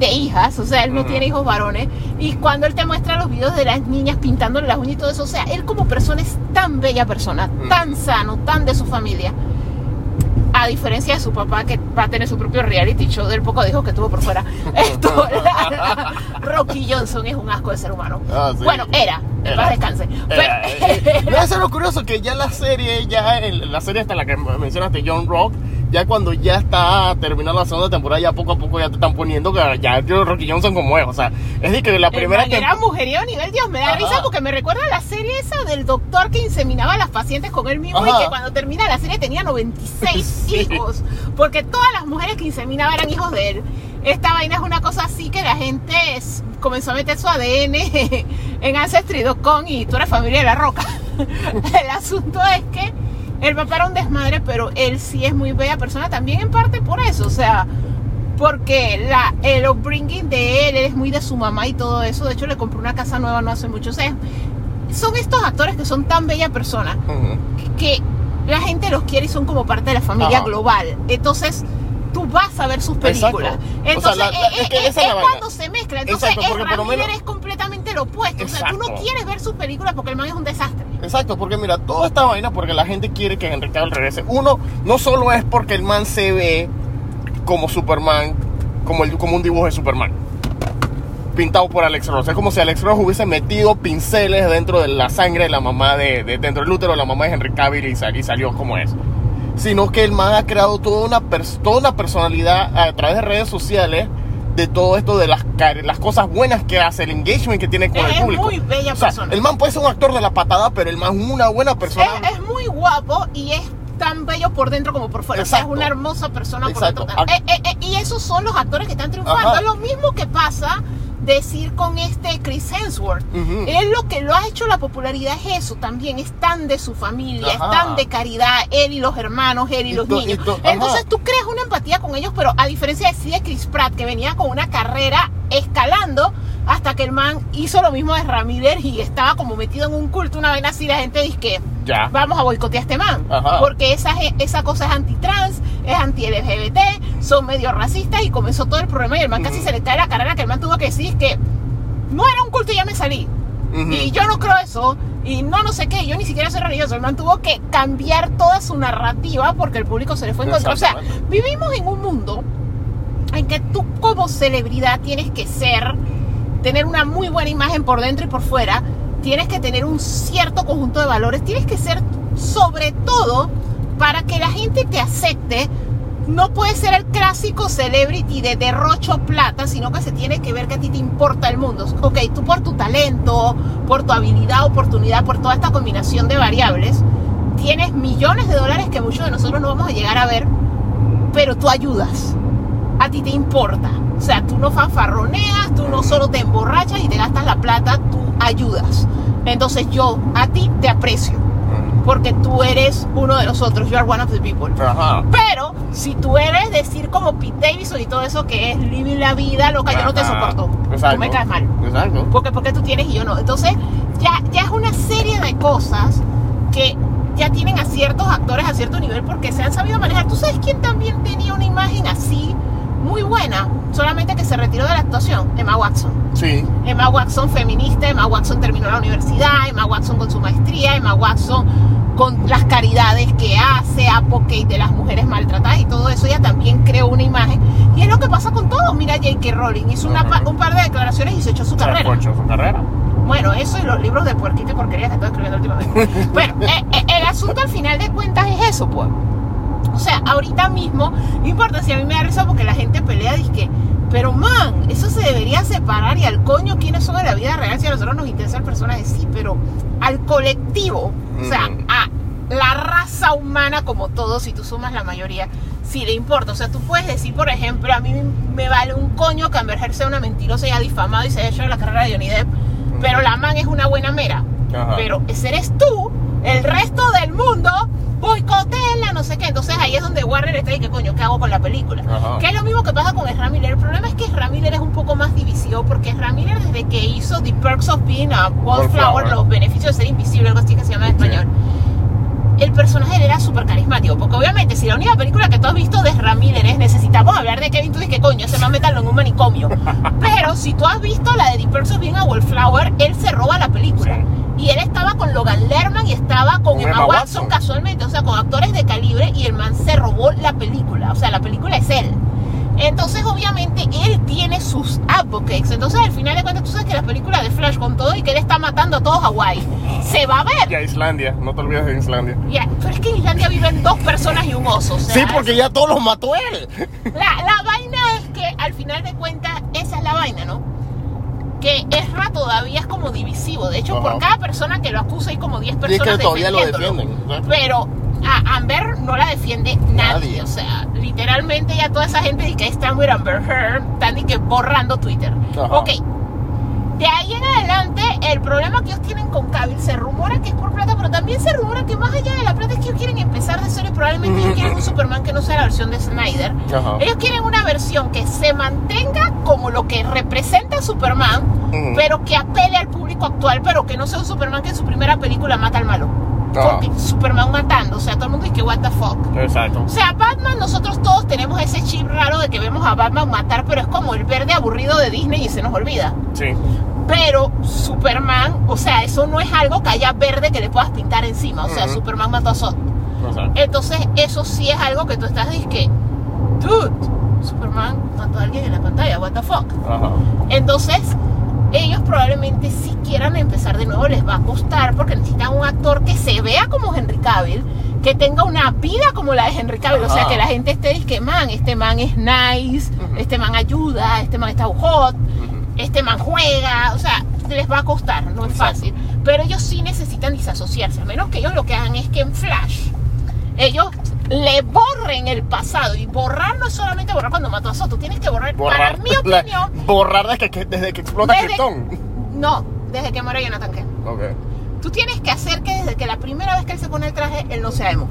de hijas, o sea, él no tiene hijos varones, y cuando él te muestra los videos de las niñas pintándole las uñas y todo eso, o sea, él como persona es tan bella persona, Ujú. tan sano, tan de su familia, a diferencia de su papá que va a tener su propio reality show del poco dijo que tuvo por fuera. Esto, Rocky Johnson es un asco de ser humano. Ah, sí. Bueno, era, Era. paz descanse. Era, Pero- no, eso es lo curioso, que ya la serie, ya la serie hasta la que mencionaste, John Rock, ya cuando ya está terminando la segunda temporada, ya poco a poco ya te están poniendo que ya Rocky Johnson como es. O sea, es de que la primera man era mujerío a nivel Dios, me da Ajá. risa porque me recuerda a la serie esa del doctor que inseminaba a las pacientes con él mismo Ajá. y que cuando termina la serie tenía 96 Sí. hijos, porque todas las mujeres que inseminaba eran hijos de él. Esta vaina es una cosa así que la gente es- comenzó a meter su ADN en Ancestry.com y tú eres familia de la roca. El asunto es que el papá era un desmadre, pero él sí es muy bella persona también en parte por eso, o sea, porque la, el upbringing de él, él es muy de su mamá y todo eso. De hecho, le compró una casa nueva no hace mucho. O sea, son estos actores que son tan bella persona Ujú. que la gente los quiere y son como parte de la familia Ajá. global. Entonces, tú vas a ver sus películas. Exacto. O Entonces, sea, la- la- eh, es que es cuando se mezcla. Entonces, Exacto, porque por menos- es completamente lo opuesto. O sea, tú no Exacto. quieres ver sus películas porque el man es un desastre. Exacto, porque mira, toda esta vaina porque la gente quiere que Henry Cavill regrese. Uno, no solo es porque el man se ve como Superman, como, el, como un dibujo de Superman. Pintado por Alex Ross. Es como si Alex Ross hubiese metido pinceles dentro de la sangre de la mamá de, de- dentro del útero de la mamá de Henry Cavill y, sal- y salió como es. Sino que el man ha creado toda una, toda una personalidad a través de redes sociales de todo esto de las, las cosas buenas que hace, el engagement que tiene con Es el público. muy bella O sea, persona. el man puede ser un actor de la patada, pero el man es una buena persona. Es, es muy guapo y es tan bello por dentro como por fuera. O sea, es una hermosa persona Exacto. por dentro. Eh, eh, eh, y esos son los actores que están triunfando. Ajá. Es lo mismo que pasa decir con este Chris Hemsworth. Él lo que lo ha hecho la popularidad es eso también. Es tan de su familia, es Ajá. tan de caridad. Él y los hermanos, él y, Y los to- niños. y to- ajá. Entonces tú creas una empatía con ellos, pero a diferencia de, sí de Chris Pratt, que venía con una carrera escalando hasta que el man hizo lo mismo de Ramírez y estaba como metido en un culto, una vaina así, la gente dice que Ya. vamos a boicotear a este man. Ajá. Porque esa, cosa es antitrans, es anti-LGBT, son medio racistas y comenzó todo el problema y el man casi se le cae la carrera que el man tuvo que decir que no era un culto y ya me salí. Y yo no creo eso. Y no, no sé qué. Yo ni siquiera soy religioso. El man tuvo que cambiar toda su narrativa porque el público se le fue en contra. O sea, vivimos en un mundo en que tú como celebridad tienes que ser, tener una muy buena imagen por dentro y por fuera. Tienes que tener un cierto conjunto de valores. Tienes que ser sobre todo para que la gente te acepte. No puede ser el clásico celebrity de derrocho plata, sino que se tiene que ver que a ti te importa el mundo. Ok, tú por tu talento, por tu habilidad, oportunidad, por toda esta combinación de variables, tienes millones de dólares que muchos de nosotros no vamos a llegar a ver, pero tú ayudas. A ti te importa. O sea, tú no fanfarroneas, tú no solo te emborrachas y te gastas la plata, tú ayudas. Entonces yo a ti te aprecio, porque tú eres uno de nosotros, you are one of the people. Ajá. Pero si tú eres decir como Pete Davidson y todo eso que es living la vida loca, yo no te Ajá. soporto. Exacto. Tú me caes mal. Exacto. Porque, porque tú tienes y yo no. Entonces, ya, ya es una serie de cosas que ya tienen a ciertos actores a cierto nivel porque se han sabido manejar. ¿Tú sabes quién también tenía una imagen así? Muy buena, solamente que se retiró de la actuación, Emma Watson. Sí. Emma Watson feminista, Emma Watson terminó la universidad, Emma Watson con su maestría, Emma Watson con las caridades que hace, advocate de las mujeres maltratadas y todo eso, ella también creó una imagen. Y es lo que pasa con todo. Mira, J.K. Rowling hizo una un par de declaraciones y se echó su Se carrera. escuchó su carrera. Bueno, eso y los libros de puerquito y porquería que estoy escribiendo últimamente. Bueno, eh, eh, el asunto al final de cuentas es eso, pues. O sea, ahorita mismo, no importa si a mí me da risa porque la gente pelea, dice pero man, eso se debería separar y al coño quiénes son en la vida real si a nosotros nos interesa el personaje, sí, pero al colectivo, o sea, Ujú. a la raza humana como todos, si tú sumas la mayoría, sí le importa. O sea, tú puedes decir, por ejemplo, a mí me vale un coño que Amber sea una mentirosa y haya difamado y se haya hecho la carrera de Johnny Depp, pero la man es una buena mera. Ajá. Pero ese eres tú, el resto del mundo boicotéenla, no sé qué. Entonces ahí es donde Warner está y que coño, ¿qué hago con la película? Ajá. Que es lo mismo que pasa con Ezra Miller. El problema es que Ezra Miller es un poco más divisivo porque Ezra Miller desde que hizo The Perks of Being a Wallflower, Wallflower. los beneficios de ser invisible, algo así que se llama en Sí. El personaje era súper carismático, porque obviamente si la única película que tú has visto de es necesitamos hablar de Kevin, tú dices que coño, se va a meterlo en un manicomio. Pero si tú has visto la de The Perks of Being a Wallflower, él se roba la película. Sí. Y él estaba con Logan Lerman y estaba con, Con Emma, Emma Watson, Watson. casualmente, o sea, con actores de calibre y el man se robó la película, o sea, la película es él. Entonces, obviamente, él tiene sus advocates. Entonces, al final de cuentas, tú sabes que la película de Flash con todo y que él está matando a todo Hawái, se va a ver. Y a Islandia, no te olvides de Islandia. Ya, pero es que en Islandia viven dos personas y un oso. o sea, Sí, porque ya todos los mató él. la, la vaina es que al final de cuentas, esa es la vaina, ¿no? Que Ezra todavía es como divisivo. De hecho, por cada persona que lo acusa hay como 10 Y es personas que todavía lo defienden. ¿sabes? Pero a Amber no la defiende nadie. Nadie. O sea, literalmente ya toda esa gente dice que están with Amber Heard, están de que borrando Twitter. Ajá. Ok. De ahí en adelante, el problema que ellos tienen con Cavill se rumora que es por plata, pero también se rumora que más allá de la plata es que ellos quieren empezar de cero y probablemente ellos quieren un Superman que no sea la versión de Snyder. Ajá. Ellos quieren una versión que se mantenga como lo que representa a Superman, pero que apele al público actual, pero que no sea un Superman que en su primera película mata al malo. Superman matando, o sea, todo el mundo dice que what the fuck. Exacto. O sea, Batman, nosotros todos tenemos ese chip raro de que vemos a Batman matar, pero es como el verde aburrido de Disney y se nos olvida. Sí. Pero Superman, o sea, eso no es algo que haya verde que le puedas pintar encima. O sea. Superman mató a Zod. Exacto. Entonces, eso sí es algo que tú estás diciendo, dude, Superman mató a alguien en la pantalla, what the fuck. Ajá. Entonces, ellos probablemente si quieran empezar de nuevo les va a costar porque necesitan un actor que se vea como Henry Cavill, que tenga una vida como la de Henry Cavill, o sea, que la gente esté que man, este man es nice, Ujú. este man ayuda, este man está hot, este man juega, o sea, les va a costar, no es Exacto. fácil. Pero ellos sí necesitan desasociarse, a menos que ellos lo que hagan es que en Flash ellos le borren el pasado y borrar no es solamente borrar cuando mató a Soto, tienes que borrar, para mi la- opinión, borrar desde que, desde que explota Desde- Krypton. no, desde que muere Jonathan Kent. Ok. Tú tienes que hacer que desde que la primera vez que él se pone el traje, él no sea emo.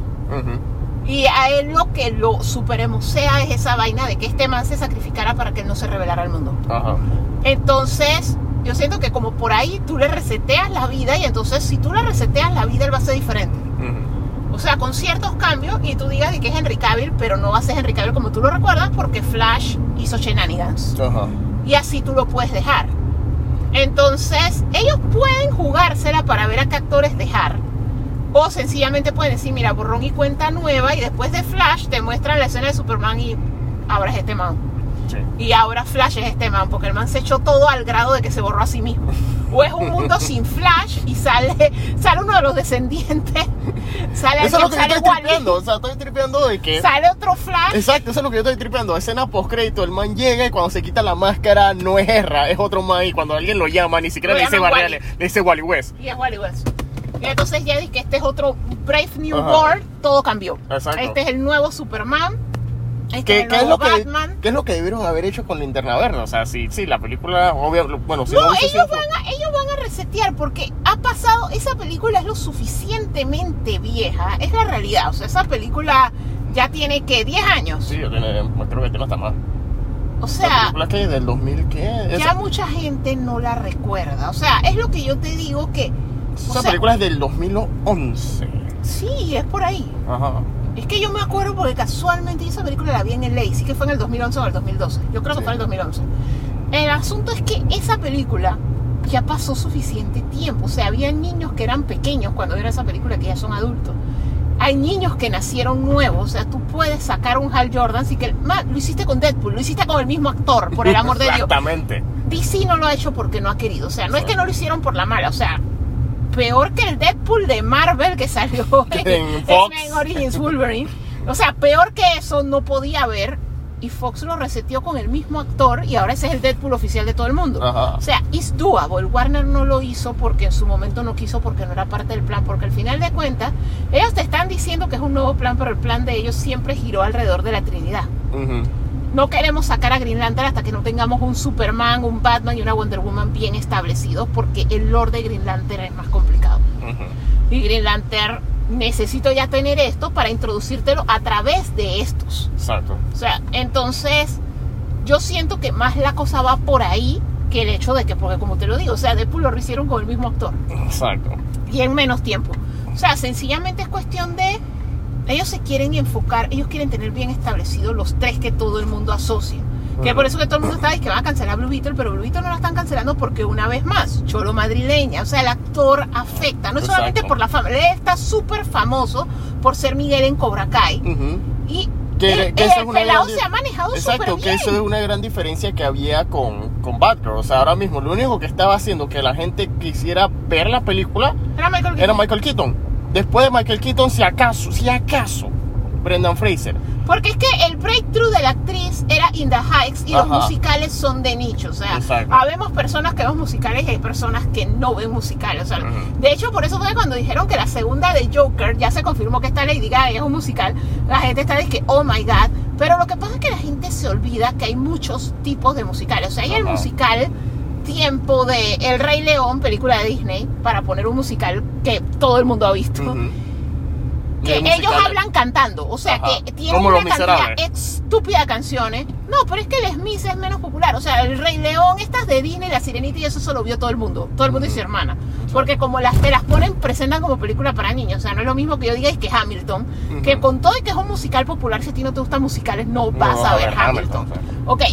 Y a él lo que lo superemos sea es esa vaina de que este man se sacrificara para que él no se revelara al mundo. Ajá. Entonces, yo siento que como por ahí tú le reseteas la vida y entonces si tú le reseteas la vida, él va a ser diferente. O sea, con ciertos cambios y tú digas que es Henry Cavill, pero no va a ser Henry Cavill como tú lo recuerdas porque Flash hizo shenanigans. Y así tú lo puedes dejar. Entonces, ellos pueden jugársela para ver a qué actores dejar. O sencillamente pueden decir, mira, borrón y cuenta nueva y después de Flash te muestran la escena de Superman y ahora es este man. Sí. Y ahora Flash es este man, porque el man se echó todo al grado de que se borró a sí mismo. O es un mundo sin Flash y sale, sale uno de los descendientes, sale, Eso es lo que yo estoy tripeando. O sea, estoy tripeando de que. sale otro Flash. Exacto, eso es lo que yo estoy tripeando. Escena post crédito, el man llega y cuando se quita la máscara no es Erra, es otro man. Y cuando alguien lo llama, ni siquiera Lo le dice Barrea, le, le dice Wally West. Y es Wally West. Y entonces ya dije que este es otro Brave New Ajá. World, todo cambió. Exacto. Este es el nuevo Superman. Este ¿Qué, qué es lo que. ¿Qué es lo que debieron haber hecho con Linterna Verde? O sea, sí, sí, la película, obvio, bueno, si no, No, ellos sido- van, a, ellos van a resetear porque ha pasado, esa película es lo suficientemente vieja, es la realidad, o sea, esa película ya tiene que 10 años, Sí, yo tiene- creo que tiene hasta más. o ¿La sea, película que del 2000 qué? ya Esa, mucha gente no la recuerda, o sea, es lo que yo te digo que, o esa sea, película es del 2011. sí, es por ahí, Ajá. Es que yo me acuerdo porque casualmente esa película la vi en el LA, sí que fue en el 2011 o el 2012. Yo creo que Sí. fue en el 2011. El asunto es que esa película ya pasó suficiente tiempo. O sea, había niños que eran pequeños cuando era esa película que ya son adultos. Hay niños que nacieron nuevos. O sea, tú puedes sacar un Hal Jordan. Así que, lo hiciste con Deadpool, lo hiciste con el mismo actor, por el amor de Dios. Exactamente. DC no lo ha hecho porque no ha querido. O sea, no es que no lo hicieron por la mala. O sea, peor que el Deadpool de Marvel que salió en. X-Men Origins Wolverine. O sea, peor que eso no podía haber. Y Fox lo reseteó con el mismo actor y ahora ese es el Deadpool oficial de todo el mundo. Ajá. O sea, it's doable. Warner no lo hizo porque en su momento no quiso porque no era parte del plan. Porque al final de cuentas, ellos te están diciendo que es un nuevo plan, pero el plan de ellos siempre giró alrededor de la Trinidad. Ujú. No queremos sacar a Green Lantern hasta que no tengamos un Superman, un Batman y una Wonder Woman bien establecidos, porque el lore de Green Lantern es más complicado. Y Green Lantern necesito ya tener esto para introducírtelo a través de estos. Exacto. O sea, entonces yo siento que más la cosa va por ahí que el hecho de que, porque como te lo digo, o sea, Deadpool lo hicieron con el mismo actor Exacto. y en menos tiempo. O sea, sencillamente es cuestión de ellos se quieren enfocar, ellos quieren tener bien establecidos los tres que todo el mundo asocia. Que Ujú. por eso que todo el mundo está diciendo que van a cancelar Blue Beetle, pero Blue Beetle no la están cancelando porque una vez más, cholo madrileña, o sea, el actor afecta, no solamente por la fama, él está súper famoso por ser Miguel en Cobra Kai Ujú. y Que- el, que esa el es una pelado gran- se ha manejado Exacto, bien. que eso es una gran diferencia que había con, con Batgirl. O sea, ahora mismo lo único que estaba haciendo que la gente quisiera ver la película Era Michael era Keaton. Michael Keaton. Después de Michael Keaton, si acaso, si acaso, Brendan Fraser. Porque es que el breakthrough de la actriz era In the Heights y los musicales son de nicho. O sea, Exacto. habemos personas que vemos musicales y hay personas que no ven musicales. O sea, de hecho, por eso fue cuando dijeron que la segunda de Joker ya se confirmó que está Lady Gaga y es un musical. La gente está de que, oh my god. Pero lo que pasa es que la gente se olvida que hay muchos tipos de musicales. O sea, hay el Ajá. musical tiempo de El Rey León, película de Disney, para poner un musical que todo el mundo ha visto. Ujú. Y que hay ellos hablan cantando, o sea Ajá. que tienen una cantidad estúpida de canciones. No, pero es que el Smith es menos popular, o sea, el Rey León, estas de Disney, la Sirenita y eso solo vio todo el mundo, todo el mundo y su hermana, porque como las te las ponen presentan como película para niños, o sea, no es lo mismo que yo diga es que Hamilton, que Ujú. con todo y que es un musical popular, si a ti no te gustan musicales, no vas a ver Hamilton. Ok,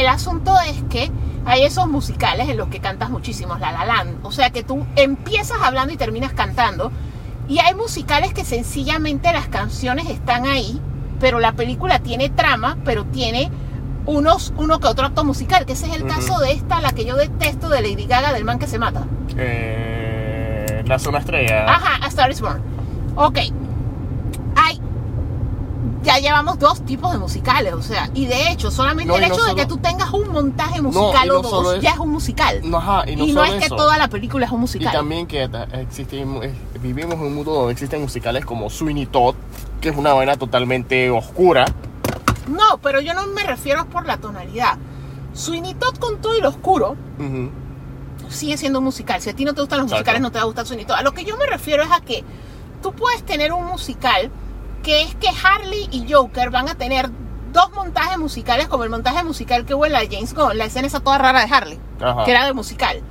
el asunto es que hay esos musicales en los que cantas muchísimo, La La Land. O sea que tú empiezas hablando y terminas cantando. Y hay musicales que sencillamente las canciones están ahí, pero la película tiene trama, pero tiene unos, uno que otro acto musical, que ese es el caso de esta, la que yo detesto de Lady Gaga, del man que se mata. Eh, la zona estrella. Ajá, A Star is Born. Ok. Ya llevamos dos tipos de musicales, o sea, y de hecho, solamente No, el y no hecho de que tú tengas un montaje musical y no o dos, es- ya es un musical. No, ajá, y no, y no solo es que eso. toda la película es un Y musical. también que eh, vivimos en un mundo donde existen musicales como Sweeney Todd, que es una vaina totalmente oscura. No, pero yo no me refiero por la tonalidad. Sweeney Todd con todo y lo oscuro sigue siendo musical. Si a ti no te gustan los Exacto. musicales, no te va a gustar Sweeney Todd. A lo que yo me refiero es a que tú puedes tener un musical que es que Harley y Joker van a tener dos montajes musicales como el montaje musical que hubo en la de James Gunn, la escena esa toda rara de Harley, Ajá. que era de musical.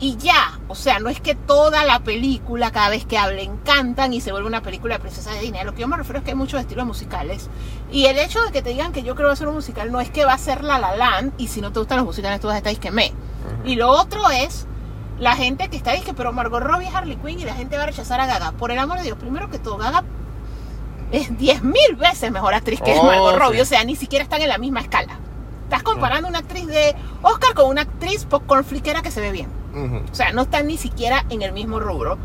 Y ya, o sea, no es que toda la película, cada vez que hablen, cantan y se vuelve una película de princesa de Disney. Lo que yo me refiero es que hay muchos estilos musicales. Y el hecho de que te digan que yo creo que va a ser un musical no es que va a ser La La Land y si no te gustan los musicales tú vas a estar que me. Y lo otro es la gente que está que pero Margot Robbie es Harley Quinn y la gente va a rechazar a Gaga. Por el amor de Dios, primero que todo, Gaga es 10 mil veces mejor actriz que Oh, Margot sí. Robbie. O sea, ni siquiera están en la misma escala. Estás comparando una actriz de Oscar con una actriz popcorn fliquera que se ve bien. O sea, no están ni siquiera en el mismo rubro.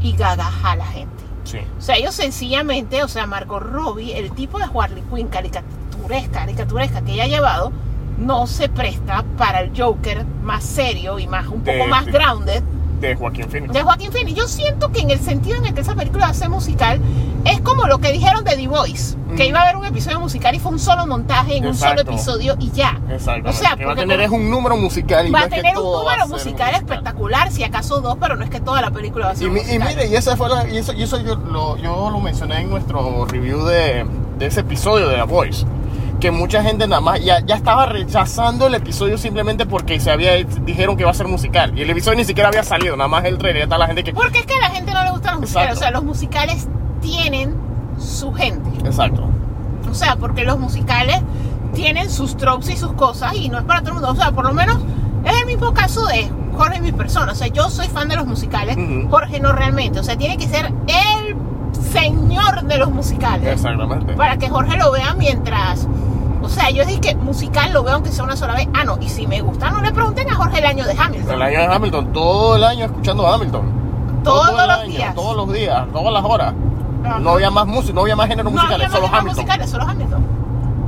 Y Gaga jala gente. Sí. O sea, ellos sencillamente, o sea, Margot Robbie, el tipo de Harley Quinn caricaturesca, caricaturesca que ella ha llevado, no se presta para el Joker más serio y más un poco De- más de- grounded De Joaquín Phoenix. de Joaquín Phoenix. Yo siento que en el sentido en el que esa película ser musical, es como lo que dijeron de The Voice, que Mm. iba a haber un episodio musical y fue un solo montaje en un Exacto. solo episodio y ya. Exacto. O sea, que va a tener es un número musical y Va no a es que tener un número musical espectacular, si acaso dos, pero no es que toda la película va a ser Y, un mi- y musical. mire, y esa fue la, y eso, y eso yo, lo, yo lo mencioné en nuestro review de, de ese episodio de The Voice. Que mucha gente nada más ya, ya estaba rechazando el episodio simplemente porque se había dijeron que iba a ser musical. Y el episodio ni siquiera había salido, nada más el trailer. Está la gente que. Porque es que a la gente no le gustan los musicales. Exacto. O sea, los musicales tienen su gente. Exacto. O sea, porque los musicales tienen sus tropes y sus cosas y no es para todo el mundo. O sea, por lo menos es el mismo caso de Jorge y mi persona. O sea, yo soy fan de los musicales. Jorge no realmente. O sea, tiene que ser el señor de los musicales. Exactamente. Para que Jorge lo vea mientras... O sea, yo dije que musical lo veo aunque sea una sola vez. Ah, no, y si me gusta, no le pregunten a Jorge el año de Hamilton. El año de Hamilton, todo el año escuchando a Hamilton. Todos Todo los año, días. Todos los días, todas las horas. Ajá. No había más música, no había más géneros No, musicales, había solo más Hamilton. musicales, solo Hamilton.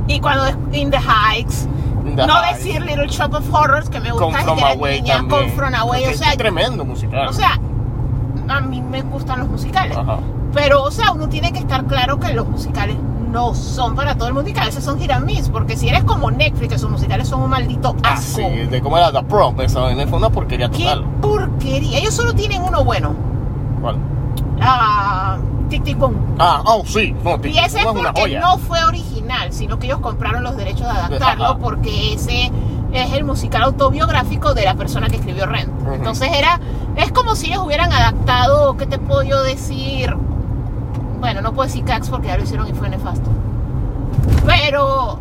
Y cuando es In the Heights, In the no Heights. decir Little Shop of Horrors, que me gusta Con From Away niña, también. con From Away, o sea, qué tremendo musical. o sea, a mí me gustan los musicales. Ajá. Pero, o sea, uno tiene que estar claro que los musicales no son para todo el mundo y que a veces son hit porque si eres como Netflix, que sus musicales son un maldito Ah, asco. sí, de cómo era The Prom, esa vaina fue una porquería ¡Qué total. porquería! Ellos solo tienen uno bueno. ¿Cuál? Ah, Tic Tic Boom. Ah, oh, sí. No, Y ese es porque no fue original, sino que ellos compraron los derechos de adaptarlo porque ese es el musical autobiográfico de la persona que escribió Rent. Entonces era, es como si ellos hubieran adaptado, ¿qué te puedo yo decir? Bueno, no puedo decir Cax porque ya lo hicieron y fue nefasto. Pero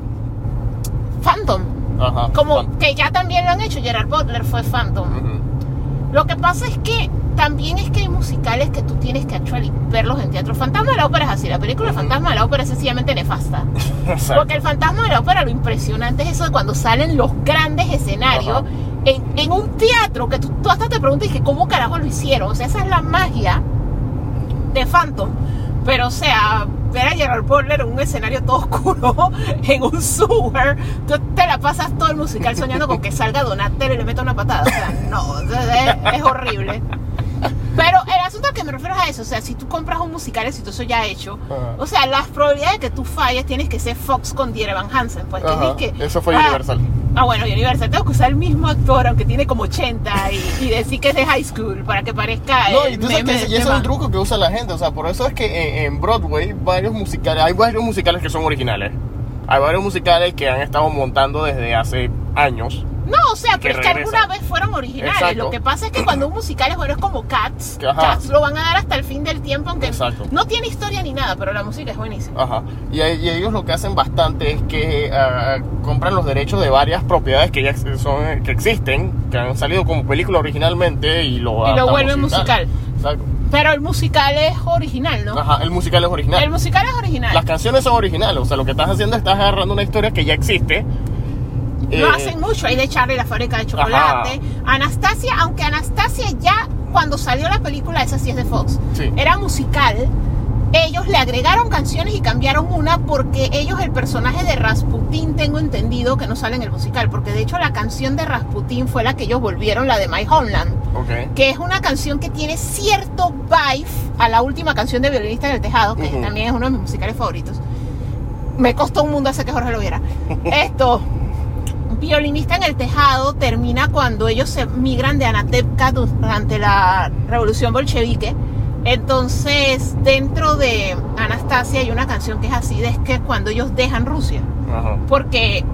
Phantom, Ajá. como Fan- que ya también lo han hecho, Gerard Butler fue Phantom. Ujú. Lo que pasa es que también es que hay musicales que tú tienes que actually verlos en teatro. Fantasma de la ópera es así, la película Ujú. Fantasma de la ópera es sencillamente nefasta. Porque el fantasma de la ópera, lo impresionante es eso de cuando salen los grandes escenarios Ajá. en, en un teatro que tú, tú hasta te preguntas y que cómo carajo lo hicieron. O sea, esa es la magia de Phantom. Pero, o sea, ver a Gerard Butler en un escenario todo oscuro, en un sewer, tú te la pasas todo el musical soñando con que salga Donatello y le meta una patada. O sea, no, es, es horrible. Pero el asunto al que me refiero es a eso, o sea, si tú compras un musical exitoso ya hecho, Ajá. o sea, las probabilidades de que tú falles tienes que ser Fox con Dear Evan Hansen, pues Ajá. tienes que... Eso fue ah, Universal. Ah, bueno, Universal, tengo que usar el mismo actor, aunque tiene como 80, y, y decir que es de high school, para que parezca No, y tú sabes que ese- y ese es un truco que usa la gente, o sea, por eso es que en, en Broadway varios musicales, hay varios musicales que son originales. Hay varios musicales que han estado montando desde hace años. No, o sea, pero es que alguna vez fueron originales. Exacto. Lo que pasa es que cuando un musical es bueno es como Cats, ajá. Cats lo van a dar hasta el fin del tiempo, aunque Exacto. no tiene historia ni nada, pero la música es buenísima. Ajá. Y, y ellos lo que hacen bastante es que ah, compran los derechos de varias propiedades que ya son, que existen, que han salido como película originalmente y lo, Y lo vuelven musical. Exacto. Pero el musical es original, ¿no? Ajá, el musical es original. El musical es original. Las canciones son originales, o sea, lo que estás haciendo es estás agarrando una historia que ya existe. Lo eh, hacen mucho, hay de Charlie la fábrica de chocolate. Anastasia, aunque Anastasia ya cuando salió la película, esa sí es de Fox, Sí. era musical. Ellos le agregaron canciones y cambiaron una porque ellos, el personaje de Rasputín, tengo entendido que no sale en el musical, porque de hecho la canción de Rasputín fue la que ellos volvieron, la de My Homeland, Ok. que es una canción que tiene cierto vibe a la última canción de Violinista en el Tejado, que también es uno de mis musicales favoritos. Me costó un mundo hacer que Jorge lo viera. Esto, Violinista en el Tejado termina cuando ellos se migran de Anatevka durante la revolución bolchevique. Entonces, dentro de Anastasia hay una canción que es así, de que es cuando ellos dejan Rusia. Ajá. Porque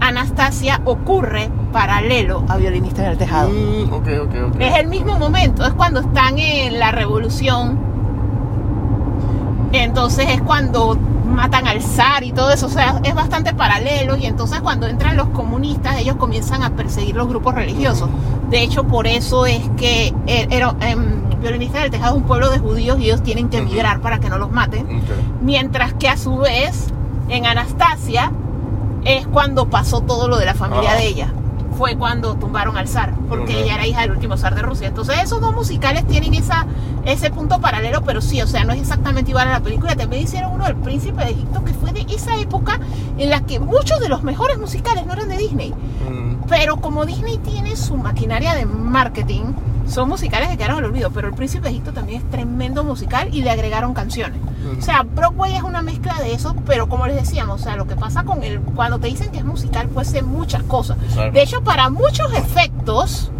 Anastasia ocurre paralelo a Violinista en el Tejado. Mm. Es el mismo momento, es cuando están en la revolución. Entonces es cuando matan al zar y todo eso, o sea, es bastante paralelo y entonces cuando entran los comunistas ellos comienzan a perseguir los grupos religiosos. De hecho, por eso es que era, em, Violinista del Tejado es un pueblo de judíos y ellos tienen que emigrar para que no los maten. Mientras que a su vez, en Anastasia, es cuando pasó todo lo de la familia Ajá. de ella. Fue cuando tumbaron al zar, porque ella era hija del último zar de Rusia. Entonces esos dos musicales tienen esa, ese punto paralelo, pero sí, o sea, no es exactamente igual a la película. También hicieron uno del Príncipe de Egipto, que fue de esa época en la que muchos de los mejores musicales no eran de Disney. Mm, Pero como Disney tiene su maquinaria de marketing, son musicales que quedaron al olvido. Pero El Príncipe de Egipto también es tremendo musical y le agregaron canciones. Ujú. O sea, Broadway es una mezcla de eso, pero como les decíamos, o sea, lo que pasa con el. Cuando te dicen que es musical, puede ser muchas cosas. Exacto. De hecho, para muchos efectos,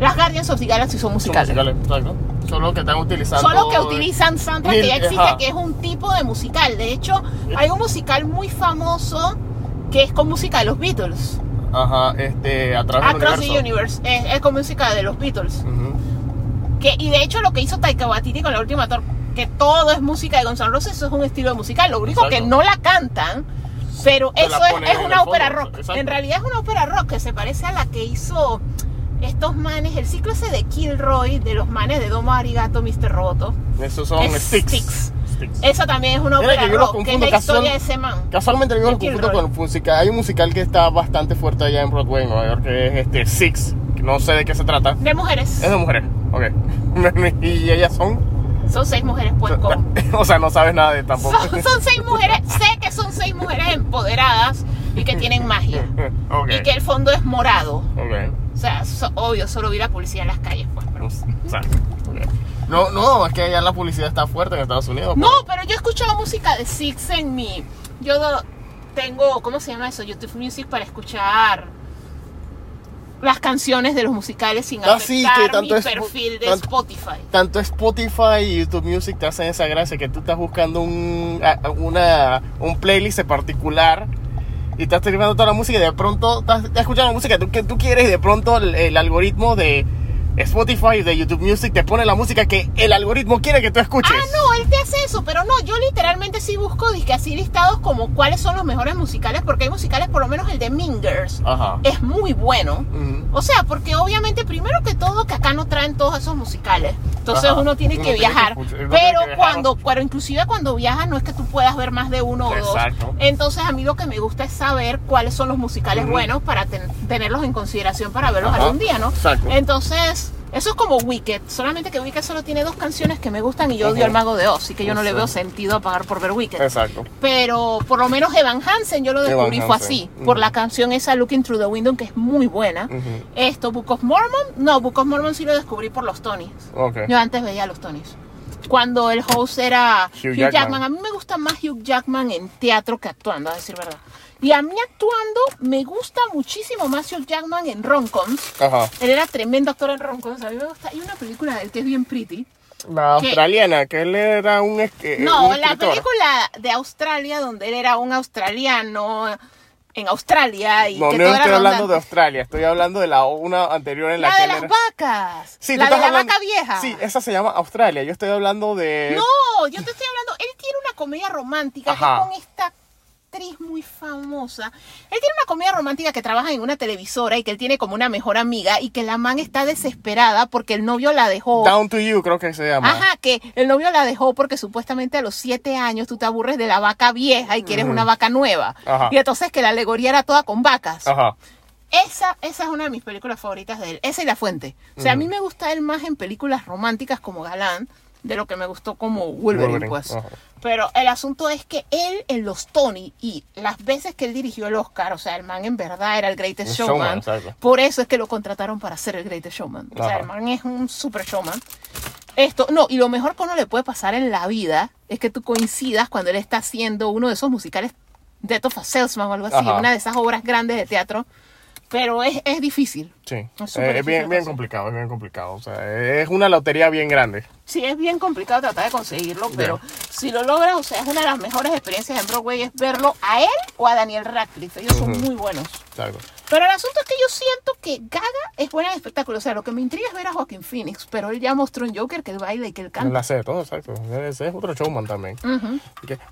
las Guardians of the Galaxy son son musicales. musicales, exacto. Solo que están utilizando. Solo que utilizan soundtrack que ya existe, ajá. que es un tipo de musical. De hecho, hay un musical muy famoso que es con música de los Beatles. Ajá, este, a través del Across the. Universe. Es, es con música de los Beatles. Que, y de hecho lo que hizo Taika Waititi con la última Thor que todo es música de Guns N' Roses, eso es un estilo musical. Lo único que no la cantan, pero eso es, una ópera fondo, rock. exacto. En realidad es una ópera rock que se parece a la que hizo estos manes, el ciclo ese de Kilroy, de los manes de Domo Arigato, Mr. Roboto. Esos son Es sticks. Sticks. Sticks. Esa también es una ópera que yo los rock, que es la historia de ese man. Casualmente yo De lo confundo con el musical. Hay un musical que está bastante fuerte allá en Broadway, en Nueva York, que es este Six. que No sé de qué se trata. De mujeres. Es de mujeres. Ok. y ellas son. Son seis mujeres, pues, con... o sea, no sabes nada de tampoco. Son, son seis mujeres, sé que son seis mujeres empoderadas y que tienen magia. Y que el fondo es morado. Ok. O sea, so- obvio, solo vi la policía en las calles, pues. Ok. No, no, es que allá la publicidad está fuerte en Estados Unidos. No, pero yo he escuchado música de Six en mi... Yo tengo, ¿cómo se llama eso? YouTube Music para escuchar las canciones de los musicales sin Ah, sí, afectar que tanto mi es- perfil de tanto- Spotify. tanto Spotify y YouTube Music te hacen esa gracia que tú estás buscando un, una, un playlist en particular y estás terminando toda la música y de pronto estás, estás escuchando la música que tú, que tú quieres y de pronto el, el algoritmo de Spotify de YouTube Music te pone la música que el algoritmo quiere que tú escuches. Ah, no, él te hace eso, pero no, yo literalmente sí busco disque así listados como cuáles son los mejores musicales, porque hay musicales, por lo menos el de Mingers, Ajá. es muy bueno. O sea, porque obviamente, primero que todo, que acá no traen todos esos musicales. Entonces Ajá. uno tiene Uno que tiene que viajar. uno pero tiene que viajar. cuando, pero inclusive cuando viajas, no es que tú puedas ver más de uno o Exacto. dos. Entonces a mí lo que me gusta es saber cuáles son los musicales buenos para ten- tenerlos en consideración para verlos Ajá. algún día, ¿no? Exacto. Entonces, eso es como Wicked. Solamente que Wicked solo tiene dos canciones que me gustan y yo odio al Mago de Oz, así que yo no le veo sentido a pagar por ver Wicked. Exacto. Pero por lo menos Evan Hansen yo lo descubrí fue así, por la canción esa Looking Through the Window que es muy buena. Esto, Book of Mormon, no, Book of Mormon sí lo descubrí por los Tonys. Ok. Yo antes veía los Tonys. Cuando el host era Hugh Hugh, Jackman. Jackman. a mí me gusta más Hugh Jackman en teatro que actuando, a decir verdad. Y a mí actuando me gusta muchísimo más Hugh Jackman en romcoms. Ajá. Él era tremendo actor en romcoms, a mí me gusta. Hay una película de él que es bien pretty. La australiana, que él era un, eh, No, un la película de Australia donde él era un australiano en Australia y No, que no estoy hablando de. Australia, estoy hablando de la una anterior en la, La que de él las era- vacas. Sí, la de la hablando- vaca vieja. Sí, esa se llama Australia. Yo estoy hablando de. No, yo te estoy hablando. Él tiene una comedia romántica que Ajá. con esta actriz muy famosa. Él tiene una comedia romántica que trabaja en una televisora y que él tiene como una mejor amiga y que la man está desesperada porque el novio la dejó. Down to You, creo que se llama. Ajá, que el novio la dejó porque supuestamente a los siete años tú te aburres de la vaca vieja y quieres una vaca nueva. Ajá. Y entonces que la alegoría era toda con vacas. Ajá. Esa, esa es una de mis películas favoritas de él. Esa y La Fuente. O sea, a mí me gusta él más en películas románticas como Galán de lo que me gustó como Wolverine, Wolverine, pues. ajá. Pero el asunto es que él en los Tony y las veces que él dirigió el Oscar, o sea, el man en verdad era el Greatest Un Showman. showman, por eso es que lo contrataron para ser el Greatest Showman. O sea, Ajá. el man es un super showman. Esto, no, y lo mejor que uno le puede pasar en la vida es que tú coincidas cuando él está haciendo uno de esos musicales Death of a Salesman o algo así, Ajá. una de esas obras grandes de teatro. Pero es, es difícil. Sí. Es Eh, es bien, bien complicado, es bien complicado. O sea, es una lotería bien grande. Sí, es bien complicado tratar de conseguirlo, pero si lo logras, o sea, es una de las mejores experiencias en Broadway es verlo a él o a Daniel Radcliffe. Ellos son muy buenos. Exacto. Pero el asunto es que yo siento que Gaga es buena en espectáculo. O sea, lo que me intriga es ver a Joaquin Phoenix, pero él ya mostró en Joker que él baila y que él canta. hace de todo, exacto. Ese es otro showman también.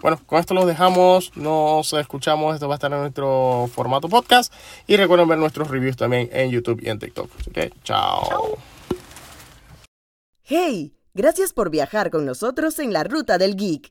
Bueno, con esto los dejamos. Nos escuchamos. Esto va a estar en nuestro formato podcast. Y recuerden ver nuestros reviews también en YouTube y en TikTok. Así que, chao. ¡Hey! Gracias por viajar con nosotros en la Ruta del Geek.